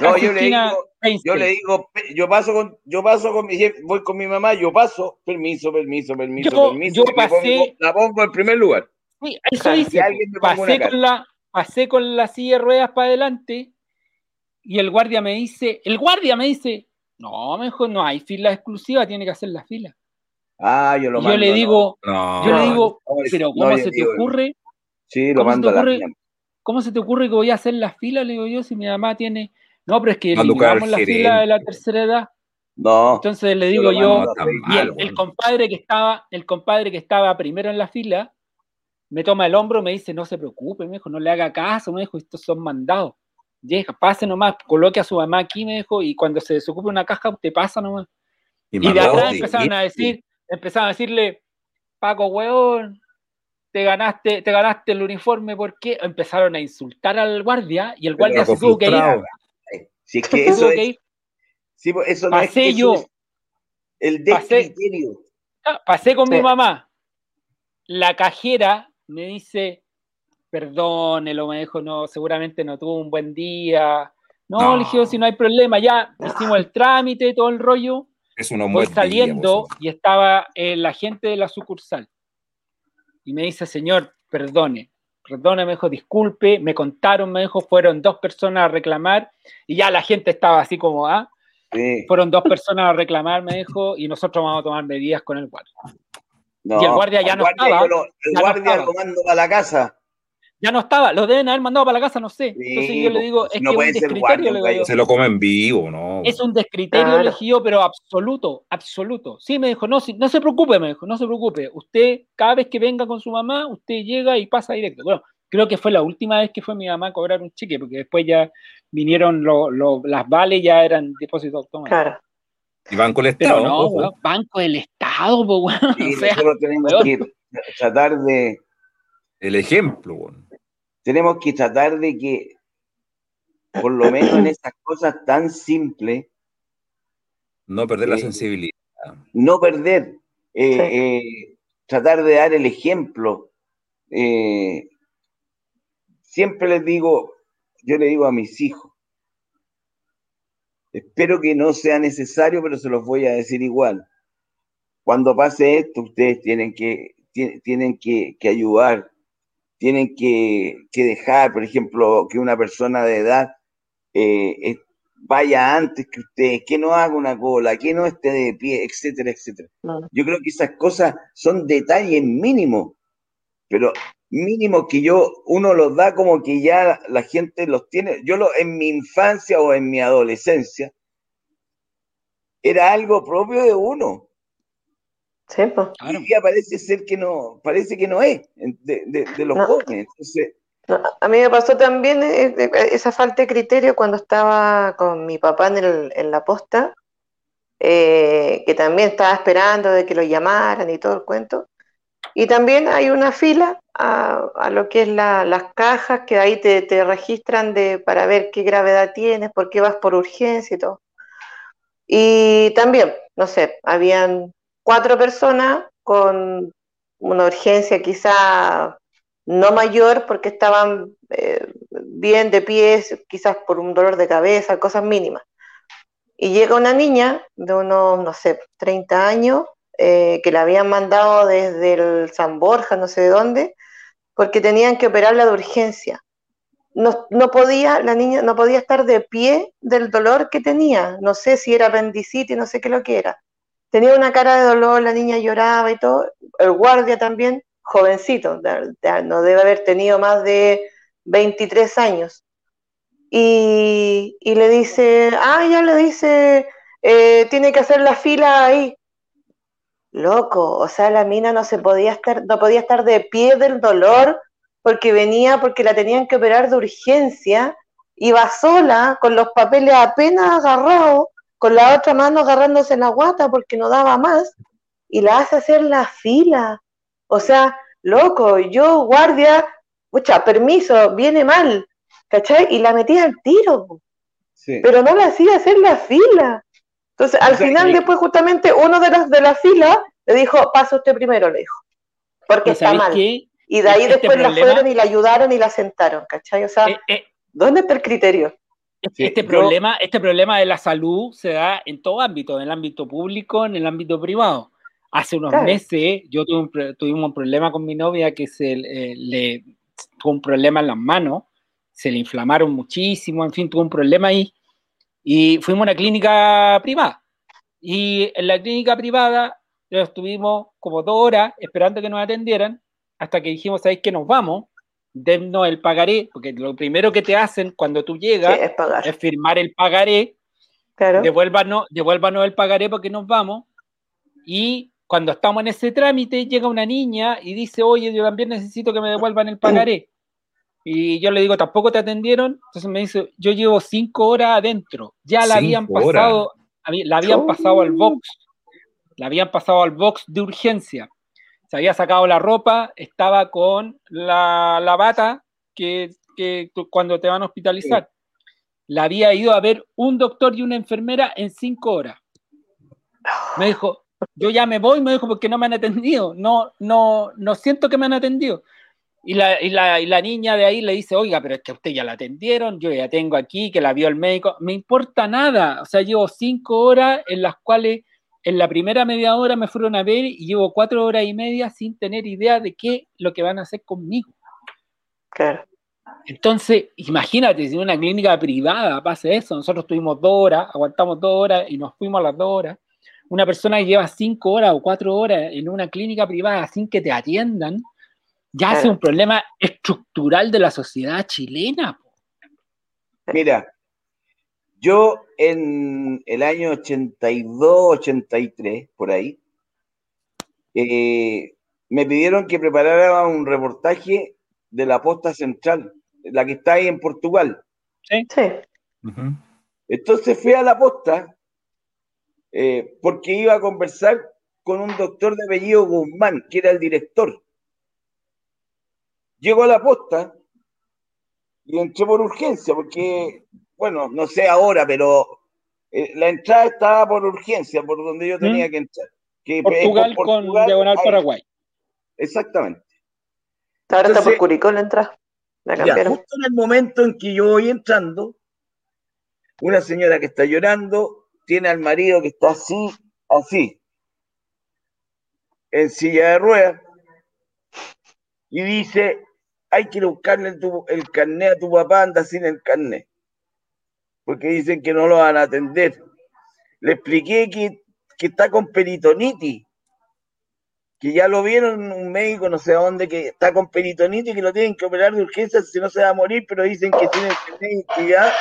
no, yo le, digo, yo le digo, yo paso con, yo paso con mi voy con mi mamá, yo paso, permiso, permiso, permiso, permiso. Yo pasé, la pongo en primer lugar. Sí, eso dice, pasé, con la, pasé con la silla de ruedas para adelante y el guardia me dice, el guardia me dice, no, mejor no hay fila exclusiva, tiene que hacer la fila. Ah, yo lo mando, Yo le digo, yo le digo, pero ¿cómo se te ocurre? Sí, lo mando a la ¿Cómo se te ocurre que voy a hacer la fila? Le digo yo, si mi mamá tiene. No, pero es que llevamos la fila de la tercera edad. No. Entonces le digo yo, el, compadre que estaba, el compadre que estaba primero en la fila, me toma el hombro, me dice, no se preocupe, me dijo, no le haga caso, me dijo, estos son mandados. Llega, pase nomás, coloque a su mamá aquí, me dijo, y cuando se desocupe una caja, usted pasa nomás. Y, de atrás empezaron a decir, empezaron a decirle, Paco, weón, te ganaste, te ganaste el uniforme, ¿por qué? Empezaron a insultar al guardia y el guardia se tuvo que ir. Si es que eso es, sí, pues, eso no pasé es, yo. el descriterio. Ah, pasé, con mi mamá. La cajera me dice, perdónelo, me dijo, no, seguramente no tuvo un buen día. No, le dije, si no hay problema, ya hicimos el trámite, todo el rollo. Es un Voy saliendo y estaba la gente de la sucursal. Y me dice, señor, perdone, perdone, me dijo, disculpe, me contaron, me dijo, fueron dos personas a reclamar y ya la gente estaba así como, ah, fueron dos personas a reclamar, me dijo, y nosotros vamos a tomar medidas con el guardia. Y el guardia ya no estaba. el guardia lo mando a la casa ya no estaba, lo deben haber mandado para la casa, no sé. Entonces yo le digo, es no que puede es un descriterio. se lo comen vivo, ¿no? Es un descriterio, yo, pero absoluto, absoluto. Sí, me dijo, no, no se preocupe, me dijo, no se preocupe. Usted, cada vez que venga con su mamá, usted llega y pasa directo. Bueno, creo que fue la última vez que fue mi mamá a cobrar un cheque, porque después ya vinieron las vales, ya eran depósitos automáticos. Claro. Y Banco del Estado. no, Banco del Estado, bueno. Sí, nosotros tenemos que tratar de. El ejemplo, bueno tenemos que tratar de que, por lo menos en esas cosas tan simples, no perder la eh, sensibilidad. No perder, eh, eh, tratar de dar el ejemplo. siempre les digo, yo le digo a mis hijos, espero que no sea necesario, pero se los voy a decir igual. Cuando pase esto, ustedes tienen que, tienen que ayudar tienen que, dejar, por ejemplo, que una persona de edad eh, vaya antes que usted, que no haga una cola, que no esté de pie, etcétera, etcétera. Yo creo que esas cosas son detalles mínimos, pero mínimos que yo, uno los da como que ya la gente los tiene. Yo lo, en mi infancia o en mi adolescencia, era algo propio de uno. Sí, pues. Y parece ser que no, parece que no es de, los jóvenes. a mí me pasó también eh, esa falta de criterio cuando estaba con mi papá en, la posta, eh, que también estaba esperando de que lo llamaran y todo el cuento. Y también hay una fila a, lo que es las cajas que ahí te, te, registran de, para ver qué gravedad tienes, por qué vas por urgencia y todo. Y también, no sé, habían cuatro personas con una urgencia quizá no mayor porque estaban eh, bien de pies, quizás por un dolor de cabeza, cosas mínimas. Y llega una niña de unos, no sé, 30 años, eh, que la habían mandado desde el San Borja, no sé de dónde, porque tenían que operarla de urgencia. No, no, podía, la niña no podía estar de pie del dolor que tenía. No sé si era apendicitis, no sé qué lo que era tenía una cara de dolor, la niña lloraba y todo. El guardia también, jovencito, no debe haber tenido más de 23 años. Y, le dice, ah, ya le dice, eh, tiene que hacer la fila ahí. Loco, o sea, la mina no se podía estar, no podía estar de pie del dolor porque venía, porque la tenían que operar de urgencia, iba sola, con los papeles apenas agarrados, con la otra mano agarrándose la guata porque no daba más, y la hace hacer la fila. O sea, loco, yo guardia, pucha, permiso, viene mal, ¿cachai? Y la metía al tiro, pero no la hacía hacer la fila. Entonces, al final, después, justamente, uno de los de la fila le dijo, pasa usted primero, le dijo, porque está mal. Y de ahí este después la fueron y la ayudaron y la sentaron, ¿cachai? O sea, eh, eh, ¿dónde está el criterio? Este, problema, este problema de la salud se da en todo ámbito, en el ámbito público, en el ámbito privado. Hace unos meses yo tuve un, tuvimos un problema con mi novia que se eh, le tuvo un problema en las manos, se le inflamaron muchísimo, en fin, tuvo un problema ahí. Y fuimos a una clínica privada. Y en la clínica privada estuvimos como dos horas esperando que nos atendieran, hasta que dijimos, ¿sabéis que nos vamos? Dennos el pagaré, porque lo primero que te hacen cuando tú llegas es, firmar el pagaré. Claro. Devuélvanos, devuélvanos el pagaré porque nos vamos. Y cuando estamos en ese trámite, llega una niña y dice, oye, yo también necesito que me devuelvan el pagaré. Y yo le digo, ¿tampoco te atendieron? Entonces me dice, yo llevo cinco horas adentro. Ya la habían pasado, la habían pasado al box. La habían pasado al box de urgencia. Se había sacado la ropa, estaba con la, la bata que, que, cuando te van a hospitalizar. La había ido a ver un doctor y una enfermera en cinco horas. Me dijo, yo ya me voy, me dijo, porque no me han atendido. No, no, no siento que me han atendido. Y la, y, la, y la, niña de ahí le dice, oiga, pero es que a usted ya la atendieron, yo ya tengo aquí, que la vio el médico, me importa nada. O sea, llevo cinco horas en las cuales en la primera media hora me fueron a ver y llevo cuatro horas y media sin tener idea de qué lo que van a hacer conmigo. Claro. Entonces, imagínate, si en una clínica privada pasa eso, nosotros tuvimos dos horas, aguantamos dos horas y nos fuimos a las dos horas. Una persona que lleva cinco horas o cuatro horas en una clínica privada sin que te atiendan, ya es un problema estructural de la sociedad chilena. Mira, yo en el año 82, 83, por ahí, eh, me pidieron que preparara un reportaje de la posta central, la que está ahí en Portugal. Sí. sí. Entonces fui a la posta eh, porque iba a conversar con un doctor de apellido Guzmán, que era el director. Llego a la posta y entré por urgencia, porque, bueno, no sé ahora, pero eh, la entrada estaba por urgencia, por donde yo tenía que entrar. Que Portugal, con Diagonal Paraguay. Exactamente. Ahora está por Curicó la entrada. La ya, justo en el momento en que yo voy entrando, una señora que está llorando tiene al marido que está así, así, en silla de ruedas, y dice, hay que buscarle el, el carnet a tu papá, anda sin el carnet. Porque dicen que no lo van a atender. Le expliqué que, que está con peritonitis, que ya lo vieron un médico, no sé dónde, que está con peritonitis y que lo tienen que operar de urgencia si no se va a morir, pero dicen que tiene que ya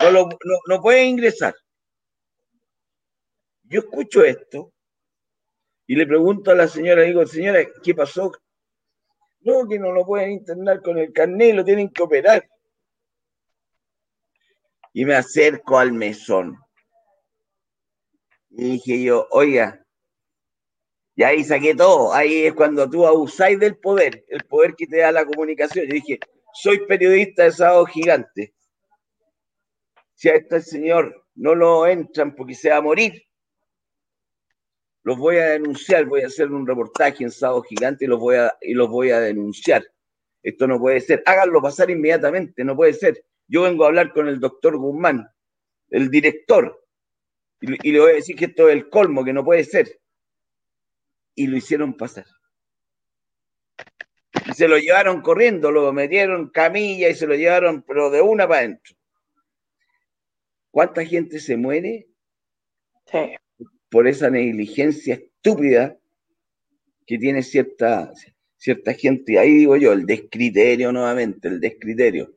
no, lo, no, no puede ingresar. Yo escucho esto y le pregunto a la señora, digo, señora, ¿qué pasó? No, que no lo pueden internar con el carnet, lo tienen que operar. Y me acerco al mesón. Y dije yo, oiga, y ahí saqué todo. Ahí es cuando tú abusáis del poder, el poder que te da la comunicación. Yo dije, soy periodista de Sábado Gigante. Si a este señor no lo entran porque se va a morir, los voy a denunciar, voy a hacer un reportaje en Sábado Gigante y los voy a, y los voy a denunciar. Esto no puede ser. Háganlo pasar inmediatamente, no puede ser. Yo vengo a hablar con el doctor Guzmán, el director, y, y le voy a decir que esto es el colmo, que no puede ser. Y lo hicieron pasar. Y se lo llevaron corriendo, lo metieron camilla y se lo llevaron, pero de una para adentro. ¿Cuánta gente se muere? Sí por esa negligencia estúpida que tiene cierta, cierta gente. Y ahí digo yo, el descriterio nuevamente, el descriterio.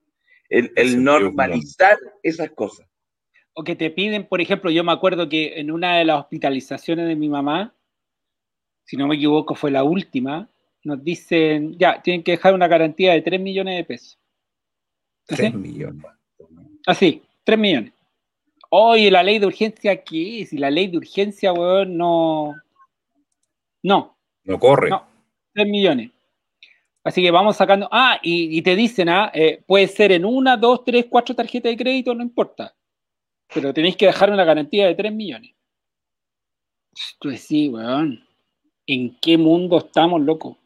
El, el normalizar esas cosas. O que te piden, por ejemplo, yo me acuerdo que en una de las hospitalizaciones de mi mamá, si no me equivoco, fue la última, nos dicen, ya, tienen que dejar una garantía de 3 millones de pesos. 3 millones. Así, 3 millones. Oye, la ley de urgencia, ¿qué es? Y la ley de urgencia, weón, no. No. No corre. No, 3 millones. Así que vamos sacando. Ah, y, te dicen, ah, eh, puede ser en una, dos, tres, cuatro tarjetas de crédito, no importa. Pero tenéis que dejar una garantía de 3 millones. Pues sí, weón. ¿En qué mundo estamos, loco?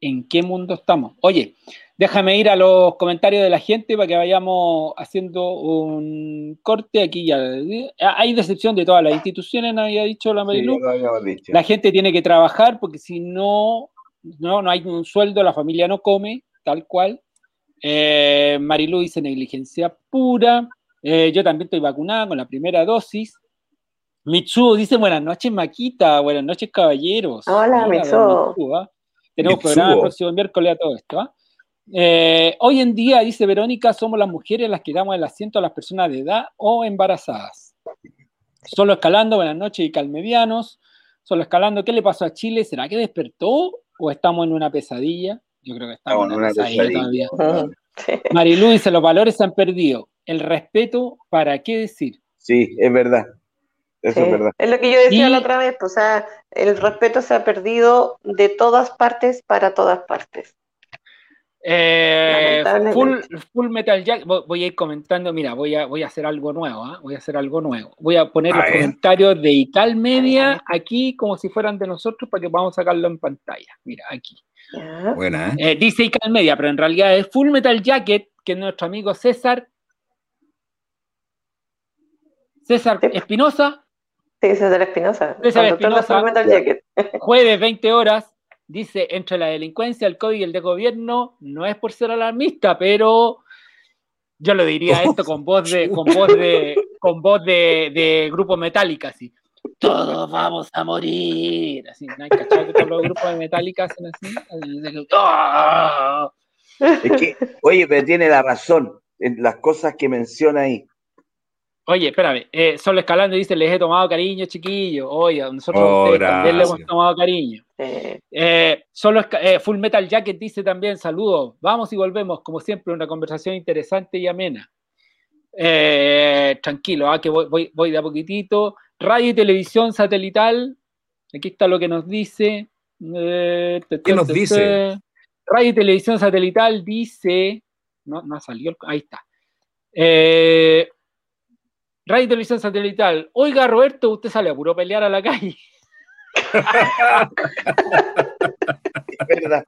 ¿En qué mundo estamos? Oye, Déjame ir a los comentarios de la gente para que vayamos haciendo un corte aquí ya. Hay decepción de todas las instituciones, no había dicho la Marilu. la gente tiene que trabajar porque si no, no, no hay un sueldo, la familia no come, tal cual. Eh, Marilu dice negligencia pura. Eh, yo también estoy vacunada con la primera dosis. Mitsuo dice buenas noches, Maquita. Buenas noches, caballeros. Hola, Mitsuo. ¿ah? Tenemos programa el próximo miércoles a todo esto. ¿ah? Eh, hoy en día, dice Verónica, somos las mujeres las que damos el asiento a las personas de edad o embarazadas. Solo escalando, buenas noches y calmedianos. Solo escalando, ¿qué le pasó a Chile? ¿Será que despertó o estamos en una pesadilla? Yo creo que estamos en una, pesadilla, todavía. Marilu dice, los valores se han perdido. El respeto, ¿para qué decir? Sí, es verdad. Eso es verdad. Es lo que yo decía la otra vez, pues, o sea, el respeto se ha perdido de todas partes para todas partes. Eh, full, Metal Jack, voy a ir comentando, mira, voy a, voy a hacer algo nuevo, ¿ah? voy a hacer algo nuevo. Voy a poner los comentarios de Ical Media aquí como si fueran de nosotros para que podamos sacarlo en pantalla. Mira, aquí. Buena, ¿eh? dice Ical Media, pero en realidad es Full Metal Jacket, que es nuestro amigo César. César Espinosa. Sí, César Espinosa. César Espinosa. Jueves, 20 horas dice, entre la delincuencia, el COVID y el de gobierno, no es por ser alarmista, pero yo lo diría esto con voz de, con voz de, con voz de, grupo metálica, así. Todos vamos a morir. Así, ¿no hay que todos los grupos de metálica hacen así? Es que, oye, pero tiene la razón en las cosas que menciona ahí. Oye, espérame, eh, Solo Escalando dice, les he tomado cariño, chiquillo. Oye, nosotros oh, también le hemos tomado cariño. Eh, solo eh, Full Metal Jacket dice también, saludos, vamos y volvemos, como siempre, una conversación interesante y amena. Eh, tranquilo, ah, que voy, voy, de a poquitito. Radio y televisión satelital, aquí está lo que nos dice. ¿Qué nos dice? Radio y televisión satelital dice, no, no ha salido, ahí está. Eh, Radio y Televisión Satelital. Oiga, Roberto, usted sale a puro pelear a la calle. verdad.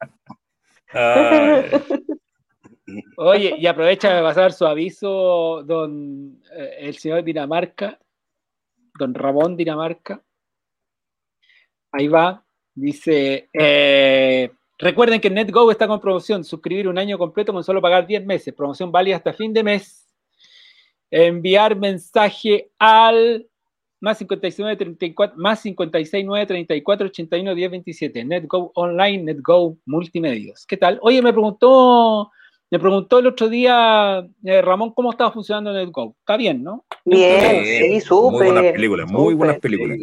Oye, y aprovecha de pasar su aviso, don eh, el señor Dinamarca, don Ramón Dinamarca. Ahí va. Dice, eh, recuerden que NetGo está con promoción, suscribir un año completo con solo pagar 10 meses, promoción válida hasta fin de mes enviar mensaje al más 59 34 más 56 9 34 81 10 27 NetGo Online NetGo Multimedios. ¿qué tal? oye me preguntó me preguntó el otro día eh, Ramón cómo estaba funcionando NetGo está bien ¿no? bien sí súper muy buenas películas muy buenas películas.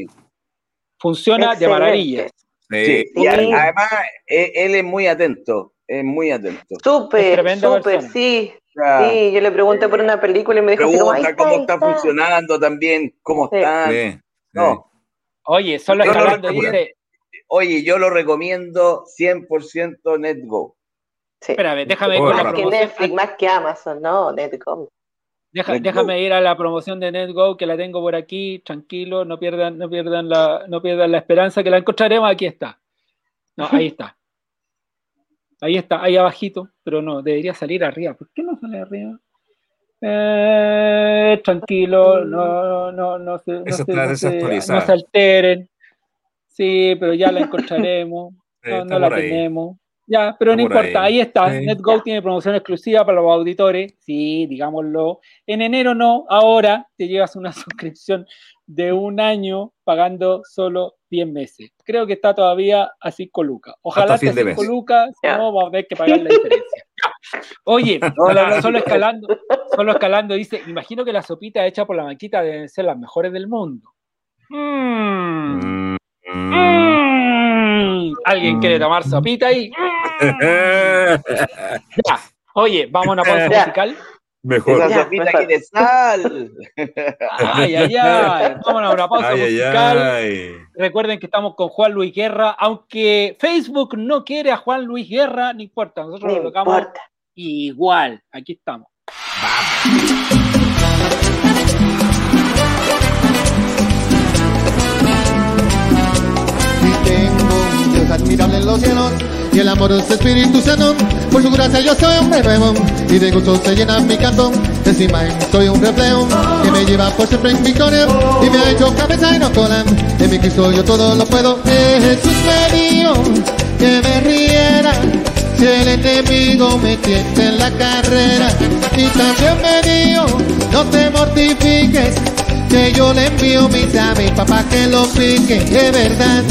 Funciona de maravilla. Sí. y además e, él es muy atento es muy atento. Súper súper sí Sí, yo le pregunté por una película y me dijo Pregunta cómo está, funcionando también, cómo está. No. Oye, solo hablando, dice. Oye, yo lo recomiendo 100% NetGo. Sí. Espérame, déjame ir más que Netflix, más que Amazon, no, NetGo. Déjame ir a la promoción de NetGo que la tengo por aquí, tranquilo, no pierdan, no pierdan la, no pierdan la esperanza que la encontraremos, aquí está. No, ahí está. Ahí está, ahí abajito, pero no, debería salir arriba. ¿Por qué no sale arriba? Eh, tranquilo, no, no, no, se, no, se, no, se, alteren. Sí, pero ya la encontraremos. no, la tenemos. Ya, pero no importa, ahí, está. NetGo tiene promoción exclusiva para los auditores. Sí, digámoslo. En enero no, ahora te llevas una suscripción de un año pagando solo 10 meses. Creo que está todavía a 5 lucas. Ojalá esté a 5 lucas, no vamos a ver que pagar la diferencia. Oye, solo escalando, solo escalando dice, imagino que la sopita hecha por la maquita deben ser las mejores del mundo. Mm. Mm. ¿Alguien quiere tomar sopita ahí? ya. Oye, vamos a una pausa musical. Mejor. Esa sopita aquí de sal. Ay, ay, ay. Vámonos a una pausa musical. Recuerden que estamos con Juan Luis Guerra, aunque Facebook no quiere a Juan Luis Guerra, no importa, nosotros lo tocamos igual. Aquí estamos. Admirable en los cielos y el amor es Espíritu Santo. Por su gracia yo soy un nuevo y de gusto se llena mi canto. Encima soy un reflejo que me lleva por siempre en victoria y me ha hecho cabeza y no cola. En mi Cristo yo todo lo puedo. Jesús me dijo que me riera si el enemigo me tiene en la carrera. Y también me dijo no te mortifiques que yo le envío mi ave papá que lo pique, es verdad.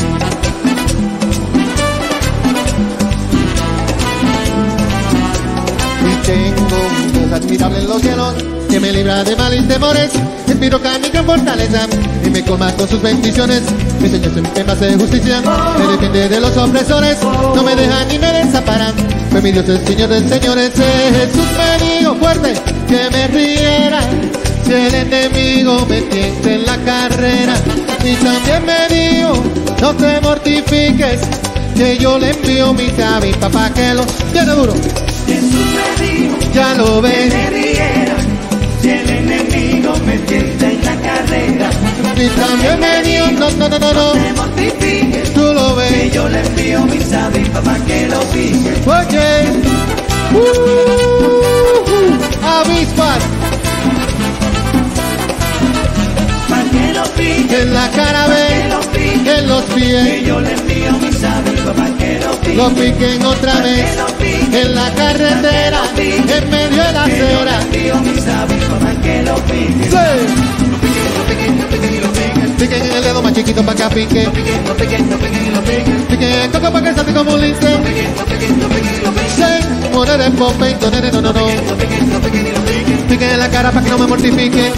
Tengo un Dios admirable en los cielos que me libra de mal y temores. Es mi roca, mi gran fortaleza y me colma con sus bendiciones. Mi Señor siempre me hace justicia, me defiende de los opresores, no me deja ni me desampara. Fue mi Dios el Señor de señores. Jesús me dijo fuerte que me riera. Si el enemigo me tiente en la carrera y también me dijo no te mortifiques que yo le envío mi mi papá que lo tiene duro. Ya lo ves. Me riera, si el enemigo me tienta en la carrera. Y también me dijo, no, no, no, no, no. te mortifiques, tú lo ves. Que yo le envío mi mi papá que lo pique. Oye, uh, uh, avispas. Pa' que lo pique, en la cara ve, en los pies. Que yo le envío mi mi papá que lo pique. Lo piquen otra vez, en la carretera, en medio de la acera. que lo piquen. En el dedo más chiquito para que pique. Piquen el coco para que salte como un lince. Se poner en no, no, no. Piquen en la cara para que no me mortifique.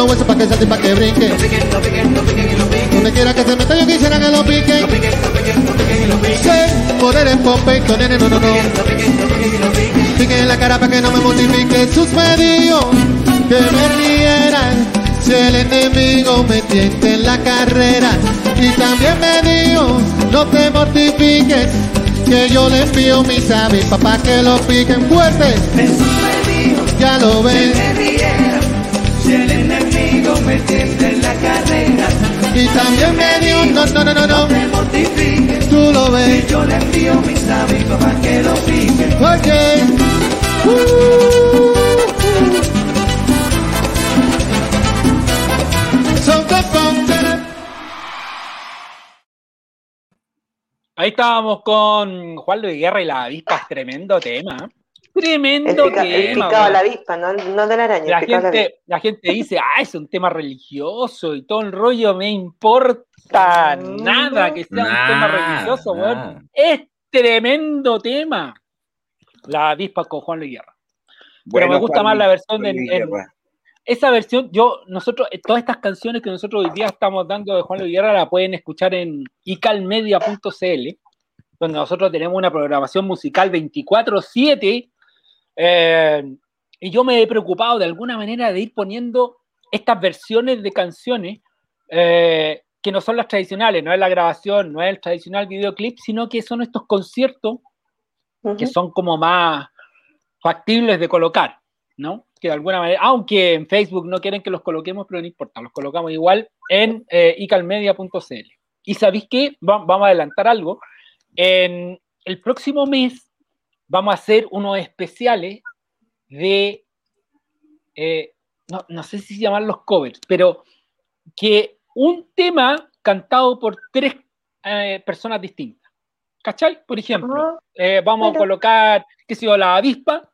Los huesos para que salte para que brinque. Donde quiera que se meta yo quisiera que lo piquen. Sí, poder en Pompey, nene, no, no, no. Piquen en la cara para que no me mortifique. Sus medios que me rieran. Si el enemigo me tiente en la carrera. Y también me dijo, no te mortifiques. Que yo le envío mis aves papá que lo piquen fuerte. Ya lo ves en la carrera. Y también me dio no, no, no, no, no. me mortifique, tú lo ves. Y yo le envío mis amigos para que lo pique. Oye. Uh, Ahí estábamos con Juan Luis Guerra y la avispa, es tremendo tema. Tremendo el tema. El de la avispa, no, no de la araña. La gente, la, gente dice, ah, es un tema religioso y todo el rollo, me importa nada que sea un tema religioso, weón. Es tremendo tema. La avispa con Juan Luis Guerra. Pero me gusta más la versión de. esa versión, yo, nosotros, eh, todas estas canciones que nosotros hoy día estamos dando de Juan Luis Guerra la pueden escuchar en icalmedia.cl, donde nosotros tenemos una programación musical 24-7 eh, y yo me he preocupado de alguna manera de ir poniendo estas versiones de canciones eh, que no son las tradicionales, no es la grabación, no es el tradicional videoclip, sino que son estos conciertos que son como más factibles de colocar, ¿no? Que de alguna manera, aunque en Facebook no quieren que los coloquemos, pero no importa, los colocamos igual en eh, icalmedia.cl. Y sabéis que vamos a adelantar algo. En el próximo mes vamos a hacer unos especiales de, eh, no, sé si se llaman los covers, pero que un tema cantado por tres eh, personas distintas. ¿Cachai? Por ejemplo, eh, vamos a colocar, qué sé yo, la avispa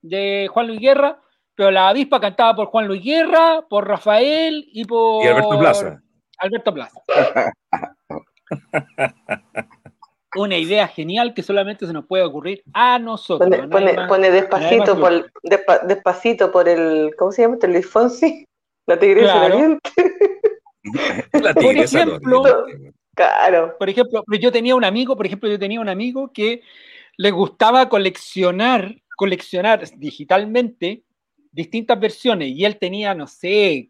de Juan Luis Guerra, pero la avispa cantada por Juan Luis Guerra, por Rafael y por... Y Alberto Plaza. Alberto Plaza. una idea genial que solamente se nos puede ocurrir a nosotros. Pone, despacito, por, despacito por el, ¿cómo se llama? Luis Fonsi, la tigresa claro. la por ejemplo, claro. Por ejemplo, yo tenía un amigo, por ejemplo, yo tenía un amigo que le gustaba coleccionar, coleccionar digitalmente distintas versiones y él tenía, no sé,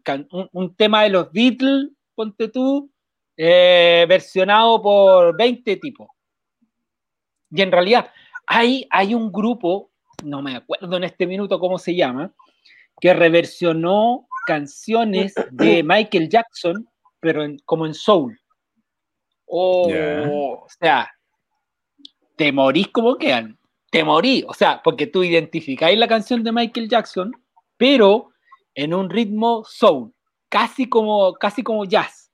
un, tema de los Beatles, ponte tú, eh, versionado por 20 tipos. Y en realidad hay, hay un grupo, no me acuerdo en este minuto cómo se llama, que reversionó canciones de Michael Jackson, pero como en soul. Oh, O sea, te morís como quedan. Te morís. O sea, porque tú identificáis la canción de Michael Jackson, pero en un ritmo soul, casi como, casi como jazz.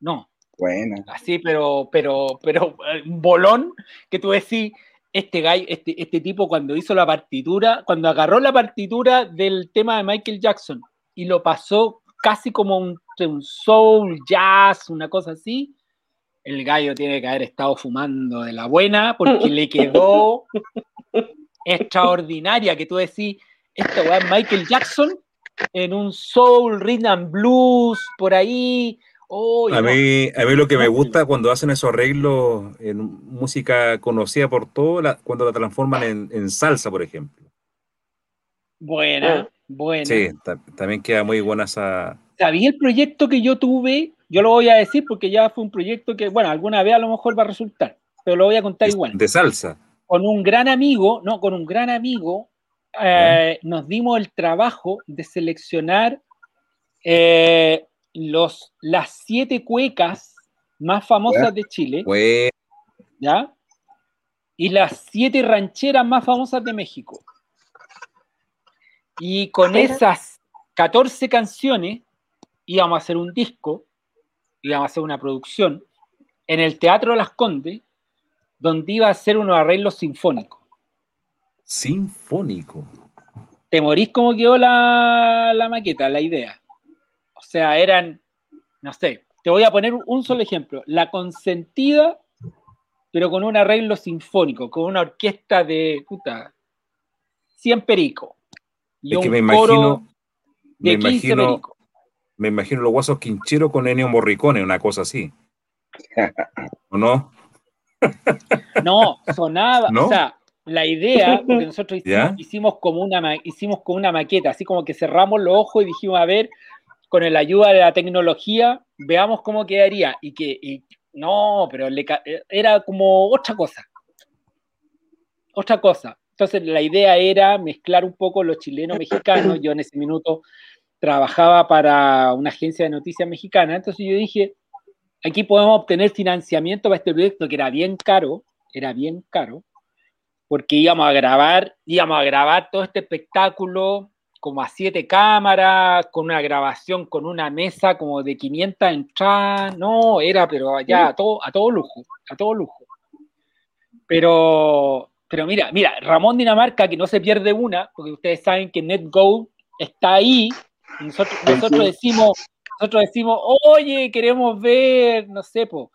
No, bueno. Así, pero, pero, pero, un bolón que tú decís, este gallo, este, este tipo cuando hizo la partitura, cuando agarró la partitura del tema de Michael Jackson y lo pasó casi como un, un soul, jazz, una cosa así, el gallo tiene que haber estado fumando de la buena porque le quedó extraordinaria que tú decís, esta weá Michael Jackson en un soul, rhythm and blues, por ahí. A, mí, a mí lo que me gusta cuando hacen esos arreglos en música conocida por todo, cuando la transforman en, salsa, por ejemplo. Buena, ah. buena. Sí, también queda muy buena esa... ¿Sabía el proyecto que yo tuve? Yo lo voy a decir porque ya fue un proyecto que, bueno, alguna vez a lo mejor va a resultar, pero lo voy a contar igual. De salsa. Con un gran amigo, no, con un gran amigo, eh, nos dimos el trabajo de seleccionar eh, los, las siete cuecas más famosas de Chile. ¿Ya? Y las siete rancheras más famosas de México. Y con esas 14 canciones íbamos a hacer un disco, íbamos a hacer una producción en el Teatro Las Condes, donde iba a ser unos arreglos sinfónicos. Sinfónico. Te morís como quedó la, la maqueta, la idea. O sea, eran, no sé, te voy a poner un solo ejemplo. La consentida, pero con un arreglo sinfónico, con una orquesta de puta, 100 perico. Y un me imagino, de me 15 imagino, Me imagino los guasos quincheros con Ennio Morricone, una cosa así. ¿O no? No, sonaba, o sea, la idea, porque nosotros hicimos, como una, hicimos como una maqueta, así como que cerramos los ojos y dijimos, a ver, con la ayuda de la tecnología, veamos cómo quedaría. Y que, no, pero era como otra cosa. Otra cosa. Entonces la idea era mezclar un poco los chilenos mexicanos. Yo en ese minuto trabajaba para una agencia de noticias mexicana. Entonces yo dije, aquí podemos obtener financiamiento para este proyecto que era bien caro, era bien caro porque íbamos a grabar, íbamos a grabar todo este espectáculo como a siete cámaras, con una grabación con una mesa como de 500 entradas, no, era pero ya a todo, a todo lujo, a todo lujo. Pero, pero mira, mira, Ramón Dinamarca, que no se pierde una, porque ustedes saben que NetGo está ahí, nosotros, nosotros decimos, nosotros decimos, oye, queremos ver, no sé, pues,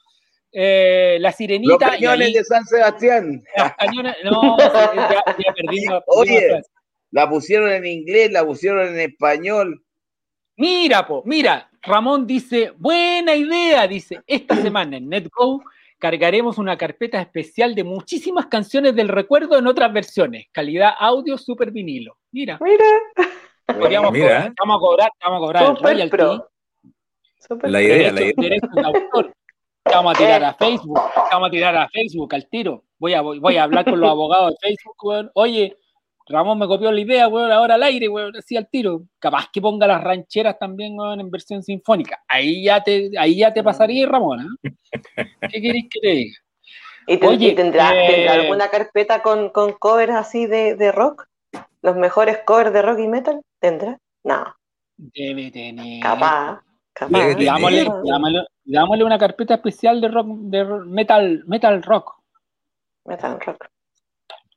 eh, la sirenita. Los cañones de San Sebastián. no, ya, ya Oye, la pusieron en inglés, la pusieron en español. Mira, po, mira, Ramón dice, buena idea, dice, esta semana en NetGo cargaremos una carpeta especial de muchísimas canciones del recuerdo en otras versiones, calidad audio super vinilo. Mira. Mira. mira. vamos a cobrar, vamos a cobrar super el royalty. la idea, la idea. Vamos a tirar a Facebook, vamos a tirar a Facebook al tiro. Voy a, voy a hablar con los abogados de Facebook, Oye, Ramón me copió la idea, weón, ahora al aire, weón, así al tiro. Capaz que ponga las rancheras también, weón, en versión sinfónica. Ahí ya te, ahí ya te pasaría, Ramón, ¿eh? ¿Qué querés que te diga? ¿Y, Oye, ¿tendrá, eh, alguna carpeta con, con covers así de, de, rock? ¿Los mejores covers de rock y metal? ¿Tendrá? No. Debe tener. Capaz. Dámosle, una carpeta especial de rock, de metal, metal rock. Metal rock.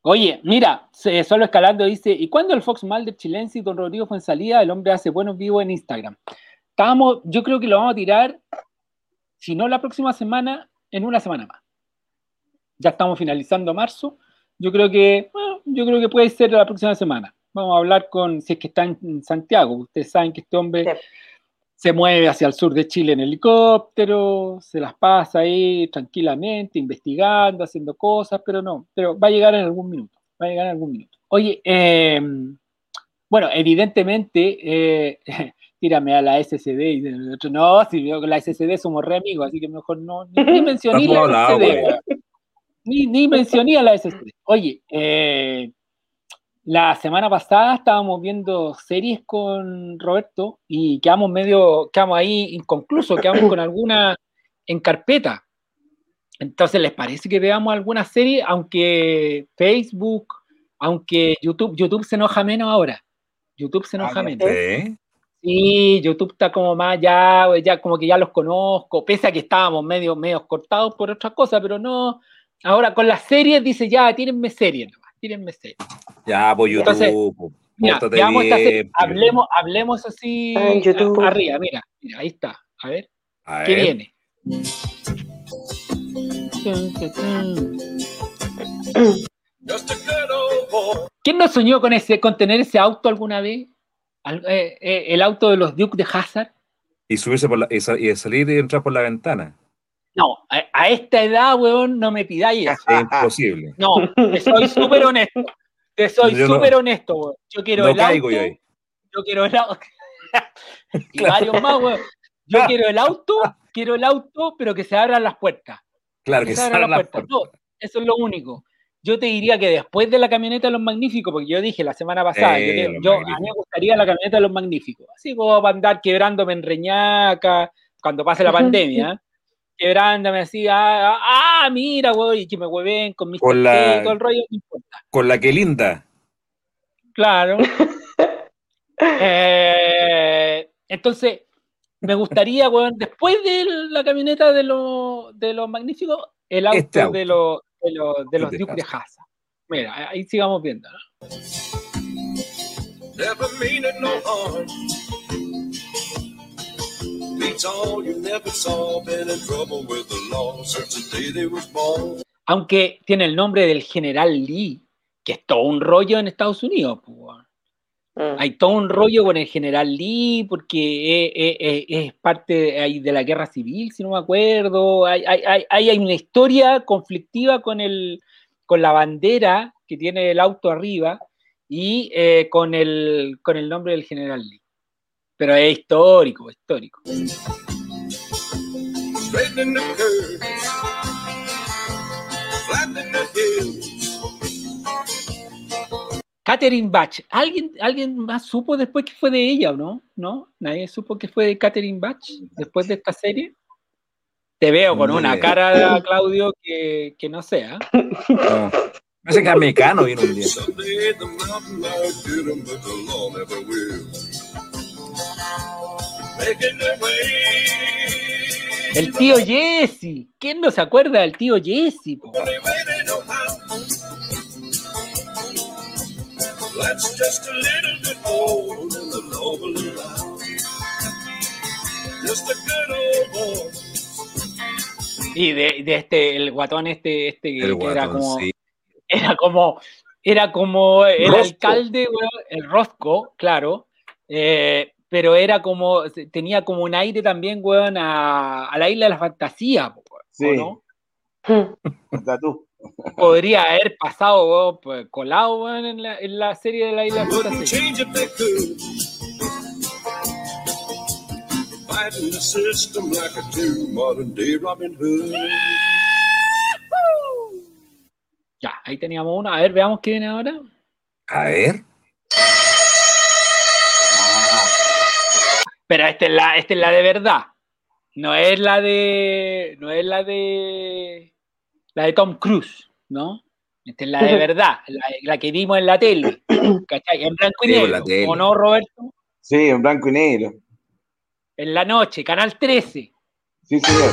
Oye, mira, solo escalando dice, ¿y cuándo el Fox Mal de Chilense y Don Rodrigo fue en salida? El hombre hace buenos vivos en Instagram. Estábamos, yo creo que lo vamos a tirar, si no la próxima semana, en una semana más. Ya estamos finalizando marzo. Yo creo que, yo creo que puede ser la próxima semana. Vamos a hablar con, si es que está en Santiago. Ustedes saben que este hombre se mueve hacia el sur de Chile en helicóptero, se las pasa ahí tranquilamente, investigando, haciendo cosas, pero no, pero va a llegar en algún minuto, va a llegar en algún minuto. Oye, em, bueno, evidentemente, eh, tírame a la SSD y no, si con la SSD somos re amigos, así que mejor no, ni, mencioné la SSD, ni, ni mencioné a la SSD. Oye, eh, la semana pasada estábamos viendo series con Roberto y quedamos medio, quedamos ahí inconclusos, quedamos con alguna en carpeta. Entonces, ¿les parece que veamos alguna serie? Aunque Facebook, aunque YouTube, YouTube se enoja menos ahora. YouTube se enoja ah, menos. Sí, YouTube está como más ya, ya como que ya los conozco, pese a que estábamos medio, medio cortados por otras cosas, pero no, Ahora con las series dice, ya, tírenme series nomás, tírenme series. Ya, pues YouTube. Hablemos, hablemos así en YouTube. arriba, mira, mira, ahí está. A ver, ¿qué viene? ¿Quién no soñó con ese, con tener ese auto alguna vez? Eh, eh, el auto de los Duke de Hazard. Y subirse por la, y, salir y entrar por la ventana. No, a, esta edad, weón, no me pidáis eso. Es imposible. No, soy súper honesto. Te soy súper honesto, weón. Yo quiero el auto. Yo, yo quiero el auto. y varios más, weón. Yo quiero el auto, quiero el auto, pero que se abran las puertas. Claro, que, se abran las puertas. eso es lo único. Yo te diría que después de la camioneta de los magníficos, porque yo dije la semana pasada, yo, a mí me gustaría la camioneta de los magníficos, así como para andar quebrándome en Reñaca, cuando pase la pandemia, quebrándome así, ah, ah, ah, mira, güey, que me hueven con mis con la, todo el rollo, no importa. Con la que linda. Claro. Eh, entonces, me gustaría, güey, después de la camioneta de, los de los magníficos, el este auto, de los de los, de los Duke de Haza. Mira, ahí sigamos viendo. ¿no? Aunque tiene el nombre del general Lee, que es todo un rollo en Estados Unidos. Mm. Hay todo un rollo con el general Lee, porque es, parte de, la guerra civil, si no me acuerdo. Hay, hay, hay, una historia conflictiva con, el, con la bandera que tiene el auto arriba y eh, con, el, con el nombre del general Lee. Pero es histórico, histórico. Catherine Bach. ¿Alguien, ¿Alguien más supo después que fue de ella o no? ¿No? ¿Nadie supo que fue de Catherine Bach después de esta serie? Te veo con una cara, Claudio, que, que no sea. No. Hace que americano vino un día. El tío Jesse. ¿Quién no se acuerda del tío Jesse? Y de, de, este, el guatón este, este que era como, era como, era como el alcalde, el Rosco, claro, eh, pero era como, tenía como un aire también, weón, a, la isla de la fantasía, sí. ¿no? Podría haber pasado, weón, pues, colado, weón, en la, en la, serie de la isla de la fantasía. Ya, ahí teníamos uno. A ver, veamos qué viene ahora. A ver. Pero esta es la, esta es la de verdad. No es la de. No es la de. La de Tom Cruise, ¿no? Esta es la de verdad, la, que vimos en la tele. ¿Cachai? En blanco y negro. ¿O no, Roberto? Sí, en blanco y negro. En la noche, Canal 13. Sí, señor.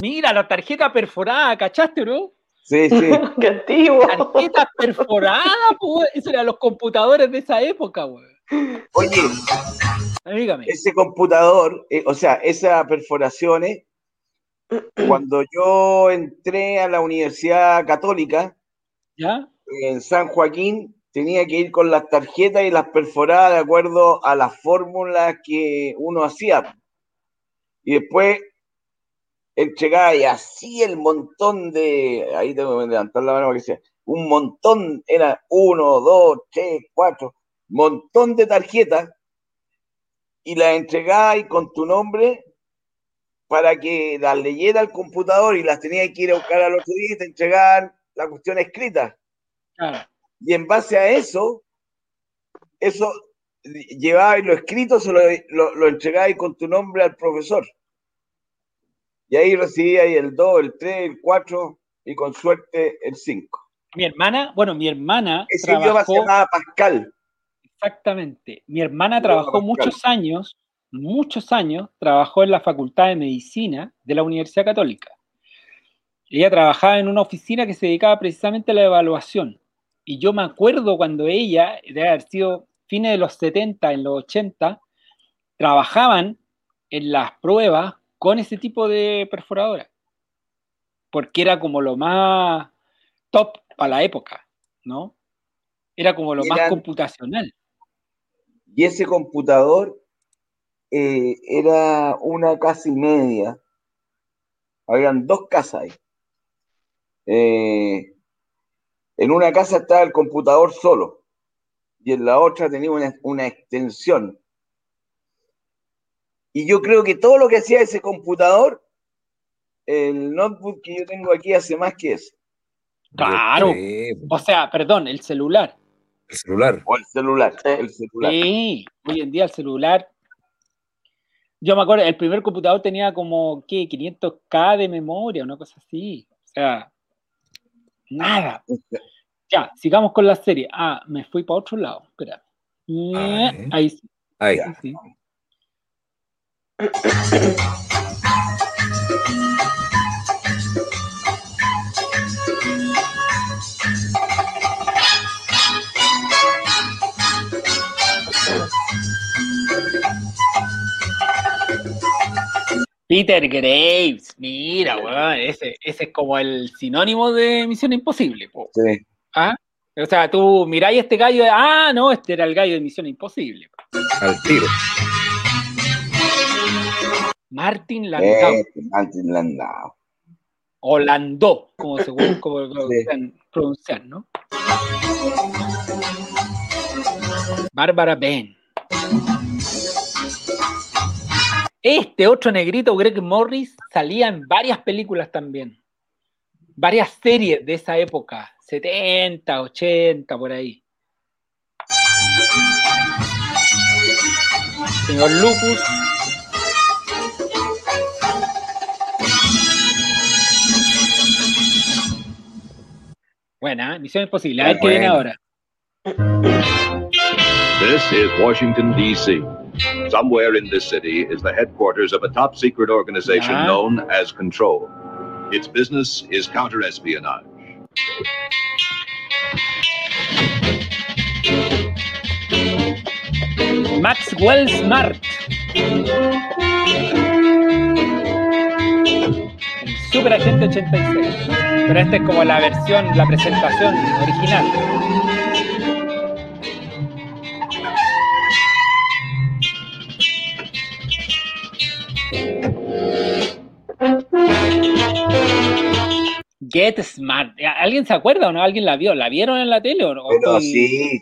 Mira, la tarjeta perforada, ¿cachaste, no? Sí, sí. Qué antiguo. Tarjetas perforadas, pues. Eso eran los computadores de esa época, güey. Oye, Dígame. ese computador, eh, o sea, esas perforaciones, cuando yo entré a la Universidad Católica, ¿Ya? en San Joaquín, tenía que ir con las tarjetas y las perforadas de acuerdo a las fórmulas que uno hacía. Y después entregaba y así el montón de, ahí tengo que levantar la mano para que sea, un montón, era uno, dos, tres, cuatro, montón de tarjetas y las entregaba y con tu nombre para que las leyera al computador y las tenía que ir a buscar al otro día y te entregaban la cuestión escrita. Y en base a eso, eso llevaba y lo escrito, se lo, lo, lo entregaba y con tu nombre al profesor. Y ahí recibí ahí el 2, el 3, el 4 y con suerte el 5. Mi hermana, bueno, mi hermana. Ese trabajó, idioma se llamaba Pascal. Exactamente. Mi hermana trabajó muchos años, muchos años, trabajó en la Facultad de Medicina de la Universidad Católica. Ella trabajaba en una oficina que se dedicaba precisamente a la evaluación. Y yo me acuerdo cuando ella, de haber sido fines de los 70, en los 80, trabajaban en las pruebas con ese tipo de perforadora. Porque era como lo más top para la época, ¿no? Era como lo más computacional. Y ese computador eh, era una casa y media. Habían dos casas ahí. Eh, en una casa estaba el computador solo y en la otra tenía una, extensión. Y yo creo que todo lo que hacía ese computador, el notebook que yo tengo aquí hace más que eso. Claro. O sea, perdón, el celular. El celular. O el celular. El celular. Sí, hoy en día el celular. Yo me acuerdo, el primer computador tenía como, ¿qué? 500K de memoria, una cosa así. O sea, nada. Ya, sigamos con la serie. Ah, me fui para otro lado. Espera. Eh, ahí sí. Ahí. sí. Peter Graves, mira, weón, ese, ese es como el sinónimo de Misión Imposible. Sí. ¿Ah? O sea, tú miráis este gallo, ah, no, este era el gallo de Misión Imposible. Al tiro. Martin Landau. Eh, Martin Landau. O Landó, como según como lo pronunciar, ¿no? Bárbara Ben. Este otro negrito, Greg Morris, salía en varias películas también. Varias series de esa época. 70, 80, por ahí. Señor Lupus. Buena, misión imposible. A ver qué viene ahora. This is Washington, D.C. Somewhere in this city is the headquarters of a top secret organization known as Control. Its business is counterespionage. Maxwell Smart. El Super Agente 86. Pero esta es como la versión, la presentación original. Get Smart. ¿Alguien se acuerda o no? ¿Alguien la vio? ¿La vieron en la tele o no? Pero sí.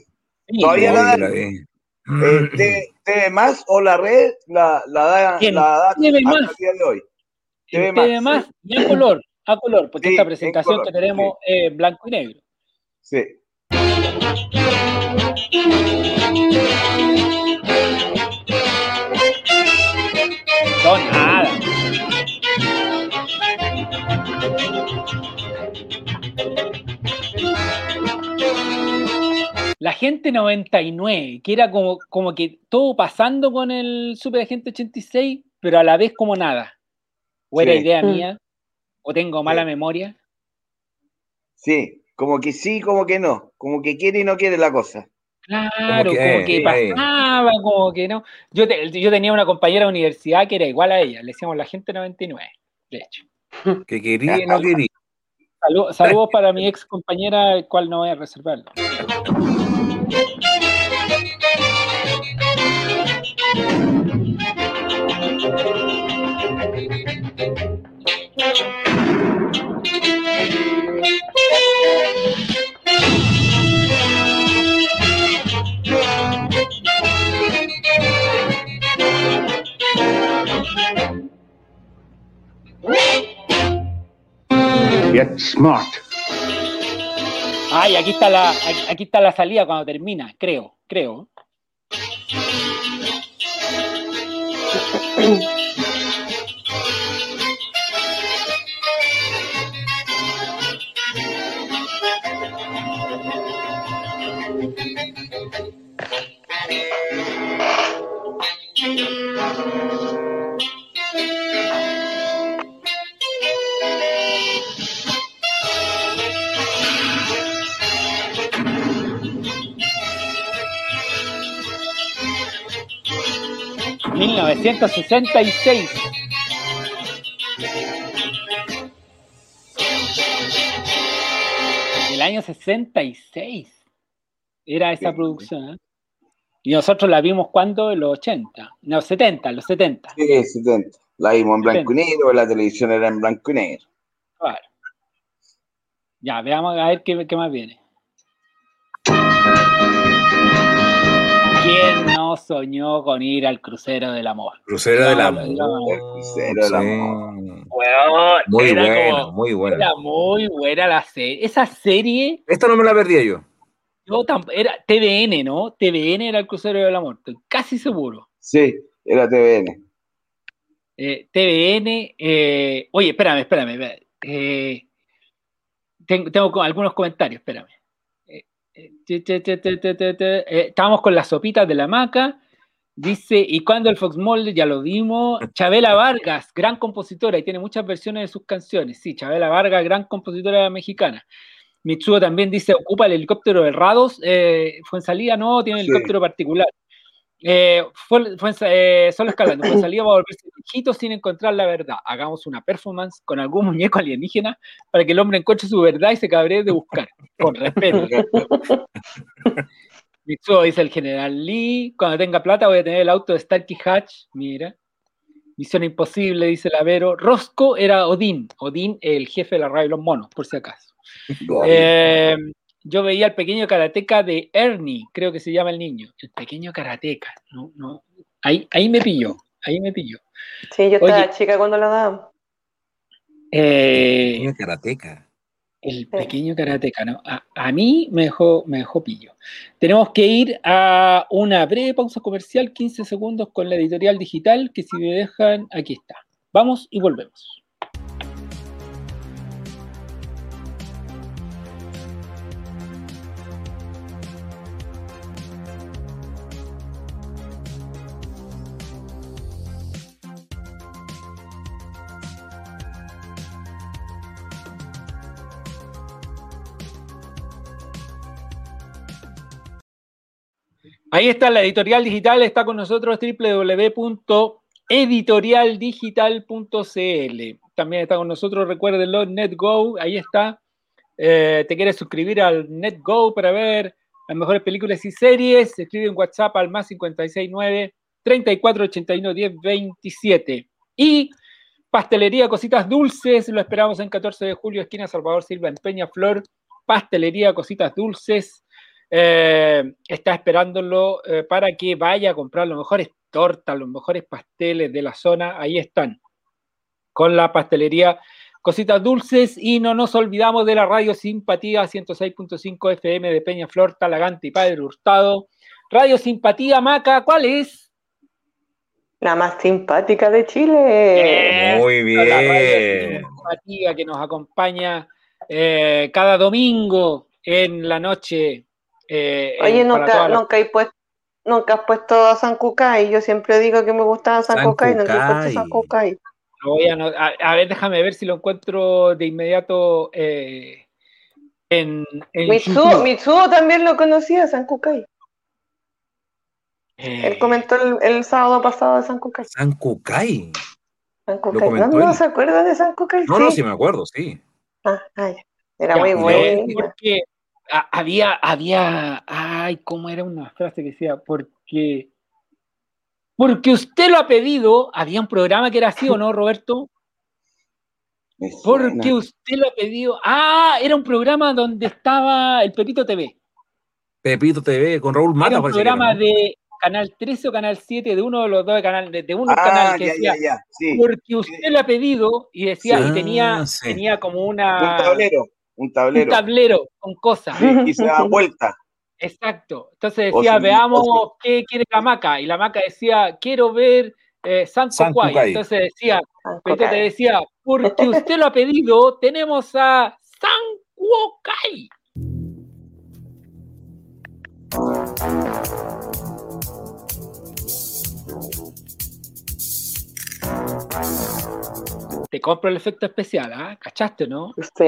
Todavía la dan. Eh, TV, más o la red la, la da, la da TV más. día de hoy. TV, TV más, y a color, a color, porque esta presentación que tenemos es blanco y negro. Sí. No, nada. La gente 99, que era como, como que todo pasando con el Super Agente 86, pero a la vez como nada. O era idea mm. mía, o tengo mala memoria. Sí, como que sí, como que no, como que quiere y no quiere la cosa. Claro, como que, pasaba, como que no. Yo, yo tenía una compañera de universidad que era igual a ella, le decíamos la gente 99, de hecho. Que quería y no quería. saludos para mi ex compañera, el cual no voy a reservarlo. Get smart. Ay, aquí está la, aquí está la salida cuando termina, creo, creo. 1966. El año 66 era esa producción. ¿eh? Y nosotros la vimos cuando, en los 80, no, 70, los 70. Sí, 70. La vimos en blanco y negro, la televisión era en blanco y negro. Claro. Ya, veamos a ver qué, qué más viene. No soñó con ir al crucero del amor? Crucero del amor. crucero del amor. muy buena, muy buena. Era muy buena la serie. Esa serie. Esta no me la perdía yo. Yo era TVN, ¿no? TVN era el crucero del amor, estoy casi seguro. Sí, era TVN. Eh, TVN, eh, oye, espérame, espérame. Eh, tengo, algunos comentarios, espérame. Estábamos con las sopitas de la maca. Dice, y cuando el Fox Mulder, ya lo vimos, Chabela Vargas, gran compositora, y tiene muchas versiones de sus canciones. Sí, Chabela Vargas, gran compositora mexicana. Mitsuo también dice, ocupa el helicóptero de Rados. fue en salida, no, tiene helicóptero particular. Eh, fue, fue eh, solo escalando, fue salida va a volverse viejito sin encontrar la verdad. Hagamos una performance con algún muñeco alienígena para que el hombre encuentre su verdad y se cabree de buscar. Con respeto. Mitsuo dice el general Lee. Cuando tenga plata voy a tener el auto de Starkey Hatch. Mira. Misión imposible, dice Lavero. Rosco era Odín. Odín, el jefe de la radio de los monos, por si acaso. Eh, yo veía el pequeño karateca de Ernie, creo que se llama el niño. El pequeño karateca. No, no. Ahí, ahí me pilló. Ahí me pilló. Sí, yo estaba chica cuando lo daba. Eh, el pequeño karateca. El pequeño karateca, ¿no? A, mí me dejó, me dejó pillo. Tenemos que ir a una breve pausa comercial, 15 segundos con la editorial digital, que si me dejan, aquí está. Vamos y volvemos. Ahí está la editorial digital, está con nosotros www.editorialdigital.cl. También está con nosotros, recuérdenlo, NetGo, ahí está. Eh, ¿Te quieres suscribir al NetGo para ver las mejores películas y series? Escribe en WhatsApp al más 569 3481 1027. Y Pastelería Cositas Dulces, lo esperamos en 14 de julio, esquina Salvador Silva en Peñaflor. Pastelería Cositas Dulces eh, está esperándolo eh, para que vaya a comprar los mejores tortas, los mejores pasteles de la zona. Ahí están, con la pastelería Cositas Dulces. Y no nos olvidamos de la radio Simpatía 106.5 FM de Peña Flor, Talagante y Padre Hurtado. Radio Simpatía, Maca, ¿cuál es? La más simpática de Chile. Muy bien. La simpatía que nos acompaña eh, cada domingo en la noche eh, Oye, nunca, nunca, puesto, nunca has puesto a San Cucay. Yo siempre digo que me gustaba San, Cucay, nunca he puesto San Cucay. a, ver, déjame ver si lo encuentro de inmediato eh, en, en Mitsuo, también lo conocía, San Cucay. él comentó el, sábado pasado de San Cucay. San Cucay. San Cucay. ¿No, se acuerda de San Cucay? No, no, sí me acuerdo, sí. Ah, era muy bueno. Porque había, había, ay, ¿cómo era una frase que decía? Porque, porque usted lo ha pedido, había un programa que era así, ¿o no, Roberto? Porque usted lo ha pedido. Ah, era un programa donde estaba el Pepito TV. Pepito TV, con Raúl Mata. Era un programa de Canal 13 o Canal 7, de uno de los dos canales, de, uno ah, canal que decía, porque usted lo ha pedido, y decía, y tenía, ah, tenía como una... Un tablero un tablero. Un tablero con cosas. y se da vuelta. Exacto. Entonces decía, veamos qué quiere la maca. Y la maca decía, quiero ver eh, San, Entonces decía, te decía, porque usted lo ha pedido, tenemos a San Kuokai te compro el efecto especial, ¿ah? ¿Cachaste, no? Sí.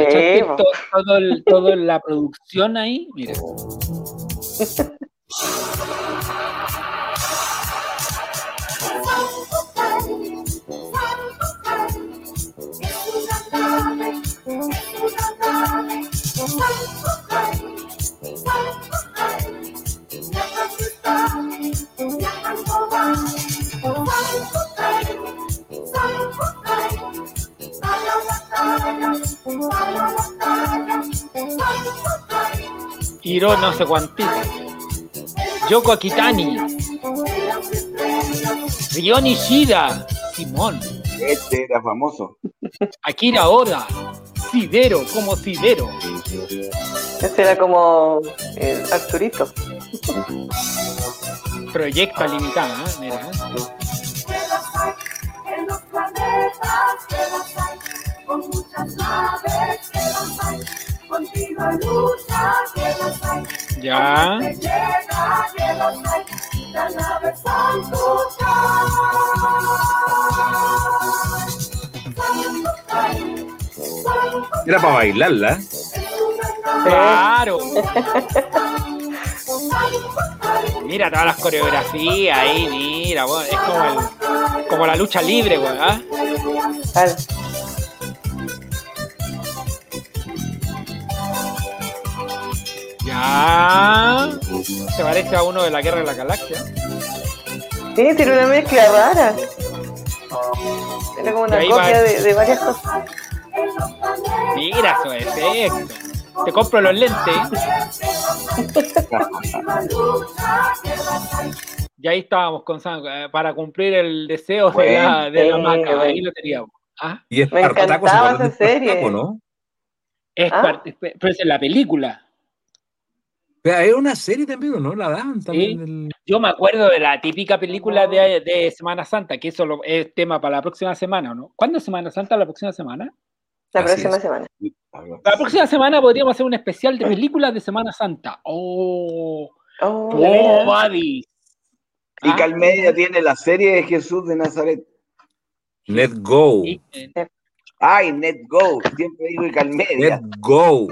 Todo, todo la producción ahí, mire. Hiro no sé cuántito. Yoko Akitani. Rion Ishida. Simón. Este era famoso. Akira Oda. Sidero, como Sidero. Este era como el Arturito. Proyecto limitado, ¿eh? mira. ¿eh? Con muchas naves que las hay, continua lucha que las hay. Ya. Llega, que las hay, las naves son Era para bailarla. Claro. Mira todas las coreografías ahí, mira, es como, el, como la lucha libre, güey, ¿ah? Ya. Se parece a uno de la Guerra de la Galaxia. Sí, tiene una mezcla rara. Tiene como una copia de, de, varias cosas. Mira su efecto. Te compro los lentes. y ahí estábamos con eh, para cumplir el deseo de la, de la maca. Ahí lo teníamos. ¿Ah? Y es Me encantaba esa serie. ¿no? Es ¿Ah? pero es en la película. Es una serie también, ¿no? La dan también. Yo me acuerdo de la típica película de, de, Semana Santa, que eso es tema para la próxima semana, ¿no? ¿Cuándo es Semana Santa? ¿La próxima semana? La próxima semana. La próxima semana podríamos hacer un especial de películas de Semana Santa. ¡Oh! ¡Oh, oh Y ah. Calmedia tiene la serie de Jesús de Nazaret. Let Go. Ay, Net Go. Siempre digo Calmedia. Let Go.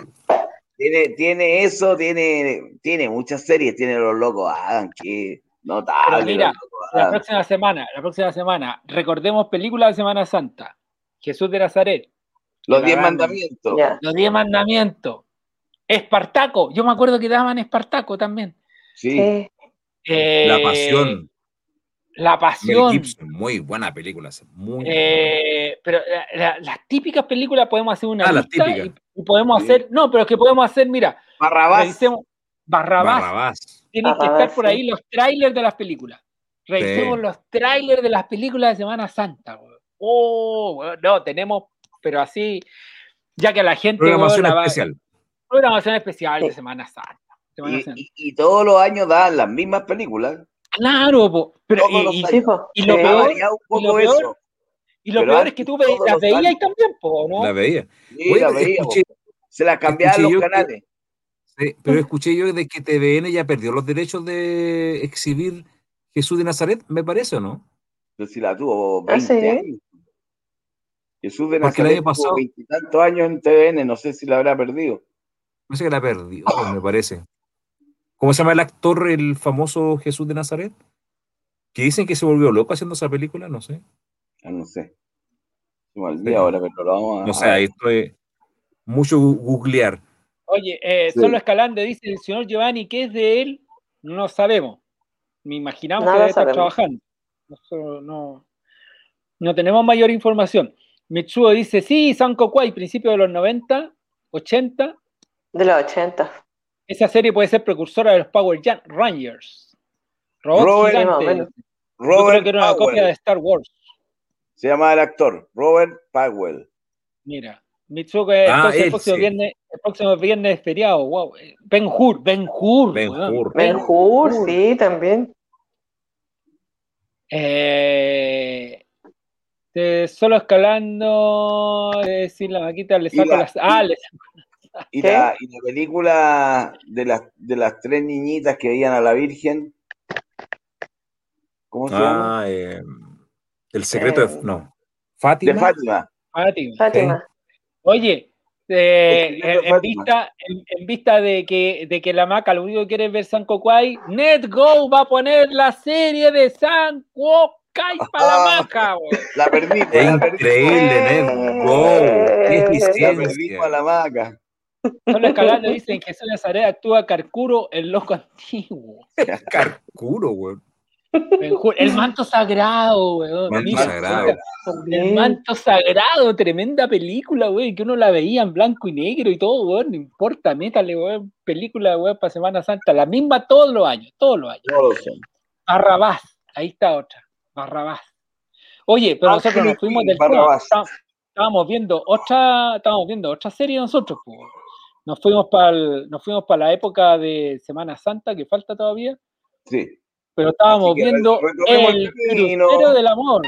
Tiene, tiene eso, tiene, tiene muchas series, tiene los locos Adam, que notable. mira, la próxima semana, la próxima semana, recordemos películas de Semana Santa. Jesús de Nazaret. Los diez mandamientos. Los diez mandamientos. Espartaco, yo me acuerdo que daban Espartaco también. Sí. Eh, la pasión. La pasión. muy buena película. Muy eh, pero las típicas películas podemos hacer una ah, lista y, podemos hacer. No, pero es que podemos hacer, mira. Barrabás. Barrabás. Tienen que estar por ahí los trailers de las películas. Revisemos los trailers de las películas de Semana Santa. Oh, no, tenemos, pero así, ya que la gente. Programación especial. Programación especial de Semana Santa. y, todos los años dan las mismas películas. Claro, pero y, lo peor, y lo peor, es que tú las veías ahí también, ¿no? La veía. Sí, la veía. se la cambiaban los canales. sí, pero escuché yo de que TVN ya perdió los derechos de exhibir Jesús de Nazaret, me parece, ¿o no? Pero si la tuvo 20 ah, años. Jesús de Nazaret tuvo veintitantos años en TVN, no sé si la habrá perdido. No sé que la perdió, me parece. ¿Cómo se llama el actor, el famoso Jesús de Nazaret? Que dicen que se volvió loco haciendo esa película, no sé. No sé. día ahora, pero lo vamos a. No sé, ahí estoy. Mucho googlear. Oye, eh, solo Escalante dice el señor Giovanni, ¿qué es de él? No sabemos. Me imaginamos que debe estar trabajando. No, no, tenemos mayor información. Mitsuo dice, sí, Sanko Kwai, principio de los 90, 80. De los 80. Esa serie puede ser precursora de los Power Rangers. Robert, gigante. creo que era una copia de Star Wars. Se llama el actor, Robert Powell. Mira, Mitsuko, ah, el, próximo viernes, el próximo viernes es feriado, wow. Ben Hur, Ben Hur. Ben Hur. Ben Hur, sí, también. Eh, solo escalando, decir la maquita le saco las. Ah, le saco y la, y la, película de las, de las tres niñitas que veían a la Virgen. ¿Cómo se llama? Ah, eh, el secreto de. Eh, no. Fátima. De Fátima. Fátima. Oye, eh, en, vista, en, vista de que, de que la maca lo único que quiere es ver San Cocuay, NetGo va a poner la serie de San Cocuay para la ah, maca. La perdí. Increíble, NetGo. Qué eficiencia. La maca. Solo escalando dicen que Jesús Nazaret actúa Carcuro, el loco antiguo. Carcuro, weón. El manto sagrado, weón. Manto sagrado. El manto sagrado, tremenda película, weón, que uno la veía en blanco y negro y todo, weón, no importa, métale, weón, película, weón, para Semana Santa, la misma todos los años, todos los años. Todos Barrabás, ahí está otra, Barrabás. Oye, pero nosotros nos fuimos del estábamos viendo otra, estábamos viendo otra serie nosotros, pues. Nos fuimos para nos fuimos para la época de Semana Santa que falta todavía. Sí. Pero estábamos viendo el crucero del amor.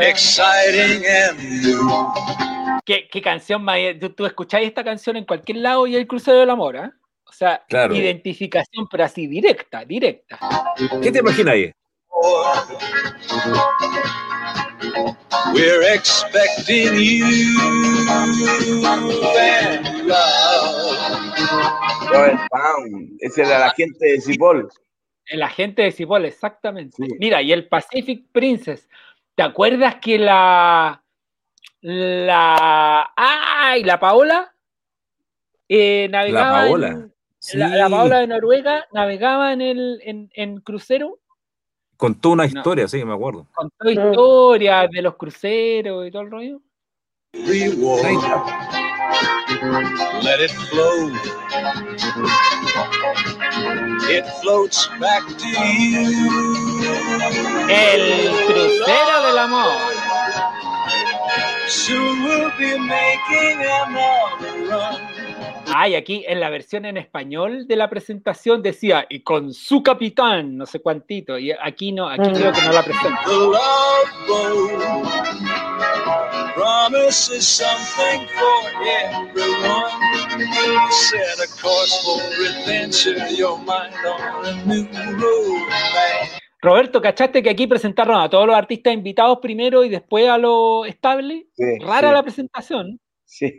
Exciting and ¿Qué, qué canción más? Tú, tú escucháis esta canción en cualquier lado y el crucero del amor, ¿eh? O sea, identificación, pero así directa, directa. ¿Qué te imaginas ahí? We're expecting you and love. Ese era la gente de Cipol. El agente de Cipol, exactamente. Mira, y el Pacific Princess. ¿Te acuerdas que la. La. ¡Ay! La Paola. Eh, navegaba. La Paola. la, Paola de Noruega navegaba en el en, en crucero. Contó una historia, sí, me acuerdo. Contó historias de los cruceros y todo el rollo. Let it flow. It floats back to you. El crucero del amor. Soon we'll be making another run. Ay, aquí en la versión en español de la presentación decía, y con su capitán, no sé cuántito, y aquí no, aquí creo que no la presenta. Promises something for everyone. Set a course for adventure, your mind on a new road. Roberto, ¿cachaste que aquí presentaron a todos los artistas invitados primero y después a lo estable? Rara la presentación. Sí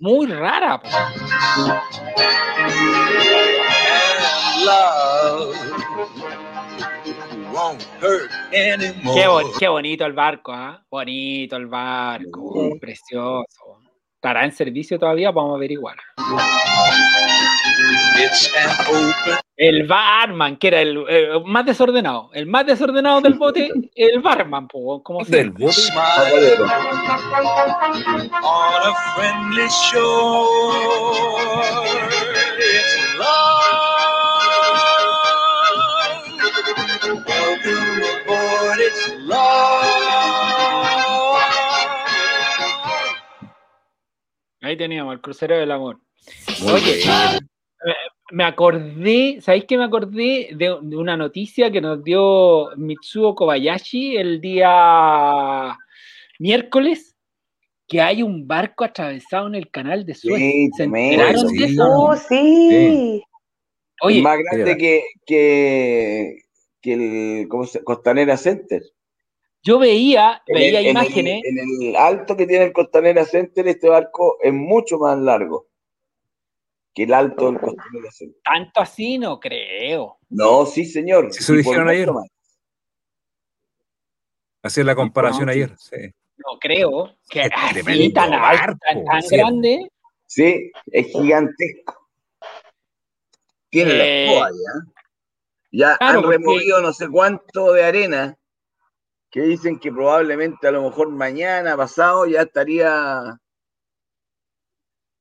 muy rara. Qué, bonito el barco, ¿ah? Bonito el barco, precioso. ¿Estará en servicio todavía? Vamos a averiguar. El barman, que era el eh, más desordenado, el más desordenado del bote, el barman, como Del bote. Ahí teníamos el crucero del amor. Oye, me acordé, ¿sabéis que me acordé de, una noticia que nos dio Mitsuo Kobayashi el día miércoles? Que hay un barco atravesado en el canal de Suez. Sí, ¿Se enteraron de eso? Oh, sí. Oye, más grande que, que, el Costanera Center. Yo veía, veía imágenes. En el, alto que tiene el Costanera Center, este barco es mucho más largo que el alto del Costanera Center. Tanto así no creo. No, sí, señor. Se dijeron ayer. Hacer la comparación ayer. Sí. No creo que así tan alto, tan, grande. Sí, es gigantesco. Tiene la eh, ya. Ya han removido no sé cuánto de arena que dicen que probablemente a lo mejor mañana, pasado, ya estaría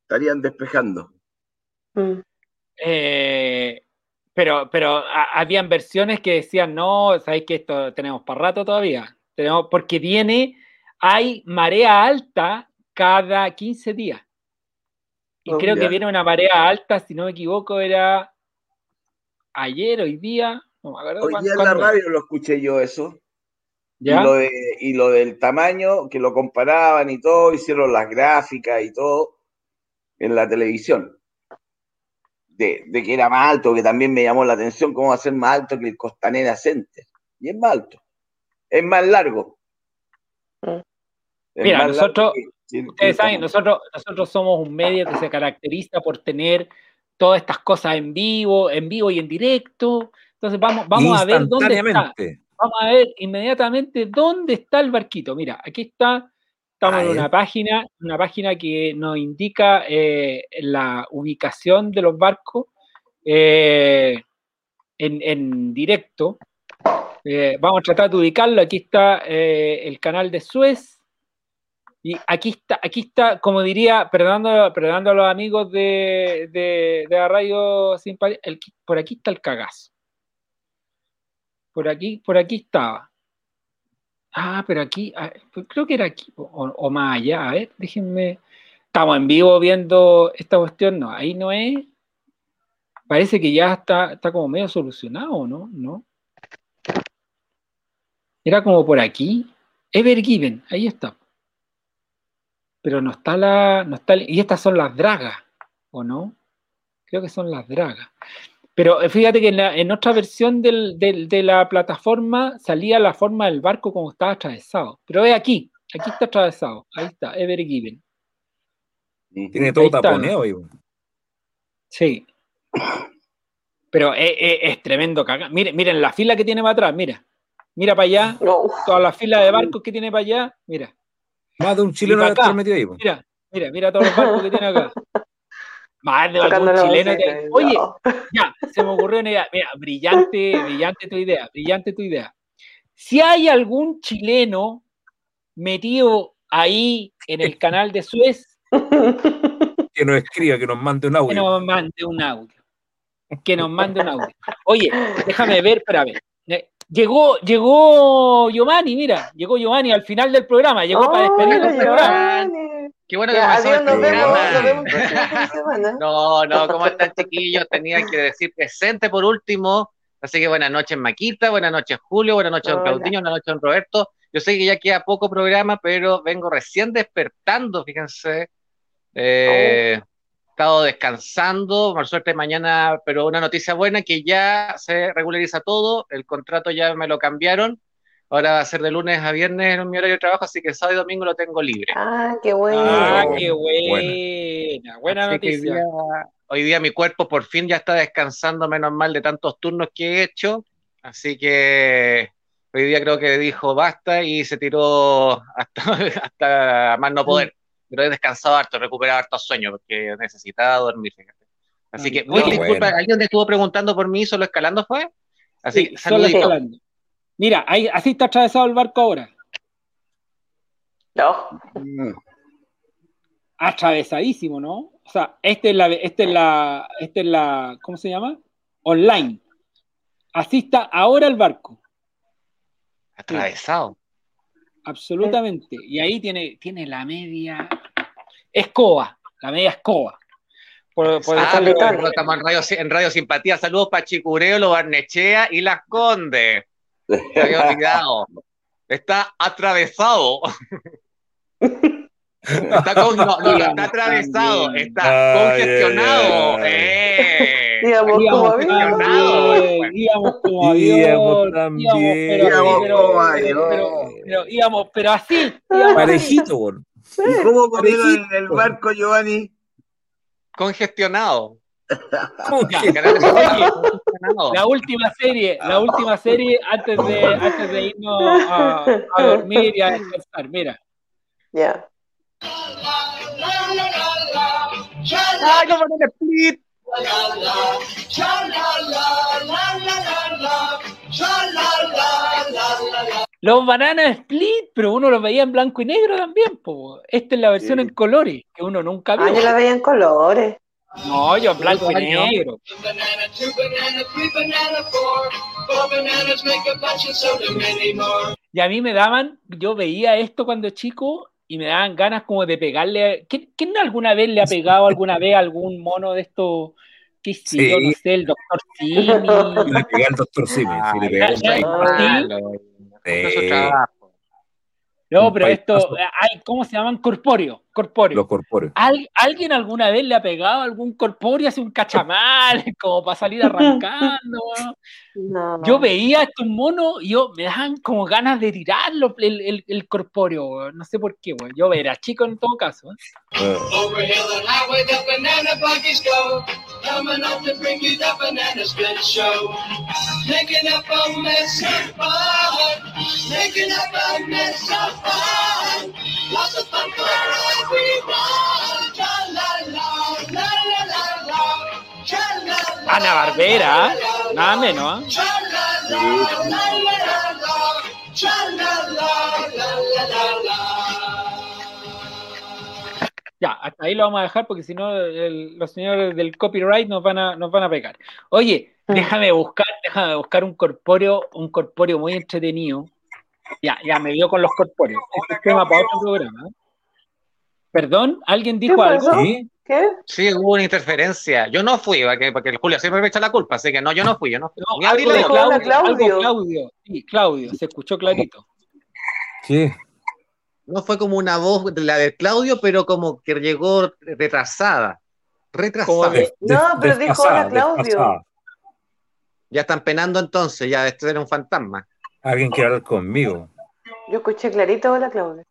estarían despejando. Mm. Eh, pero, pero habían versiones que decían, no, sabéis que esto tenemos para rato todavía. Tenemos, porque viene, hay marea alta cada 15 días. Y oh, creo que viene una marea alta, si no me equivoco, era ayer, hoy día. hoy día en la radio lo escuché yo eso. Y, lo de, y lo del tamaño, que lo comparaban y todo, hicieron las gráficas y todo en la televisión. De, que era más alto, que también me llamó la atención cómo va a ser más alto que el Costanera Center. Y es más alto. Es más largo. Mm. Mira, nosotros, ustedes saben, nosotros, nosotros somos un medio que se caracteriza por tener todas estas cosas en vivo, en vivo y en directo. Entonces vamos, vamos a ver dónde está. Vamos a ver inmediatamente dónde está el barquito. Mira, aquí está, estamos en una página, una página que nos indica eh, la ubicación de los barcos eh, en, directo. Eh, vamos a tratar de ubicarlo. Aquí está el canal de Suez. Y aquí está, aquí está, como diría, perdonando, perdonando a los amigos de, de, de la radio por aquí está el cagazo. Por aquí, por aquí estaba. Ah, pero aquí, ah, pues creo que era aquí, o, más allá. A ver, déjenme. Estamos en vivo viendo esta cuestión. No, ahí no es. Parece que ya está, está como medio solucionado, ¿no? ¿no? Era como por aquí. Ever Given, ahí está pero no está la. No está, y estas son las dragas, ¿o no? Creo que son las dragas. Pero eh, fíjate que en, otra versión de la plataforma salía la forma del barco como estaba atravesado. Pero ve aquí, aquí está atravesado. Ahí está, Ever Given. Tiene todo taponeo. Sí. Pero es, tremendo cagado. Miren, miren la fila que tiene para atrás, mira. Mira para allá. Toda la fila de barcos que tiene para allá, mira. Más de un chileno metido ahí. Mira, mira, mira todos los barcos que tiene acá. Más de algún chileno. Oye, ya, se me ocurrió una idea. Mira, brillante, brillante tu idea, brillante tu idea. Si hay algún chileno metido ahí en el canal de Suez. Que nos escriba, que nos mande un audio. Que nos mande un audio. Que nos mande un audio. Oye, déjame ver, ver. Llegó, llegó Giovanni, mira, llegó Giovanni al final del programa, llegó para despedir el programa. Qué bueno que pasó el programa. no, no, ¿cómo están chiquillos? Tenía que decir presente por último. Así que buenas noches, Maquita, buenas noches, Julio, buenas noches, don Claudinho, buenas noches, don Roberto. Yo sé que ya queda poco programa, pero vengo recién despertando, fíjense. Eh, estado descansando, por suerte mañana, pero una noticia buena que ya se regulariza todo, el contrato ya me lo cambiaron, ahora va a ser de lunes a viernes en mi horario de trabajo, así que sábado y domingo lo tengo libre. Ah, qué bueno. Ah, qué buena, buena noticia. Hoy día, mi cuerpo por fin ya está descansando, menos mal de tantos turnos que he hecho, así que hoy día creo que dijo basta y se tiró hasta, hasta más no poder pero he descansado harto, he recuperado harto sueño porque necesitaba dormir, fíjate. Así que, muy disculpa, alguien te estuvo preguntando por mí, solo escalando fue. Así, sí, solo escalando. Mira, ahí, así está atravesado el barco ahora. No. Atravesadísimo, ¿no? O sea, este es la, este es la, este es la, ¿cómo se llama? Online. Así está ahora el barco. Atravesado. Absolutamente. Y ahí tiene, tiene la media escoba, la media escoba. Por, por ah, estamos en radio, en radio Simpatía. Saludos para Chicureo, Lo Barnechea y Las Condes. Había olvidado. Está atravesado. Está, con, no, no, está atravesado, está congestionado. Eh. Como avión. también. Avión. Pero íbamos, pero así. Parejito, ¿Y cómo comieron en el barco, Giovanni? Congestionado. La última serie, la última serie antes de, antes de irnos a, a dormir y a descansar, mira. Ya. ¡Ay, como en el split! Los bananas split, pero uno los veía en blanco y negro también. Po. Esta es la versión en colores, que uno nunca vio. Ah, yo la veía en colores. No, yo blanco y negro. Y a mí me daban, yo veía esto cuando chico y me daban ganas como de pegarle. ¿Quién, alguna vez le ha pegado alguna vez a algún mono de estos? ¿Qué sí. yo no sé, el doctor Simi. Le pegué al doctor Simi, sí, le pegué. Ah, No, pero esto, ¿cómo se llaman? Corpóreo, corpóreo. Los corpóreos. ¿Alguien alguna vez le ha pegado algún corpóreo, hace un cachamal, como para salir arrancando? Yo veía estos monos y yo me daban como ganas de tirarlo el, el, el corpóreo, no sé por qué, güey. Yo era chico en todo caso. ¿eh? Ana Barbera, nada menos. Ya, hasta ahí lo vamos a dejar porque si no los señores del copyright nos van a, nos van a pegar. Oye, déjame buscar, déjame buscar un corpóreo, un corpóreo muy entretenido. Ya, ya me dio con los corpóreos. Este tema para otro programa. Perdón, ¿alguien dijo algo? ¿Sí? ¿Qué? Sí, hubo una interferencia. Yo no fui, porque, porque el Julio siempre me echa la culpa, así que no, yo no fui, yo no fui. No, algo de Claudio, Claudio. Claudio. Sí, Claudio, se escuchó clarito. ¿Qué? No fue como una voz de la de Claudio, pero como que llegó retrasada. Retrasada. no, pero dijo hola Claudio. Ya están penando entonces, ya este era un fantasma. Alguien quiere hablar conmigo. Yo escuché clarito hola Claudio.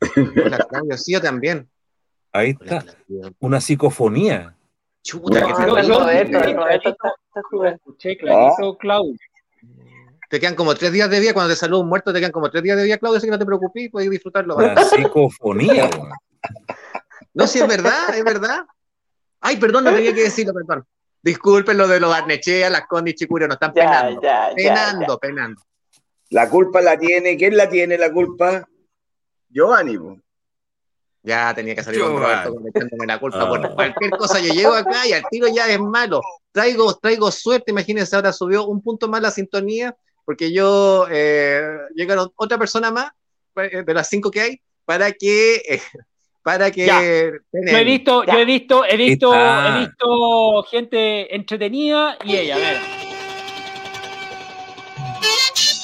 Hola Claudio, sí, yo también. Ahí está. Una psicofonía. Chuta, que Escuché clarito, Claudio. Te quedan como tres días de día, cuando te saluda un muerto, te quedan como tres días de día, Claudio, así que no te preocupes, puedes disfrutarlo. Una psicofonía. no, sí, es verdad, es verdad. Ay, perdón, no tenía que decirlo, perdón. Disculpen lo de los Barnechea, las Condes y Chicurio, nos están penando. penando, penando. La culpa la tiene, ¿quién la tiene la culpa? Giovanni. Ya tenía que salir con Roberto cometiéndome la culpa por ah. cualquier cosa. Yo llego acá y al tiro ya es malo. Traigo, traigo suerte, imagínense, ahora subió un punto más la sintonía, porque yo eh, llegaron otra persona más eh, de las cinco que hay para que eh, para que yo he visto, yo he visto, he visto, he visto gente entretenida y ella, a ver.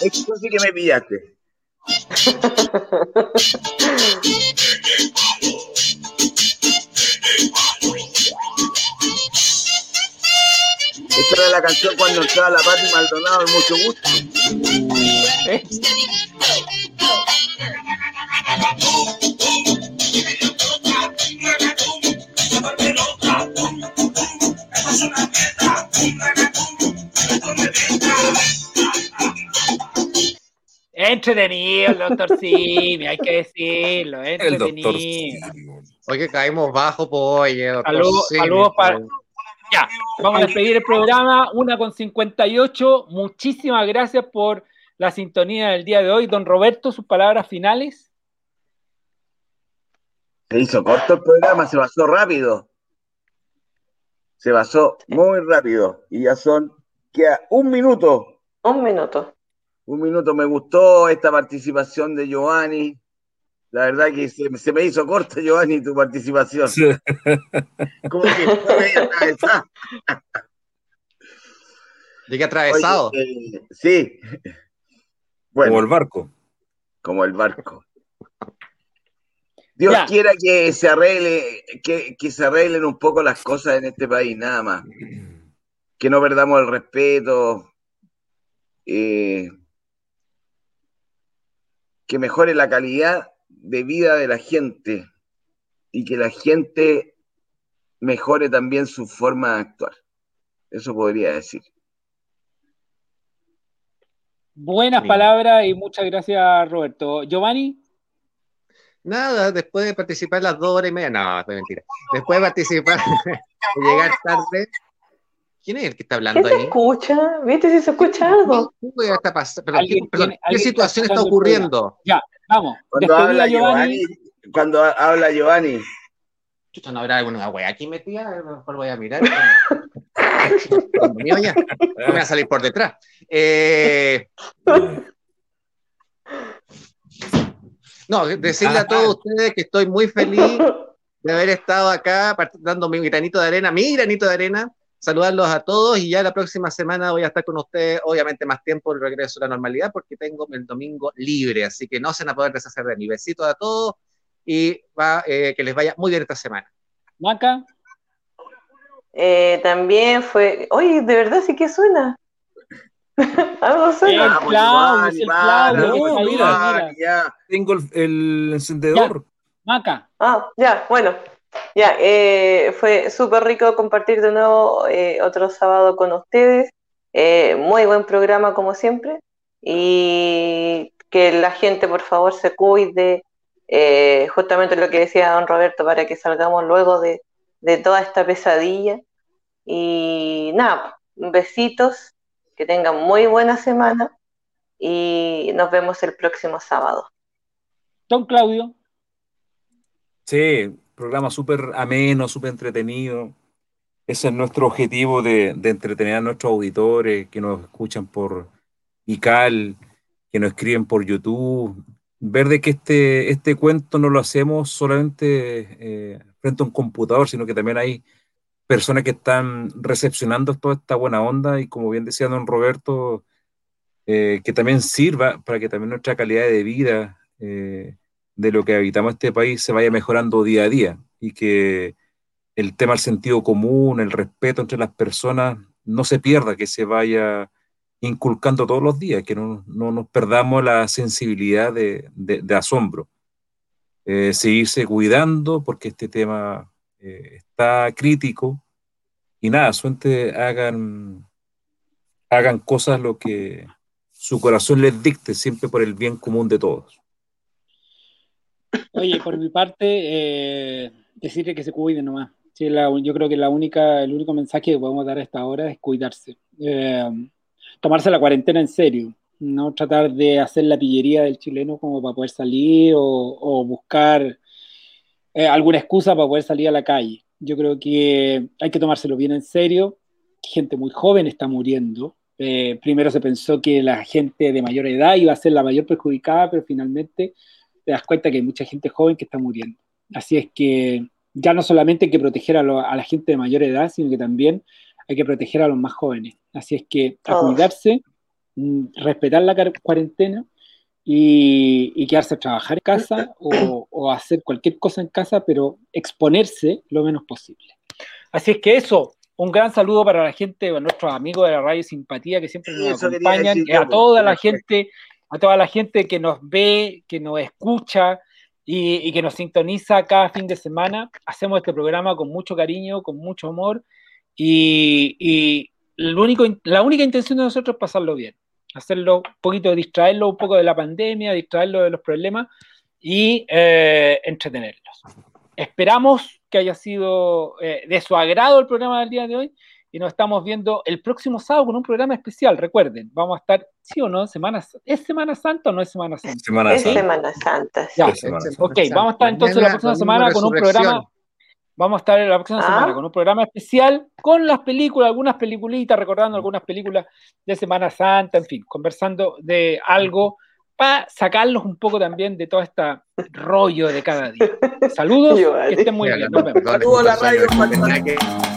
Esto sí que me pillaste. Esta era la canción cuando estaba la Pati Maldonado en mucho gusto. Entretenido el doctor Simi, hay que decirlo, entretenido. Oye, caímos bajo, pues, oye, Saludos, saludos para... Ya, vamos a despedir el programa, una con 58. Muchísimas gracias por la sintonía del día de hoy. Don Roberto, sus palabras finales. Se hizo corto el programa, se pasó rápido. Se pasó muy rápido. Y ya son, queda un minuto. Un minuto. Un minuto. Me gustó esta participación de Giovanni. La verdad que se, me hizo corta, Giovanni, tu participación. Como que atravesado. Llegué atravesado. Eh, sí. como el barco. Como el barco. Dios quiera que se arregle, que, se arreglen un poco las cosas en este país, nada más. Que no perdamos el respeto. Eh, que mejore la calidad de vida de la gente y que la gente mejore también su forma de actuar. Eso podría decir. Buenas palabras y muchas gracias, Roberto. Giovanni. Nada, después de participar las dos horas y media, no, es mentira. Después de participar, de llegar tarde. ¿Quién es el que está hablando ¿Qué se escucha? ¿Viste si se escucha algo? ¿Qué, situación está ocurriendo? Ya, vamos. Cuando habla Giovanni, cuando habla Giovanni. Chucha, no habrá alguna wea aquí metida, a lo mejor voy a mirar. mío ya. Me voy a salir por detrás. Eh... No, decirle a todos ustedes que estoy muy feliz de haber estado acá dando mi granito de arena, mi granito de arena, saludarlos a todos y ya la próxima semana voy a estar con ustedes, obviamente más tiempo el regreso a la normalidad porque tengo el domingo libre, así que no se van a poder deshacer de mi besito a todos y va, eh, que les vaya muy bien esta semana. Maca. Eh, también fue, oye, de verdad sí que suena. Algo suena. El Claudio, el Claudio. mira, mira. Tengo el, encendedor. Maca. Ah, ya, bueno. Ya, eh, fue súper rico compartir de nuevo eh, otro sábado con ustedes. Eh, muy buen programa como siempre. Y que la gente por favor se cuide. justamente lo que decía don Roberto para que salgamos luego de, de toda esta pesadilla. Y nada, besitos, que tengan muy buena semana y nos vemos el próximo sábado. Don Claudio. Sí, programa súper ameno, súper entretenido. Ese es nuestro objetivo de, entretener a nuestros auditores que nos escuchan por ICAL, que nos escriben por YouTube. Ver de que este, este cuento no lo hacemos solamente eh, frente a un computador, sino que también hay personas que están recepcionando toda esta buena onda y como bien decía don Roberto, eh, que también sirva para que también nuestra calidad de vida eh, de lo que habitamos este país se vaya mejorando día a día y que el tema del sentido común, el respeto entre las personas no se pierda, que se vaya inculcando todos los días, que no, nos perdamos la sensibilidad de, asombro. Eh, seguirse cuidando porque este tema eh, está crítico y nada, suerte hagan, hagan cosas lo que su corazón les dicte, siempre por el bien común de todos. Oye, por mi parte, eh, decirle que se cuiden nomás. yo creo que la única, el único mensaje que podemos dar a esta hora es cuidarse. Eh, tomarse la cuarentena en serio. No tratar de hacer la pillería del chileno como para poder salir o, buscar eh, alguna excusa para poder salir a la calle. Yo creo que hay que tomárselo bien en serio. Gente muy joven está muriendo. primero se pensó que la gente de mayor edad iba a ser la mayor perjudicada, pero finalmente te das cuenta que hay mucha gente joven que está muriendo. Así es que ya no solamente hay que proteger a, la gente de mayor edad, sino que también hay que proteger a los más jóvenes. Así es que a cuidarse, mm, respetar la cuarentena y, quedarse a trabajar en casa o, hacer cualquier cosa en casa, pero exponerse lo menos posible. Así es que eso, un gran saludo para la gente, a nuestros amigos de la radio Simpatía que siempre nos acompañan, y a toda la gente a toda la gente que nos ve, que nos escucha y, que nos sintoniza cada fin de semana. Hacemos este programa con mucho cariño, con mucho amor y, único, la única intención de nosotros es pasarlo bien, hacerlo un poquito, distraerlo un poco de la pandemia, distraerlo de los problemas y eh, entretenerlos. Esperamos que haya sido eh, de su agrado el programa del día de hoy y nos estamos viendo el próximo sábado con un programa especial. Recuerden, vamos a estar, sí o no, Semana, ¿es Semana Santa o no es Semana Santa? Semana es Semana Santa. Sí. ok, vamos a estar entonces la próxima semana con un programa. Vamos a estar la próxima ah. semana con un programa especial con las películas, algunas peliculitas, recordando algunas películas de Semana Santa, en fin, conversando de algo para sacarlos un poco también de todo este rollo de cada día. Saludos, que estén muy bien. Saludos a la radio.